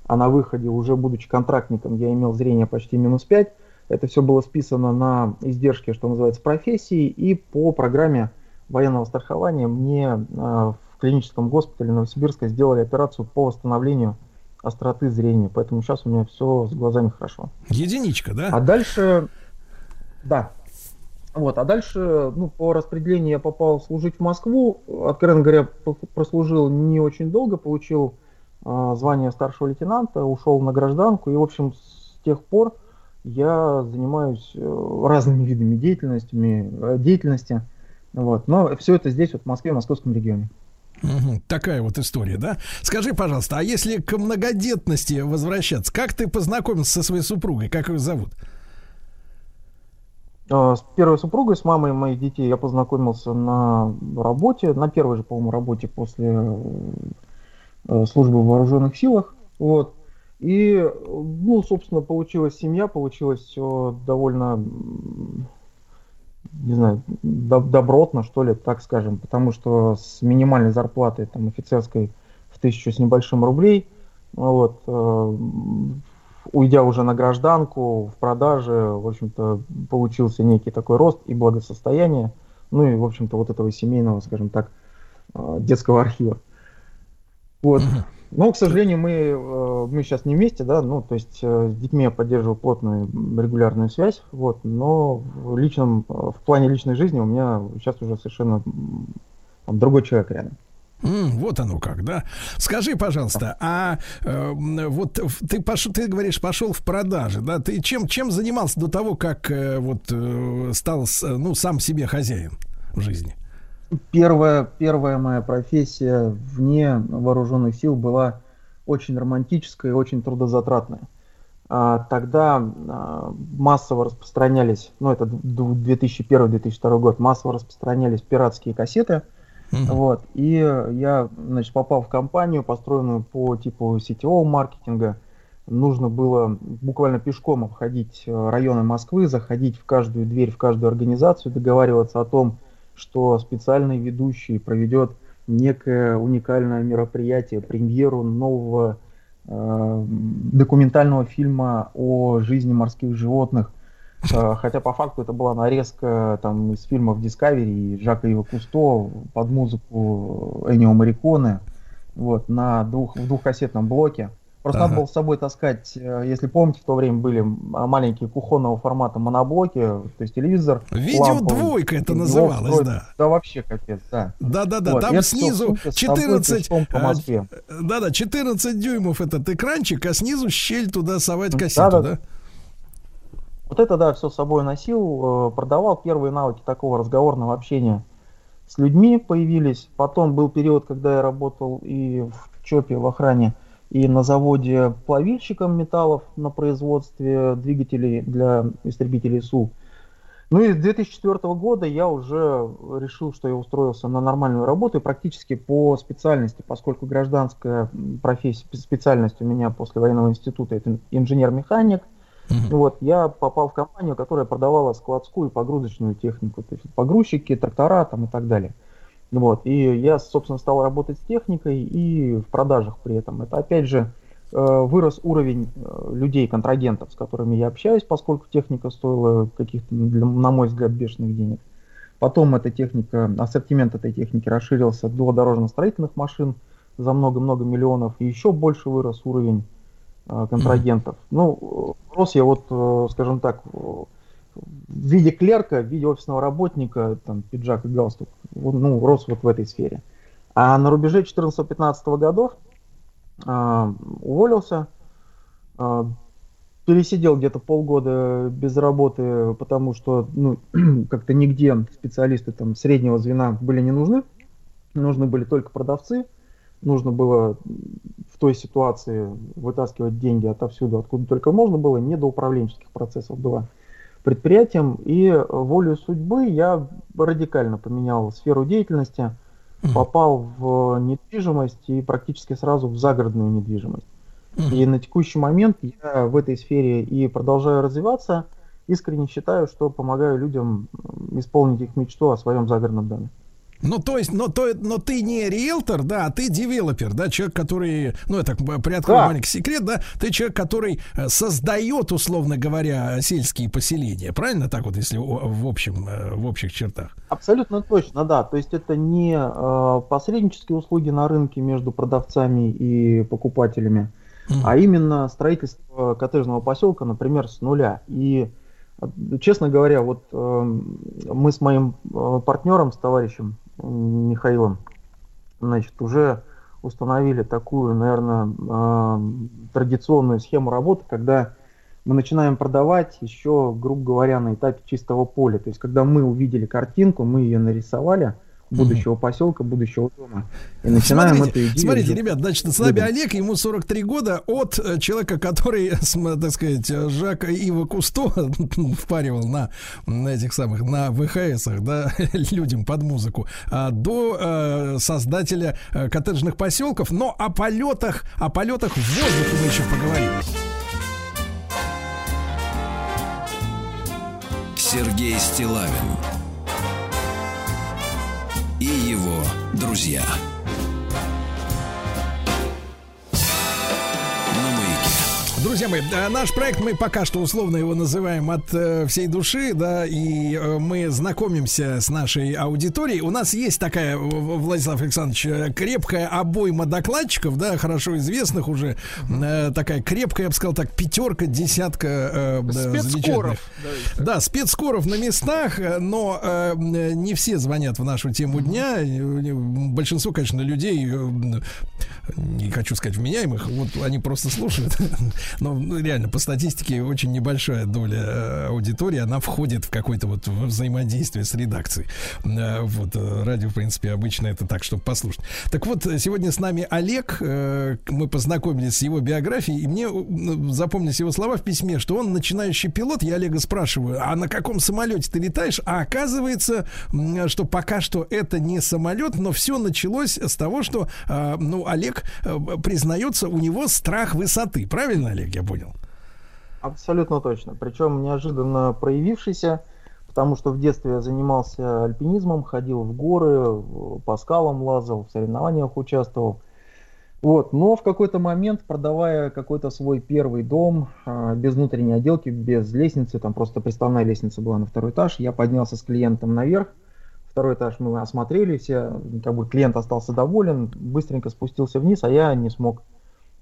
а на выходе, уже будучи контрактником, я имел зрение почти минус 5, это все было списано на издержки, что называется, профессии, и по программе военного страхования мне э, в клиническом госпитале Новосибирска сделали операцию по восстановлению остроты зрения, поэтому сейчас у меня все с глазами хорошо. Единичка, да? А дальше, да, вот, а дальше, ну, по распределению я попал служить в Москву. Откровенно говоря, прослужил не очень долго, получил э, звание старшего лейтенанта, ушел на гражданку. И, в общем, с тех пор я занимаюсь э, разными видами деятельностями, э, деятельности. Вот. Но все это здесь, вот в Москве, в московском регионе. Угу, такая вот история, да? Скажи, пожалуйста, а если к многодетности возвращаться, как ты познакомился со своей супругой? Как ее зовут? С первой супругой, с мамой моих детей я познакомился на работе, на первой же, по-моему, работе после э, службы в вооруженных силах. Вот. И, ну, собственно, получилась семья, получилось все довольно, не знаю, добротно, что ли, так скажем, потому что с минимальной зарплатой, там, офицерской в тысячу с небольшим рублей, вот, э, уйдя уже на гражданку, в продаже, в общем-то, получился некий такой рост и благосостояние, ну и, в общем-то, вот этого семейного, скажем так, э, детского архива. Вот. Но, к сожалению, мы, э, мы сейчас не вместе, да, ну, то есть э, с детьми я поддерживаю плотную регулярную связь, вот, но в личном, в плане личной жизни у меня сейчас уже совершенно там, другой человек рядом. Mm, вот оно как, да. Скажи, пожалуйста, а э, вот ты пошел, ты говоришь, пошел в продажи, да? Ты чем чем занимался до того, как э, вот э, стал, ну, сам себе хозяин в жизни? Первая первая моя профессия вне вооруженных сил была очень романтическая и очень трудозатратная. а, тогда а, массово распространялись, ну это 2001-2002 год, массово распространялись пиратские кассеты. Mm-hmm. Вот, и я, значит, попал в компанию, построенную по типу сетевого маркетинга. Нужно было буквально пешком обходить э, районы Москвы, заходить в каждую дверь, в каждую организацию, договариваться о том, что специальный ведущий проведет некое уникальное мероприятие, премьеру нового Э, документального фильма о жизни морских животных. Э, хотя по факту это была нарезка там, из фильмов Discovery и Жака Ива Кусто под музыку Энио Мариконе вот, на двух, в двухкассетном блоке. Просто ага. надо было с собой таскать, э, если помните, в то время были маленькие кухонного формата моноблоки, то есть телевизор. Видеодвойка это называлось, да. Да, вообще капец, да. Да-да-да, вот, там снизу 14... Да-да, 14 дюймов этот экранчик, а снизу щель туда совать кассету, да? да? Вот это, да, все с собой носил, э, продавал первые навыки такого разговорного общения с людьми появились. Потом был период, когда я работал и в ЧОПе, в охране и на заводе плавильщиком металлов на производстве двигателей для истребителей Су. Ну и с 2004 года я уже решил, что я устроился на нормальную работу и практически по специальности, поскольку гражданская профессия, специальность у меня после военного института это инженер-механик. Mm-hmm. Вот, я попал в компанию, которая продавала складскую и погрузочную технику, то есть погрузчики, трактора там и так далее. Вот. И я, собственно, стал работать с техникой и в продажах при этом. Это, опять же, э, вырос уровень э, людей, контрагентов, с которыми я общаюсь, поскольку техника стоила каких-то, на мой взгляд, бешеных денег. Потом эта техника, ассортимент этой техники расширился до дорожно-строительных машин за много-много миллионов, и еще больше вырос уровень контрагентов. Ну, рос я вот, скажем так, в виде клерка, в виде офисного работника, там, пиджак и галстук, ну, рос вот в этой сфере. А на рубеже 14-15 годов э, уволился, э, пересидел где-то полгода без работы, потому что ну, [CLEARS THROAT] как-то нигде специалисты там среднего звена были не нужны, нужны были только продавцы, нужно было в той ситуации вытаскивать деньги отовсюду, откуда только можно было, не до управленческих процессов было предприятием, и волю судьбы я радикально поменял сферу деятельности, попал в недвижимость и практически сразу в загородную недвижимость. И на текущий момент я в этой сфере и продолжаю развиваться. Искренне считаю, что помогаю людям исполнить их мечту о своем загородном доме. Ну, то есть, но, то, но ты не риэлтор, да, а ты девелопер, да, человек, который, ну, это приоткрою да. маленький секрет, да, ты человек, который э, создает, условно говоря, сельские поселения, правильно так вот, если в общем, э, в общих чертах? Абсолютно точно, да, то есть это не э, посреднические услуги на рынке между продавцами и покупателями, mm. а именно строительство коттеджного поселка, например, с нуля. И честно говоря, вот э, мы с моим э, партнером, с товарищем Михаилом, значит, уже установили такую, наверное, э, традиционную схему работы, когда мы начинаем продавать еще, грубо говоря, на этапе чистого поля. То есть, когда мы увидели картинку, мы ее нарисовали, будущего угу. поселка, будущего дома. И начинаем смотрите, эту идею. Смотрите, ребят, значит, с нами Олег, ему 43 года, от э, человека, который, [LAUGHS] так сказать, Жака Ива Кусто [LAUGHS] впаривал на, на этих самых, на ВХСах, да, [LAUGHS] людям под музыку, а, до э, создателя э, коттеджных поселков, но о полетах, о полетах в воздухе мы еще поговорим. Сергей Стилавин его друзья. Друзья мои, э, наш проект, мы пока что условно его называем от э, всей души, да, и э, мы знакомимся с нашей аудиторией. У нас есть такая, Владислав Александрович, крепкая обойма докладчиков, да, хорошо известных уже, такая крепкая, я бы сказал так, пятерка, десятка э, спецскоров. Да, спецскоров на местах, но э, не все звонят в нашу тему дня. Большинство, конечно, людей, не хочу сказать вменяемых, вот они просто слушают. [LAUGHS] ну, реально по статистике очень небольшая доля э, аудитории, она входит в какое-то вот взаимодействие с редакцией. Э, вот э, радио, в принципе, обычно это так, чтобы послушать. Так вот, сегодня с нами Олег, мы познакомились с его биографией, и мне запомнились его слова в письме, что он начинающий пилот. Я Олега спрашиваю, а на каком самолете ты летаешь? А оказывается, что пока что это не самолет, но все началось с того, что, ну, Олег признается, у него страх высоты. Правильно, Олег, я понял? Абсолютно точно. Причем неожиданно проявившийся, потому что в детстве я занимался альпинизмом, ходил в горы, по скалам лазал, в соревнованиях участвовал. Вот, но в какой-то момент, продавая какой-то свой первый дом, а, без внутренней отделки, без лестницы, там просто приставная лестница была на второй этаж, я поднялся с клиентом наверх, второй этаж мы осмотрели, все, как бы клиент остался доволен, быстренько спустился вниз, а я не смог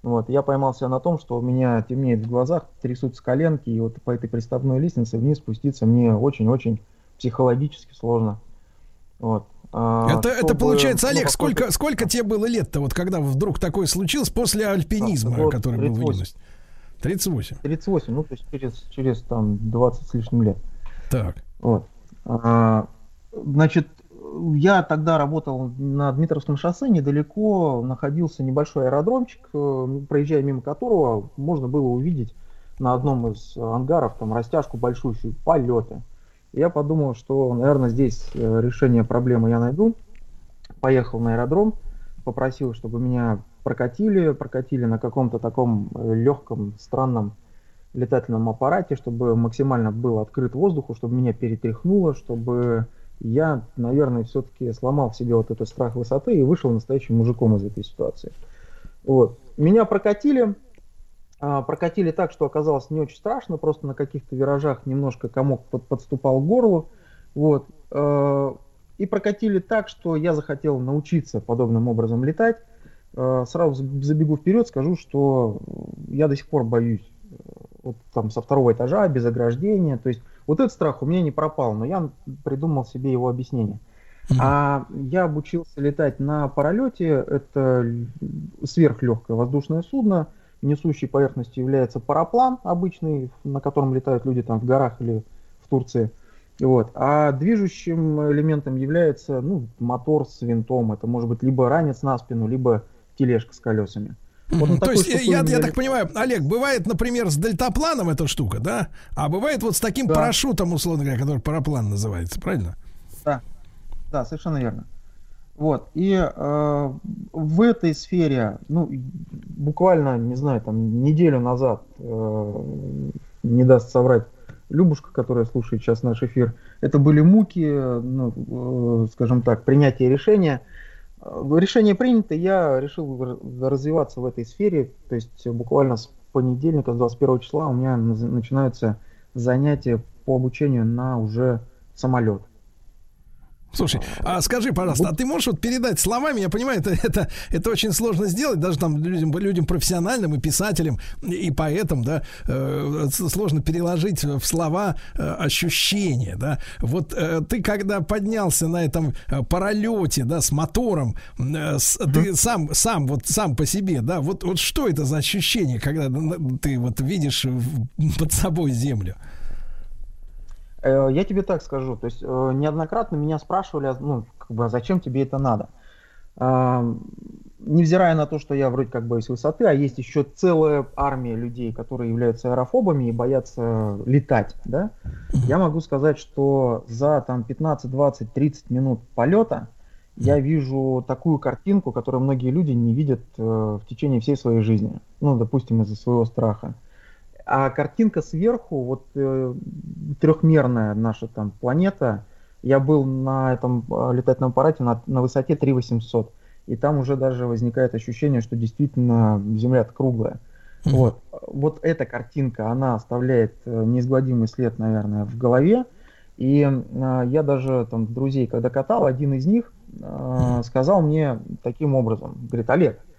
вот, я поймался на том, что у меня темнеет в глазах, трясутся коленки, и вот по этой приставной лестнице вниз спуститься мне очень-очень психологически сложно. Вот. А, это, чтобы, это получается, Олег, ну, сколько, сколько тебе было лет-то, вот когда вдруг такое случилось после альпинизма, да, который 38. был в юности? 38. 38, ну, то есть через, через там 20 с лишним лет. Так. Вот. А, значит, я тогда работал на Дмитровском шоссе, недалеко находился небольшой аэродромчик, э, проезжая мимо которого можно было увидеть на одном из ангаров там растяжку большущую, полеты. Я подумал, что, наверное, здесь э, решение проблемы я найду. Поехал на аэродром, попросил, чтобы меня прокатили, прокатили на каком-то таком э, легком, странном летательном аппарате, чтобы максимально был открыт воздуху, чтобы меня перетряхнуло, чтобы я, наверное, все-таки сломал в себе вот этот страх высоты и вышел настоящим мужиком из этой ситуации. Вот. Меня прокатили, а, прокатили так, что оказалось не очень страшно, просто на каких-то виражах немножко комок под, подступал к горлу. Вот. А, и прокатили так, что я захотел научиться подобным образом летать. А, сразу забегу вперед, скажу, что я до сих пор боюсь вот там со второго этажа, без ограждения. То есть вот этот страх у меня не пропал, но я придумал себе его объяснение. А я обучился летать на паралете. Это сверхлегкое воздушное судно. Несущей поверхностью является параплан обычный, на котором летают люди там в горах или в Турции. Вот. А движущим элементом является ну, мотор с винтом. Это может быть либо ранец на спину, либо тележка с колесами. Вот То есть, я, я так понимаю, Олег, бывает, например, с дельтапланом эта штука, да? А бывает вот с таким да. парашютом, условно говоря, который параплан называется, правильно? Да, да, совершенно верно. Вот, и э, в этой сфере, ну, буквально, не знаю, там, неделю назад, э, не даст соврать, Любушка, которая слушает сейчас наш эфир, это были муки, ну, э, скажем так, принятия решения – Э, решение принято, я решил развиваться в этой сфере, то есть буквально с понедельника, с 21 числа у меня начинаются занятия по обучению на уже самолет. Слушай, а скажи, пожалуйста, а ты можешь вот передать словами, я понимаю, это, это, это очень сложно сделать, даже там людям, людям профессиональным и писателям, и поэтам, да, э, сложно переложить в слова э, ощущения, да. Вот э, ты, когда поднялся на этом э, паралете, да, с мотором, э, с, ты сам, сам, вот сам по себе, да, вот, вот что это за ощущение, когда ты вот видишь под собой землю? Э, я тебе так скажу, то есть э, неоднократно меня спрашивали, ну, как бы, а зачем тебе это надо? Невзирая на то, что я вроде как боюсь высоты, а есть еще целая армия людей, которые являются аэрофобами и боятся летать, да, я могу сказать, что за там 15, 20, 30 минут полета я вижу такую картинку, которую многие люди не видят э, в течение всей своей жизни, ну, допустим, из-за своего страха. А картинка сверху, вот э, трехмерная наша там планета, я был на этом э, летательном аппарате на, на высоте 3800, и там уже даже возникает ощущение, что действительно Земля круглая. Mm-hmm. Вот. вот эта картинка, она оставляет э, неизгладимый след, наверное, в голове. И э, я даже там друзей, когда катал, один из них э, сказал мне таким образом, говорит, Олег, а,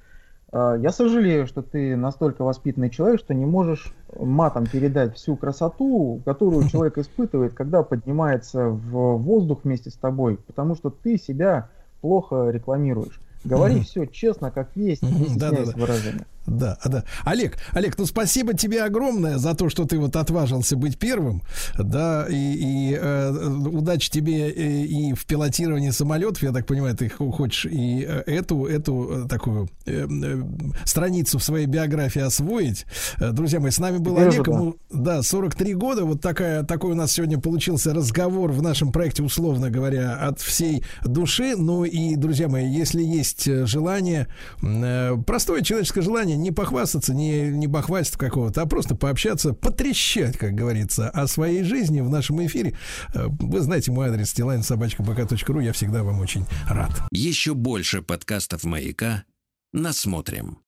я сожалею, что ты настолько воспитанный человек, что не можешь матом передать всю красоту, которую [LAUGHS] человек испытывает, когда поднимается в воздух вместе с тобой, потому что ты себя плохо рекламируешь. Говори все честно, как есть, не да. выражения. Да, да. Олег, Олег, ну спасибо тебе огромное за то, что ты вот отважился быть первым, да, и, и э, удачи тебе и, и в пилотировании самолетов, я так понимаю, ты хочешь и э, эту, эту э, такую э, э, страницу в своей биографии освоить. Друзья мои, с нами был Олег, ему, да, 43 года, вот такая, такой у нас сегодня получился разговор в нашем проекте, условно говоря, от всей души, ну и, друзья мои, если есть желание, э, простое человеческое желание, не похвастаться, не, не бахвастать какого-то, а просто пообщаться, потрещать, как говорится, о своей жизни в нашем эфире. Э, вы знаете мой адрес stilainsobachkabk.ru. Я всегда вам очень рад. Еще больше подкастов «Маяка» насмотрим.